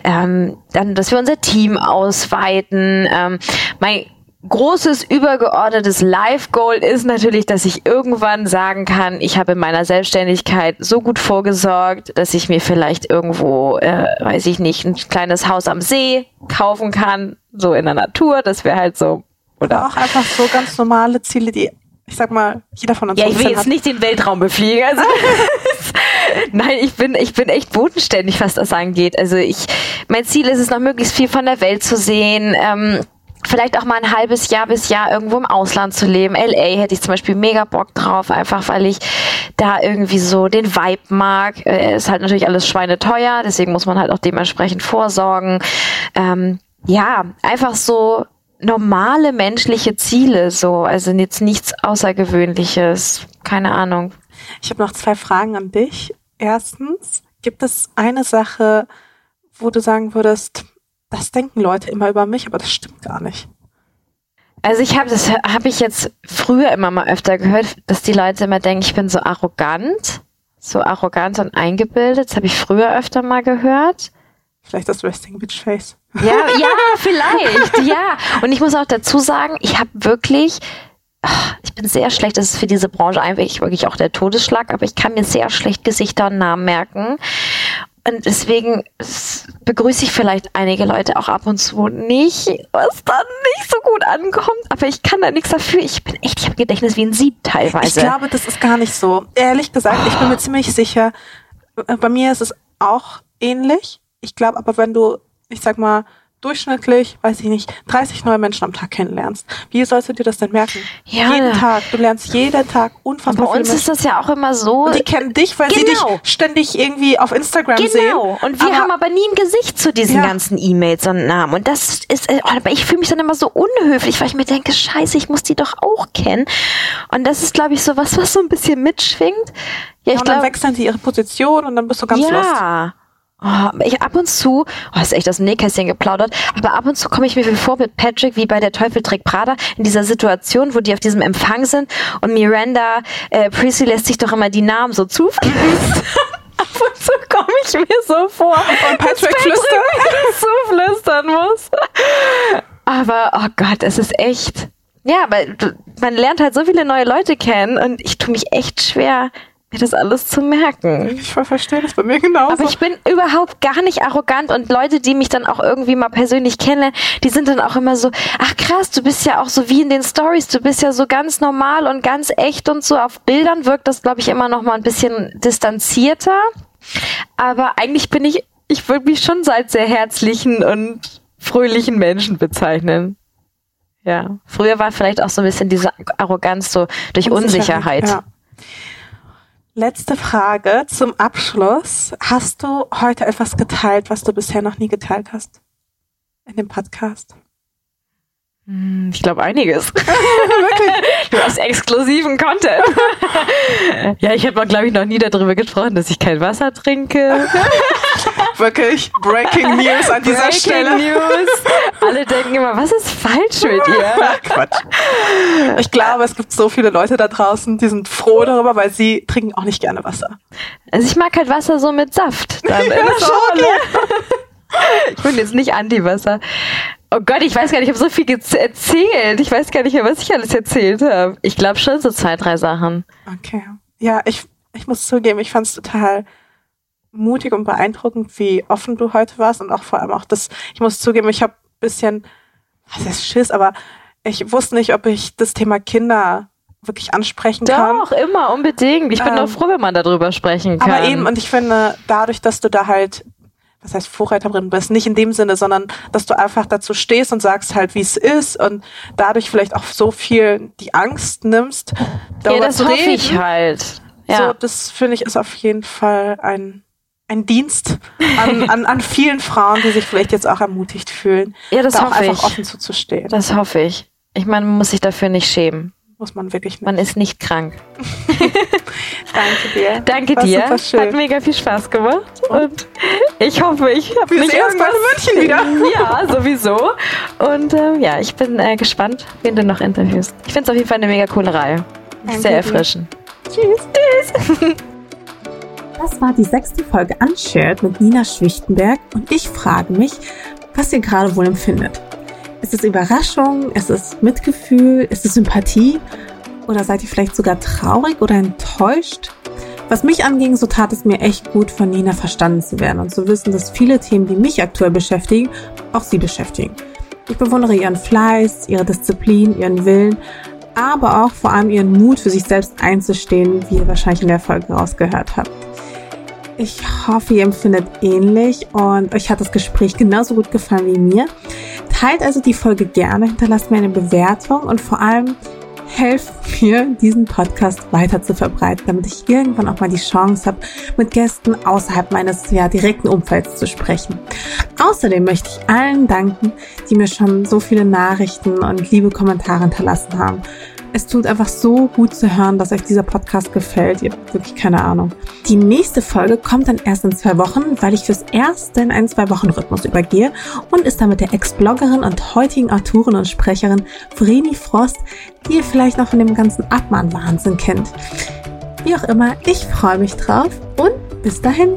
Ähm, dann, dass wir unser Team ausweiten. Ähm, mein großes übergeordnetes Life-Goal ist natürlich, dass ich irgendwann sagen kann, ich habe in meiner Selbstständigkeit so gut vorgesorgt, dass ich mir vielleicht irgendwo, äh, weiß ich nicht, ein kleines Haus am See kaufen kann, so in der Natur, dass wir halt so oder auch einfach so ganz normale Ziele, die ich sag mal, jeder von uns Ja, ich will jetzt hat. nicht den Weltraum befliegen. Also Nein, ich bin, ich bin echt bodenständig, was das angeht. Also ich, mein Ziel ist es noch möglichst viel von der Welt zu sehen. Ähm, vielleicht auch mal ein halbes Jahr bis Jahr irgendwo im Ausland zu leben. LA hätte ich zum Beispiel mega Bock drauf, einfach weil ich da irgendwie so den Vibe mag. Äh, ist halt natürlich alles schweineteuer, deswegen muss man halt auch dementsprechend vorsorgen. Ähm, ja, einfach so normale menschliche Ziele, so, also jetzt nichts Außergewöhnliches, keine Ahnung. Ich habe noch zwei Fragen an dich. Erstens, Gibt es eine Sache, wo du sagen würdest, das denken Leute immer über mich, aber das stimmt gar nicht? Also ich habe das habe ich jetzt früher immer mal öfter gehört, dass die Leute immer denken, ich bin so arrogant, so arrogant und eingebildet. Das habe ich früher öfter mal gehört. Vielleicht das Resting Bitch Face. Ja, ja, vielleicht, ja. Und ich muss auch dazu sagen, ich habe wirklich ah, ich bin sehr schlecht, das ist für diese Branche einfach wirklich auch der Todesschlag, aber ich kann mir sehr schlecht Gesichter und Namen merken. Und deswegen begrüße ich vielleicht einige Leute auch ab und zu nicht, was dann nicht so gut ankommt. Aber ich kann da nichts dafür. Ich bin echt, ich habe Gedächtnis wie ein Sieb teilweise. Ich glaube, das ist gar nicht so. Ehrlich gesagt, oh. ich bin mir ziemlich sicher, äh, bei mir ist es auch ähnlich. Ich glaube aber, wenn du, ich sag mal, durchschnittlich, weiß ich nicht, 30 neue Menschen am Tag kennenlernst. Wie sollst du dir das denn merken? Ja. Jeden Tag. Du lernst jeden Tag unfassbar Bei uns viele ist das ja auch immer so. Und die kennen dich, weil genau. sie dich ständig irgendwie auf Instagram genau. sehen. Genau. Und wir Aber- haben aber nie ein Gesicht zu diesen Ja. ganzen E-Mails und Namen. Und das ist, äh, aber ich fühle mich dann immer so unhöflich, weil ich mir denke, scheiße, ich muss die doch auch kennen. Und das ist, glaube ich, so was, was so ein bisschen mitschwingt. Ja, Ja, ich und dann glaube. wechseln die ihre Position und dann bist du ganz lost. Oh, ich ab und zu, oh, ist echt aus dem Nähkästchen geplaudert, aber ab und zu komme ich mir vor mit Patrick wie bei der Teufel trägt Prada in dieser Situation, wo die auf diesem Empfang sind und Miranda äh, Priestley lässt sich doch immer die Namen so zuflüstern. ab und zu komme ich mir so vor. Und Patrick flüstert. mir zuflüstern muss. Aber, oh Gott, es ist echt. Ja, weil man lernt halt so viele neue Leute kennen und ich tue mich echt schwer, mir das alles zu merken. Ich verstehe das bei mir genauso. Aber ich bin überhaupt gar nicht arrogant und Leute, die mich dann auch irgendwie mal persönlich kennenlernen, die sind dann auch immer so, ach krass, du bist ja auch so wie in den Stories, du bist ja so ganz normal und ganz echt und so. Auf Bildern wirkt das, glaube ich, immer noch mal ein bisschen distanzierter. Aber eigentlich bin ich, ich würde mich schon als sehr herzlichen und fröhlichen Menschen bezeichnen. Ja. Früher war vielleicht auch so ein bisschen diese Arroganz so durch Unsicherheit. Ja. Letzte Frage zum Abschluss. Hast du heute etwas geteilt, was du bisher noch nie geteilt hast? In dem Podcast? Hm, Ich glaube einiges. du hast exklusiven Content. ja, ich habe glaube ich noch nie darüber gesprochen, dass ich kein Wasser trinke. Wirklich Breaking News an dieser Breaking Stelle. News. Alle denken immer, was ist falsch mit ihr? Quatsch. Ich glaube, es gibt so viele Leute da draußen, die sind froh darüber, weil sie trinken auch nicht gerne Wasser. Also ich mag halt Wasser so mit Saft. Dann in der Schale. Ich bin jetzt nicht Anti-Wasser. Oh Gott, ich weiß gar nicht, ich habe so viel erzählt. Ich weiß gar nicht mehr, was ich alles erzählt habe. Ich glaube schon so zwei, drei Sachen. Okay. Ja, ich, ich muss zugeben, ich fand es total mutig und beeindruckend, wie offen du heute warst und auch vor allem auch das, ich muss zugeben, ich habe bisschen, was heißt Schiss, aber ich wusste nicht, ob ich das Thema Kinder wirklich ansprechen kann. Doch, immer, unbedingt. Ich bin Ähm, doch froh, wenn man darüber sprechen kann. Aber eben, und ich finde, dadurch, dass du da halt, was heißt Vorreiterin bist, nicht in dem Sinne, sondern dass du einfach dazu stehst und sagst halt, wie es ist und dadurch vielleicht auch so viel die Angst nimmst, ja, das hoffe reden. ich halt. So, Ja. das finde ich ist auf jeden Fall ein, ein Dienst an, an, an vielen Frauen, die sich vielleicht jetzt auch ermutigt fühlen, ja, das da auch hoffe einfach ich. offen zuzustehen. Das hoffe ich. Ich meine, man muss sich dafür nicht schämen. Muss man wirklich nicht. Man ist nicht krank. Danke dir. Danke War dir. super schön. Hat mega viel Spaß gemacht. Und ich hoffe, ich habe Wir nicht sehen uns irgendwas- München wieder. Ja, sowieso. Und äh, ja, ich bin äh, gespannt, wen du noch interviewst. Ich finde es auf jeden Fall eine mega coole Reihe. Danke Sehr erfrischend. Tschüss. Das war die sechste Folge Unshared mit Nina Schwichtenberg und ich frage mich, was ihr gerade wohl empfindet. Ist es Überraschung? Ist es Mitgefühl? Ist es Sympathie? Oder seid ihr vielleicht sogar traurig oder enttäuscht? Was mich anging, so tat es mir echt gut, von Nina verstanden zu werden und zu wissen, dass viele Themen, die mich aktuell beschäftigen, auch sie beschäftigen. Ich bewundere ihren Fleiß, ihre Disziplin, ihren Willen, aber auch vor allem ihren Mut, für sich selbst einzustehen, wie ihr wahrscheinlich in der Folge rausgehört habt. Ich hoffe, ihr empfindet ähnlich und euch hat das Gespräch genauso gut gefallen wie mir. Teilt also die Folge gerne, hinterlasst mir eine Bewertung und vor allem helft mir, diesen Podcast weiter zu verbreiten, damit ich irgendwann auch mal die Chance habe, mit Gästen außerhalb meines ja, direkten Umfelds zu sprechen. Außerdem möchte ich allen danken, die mir schon so viele Nachrichten und liebe Kommentare hinterlassen haben. Es tut einfach so gut zu hören, dass euch dieser Podcast gefällt. Ihr habt wirklich keine Ahnung. Die nächste Folge kommt dann erst in zwei Wochen, weil ich fürs Erste in einen Zwei-Wochen-Rhythmus übergehe und ist damit der Ex-Bloggerin und heutigen Autorin und Sprecherin Vreni Frost, die ihr vielleicht noch von dem ganzen Abmahn-Wahnsinn kennt. Wie auch immer, ich freue mich drauf und bis dahin.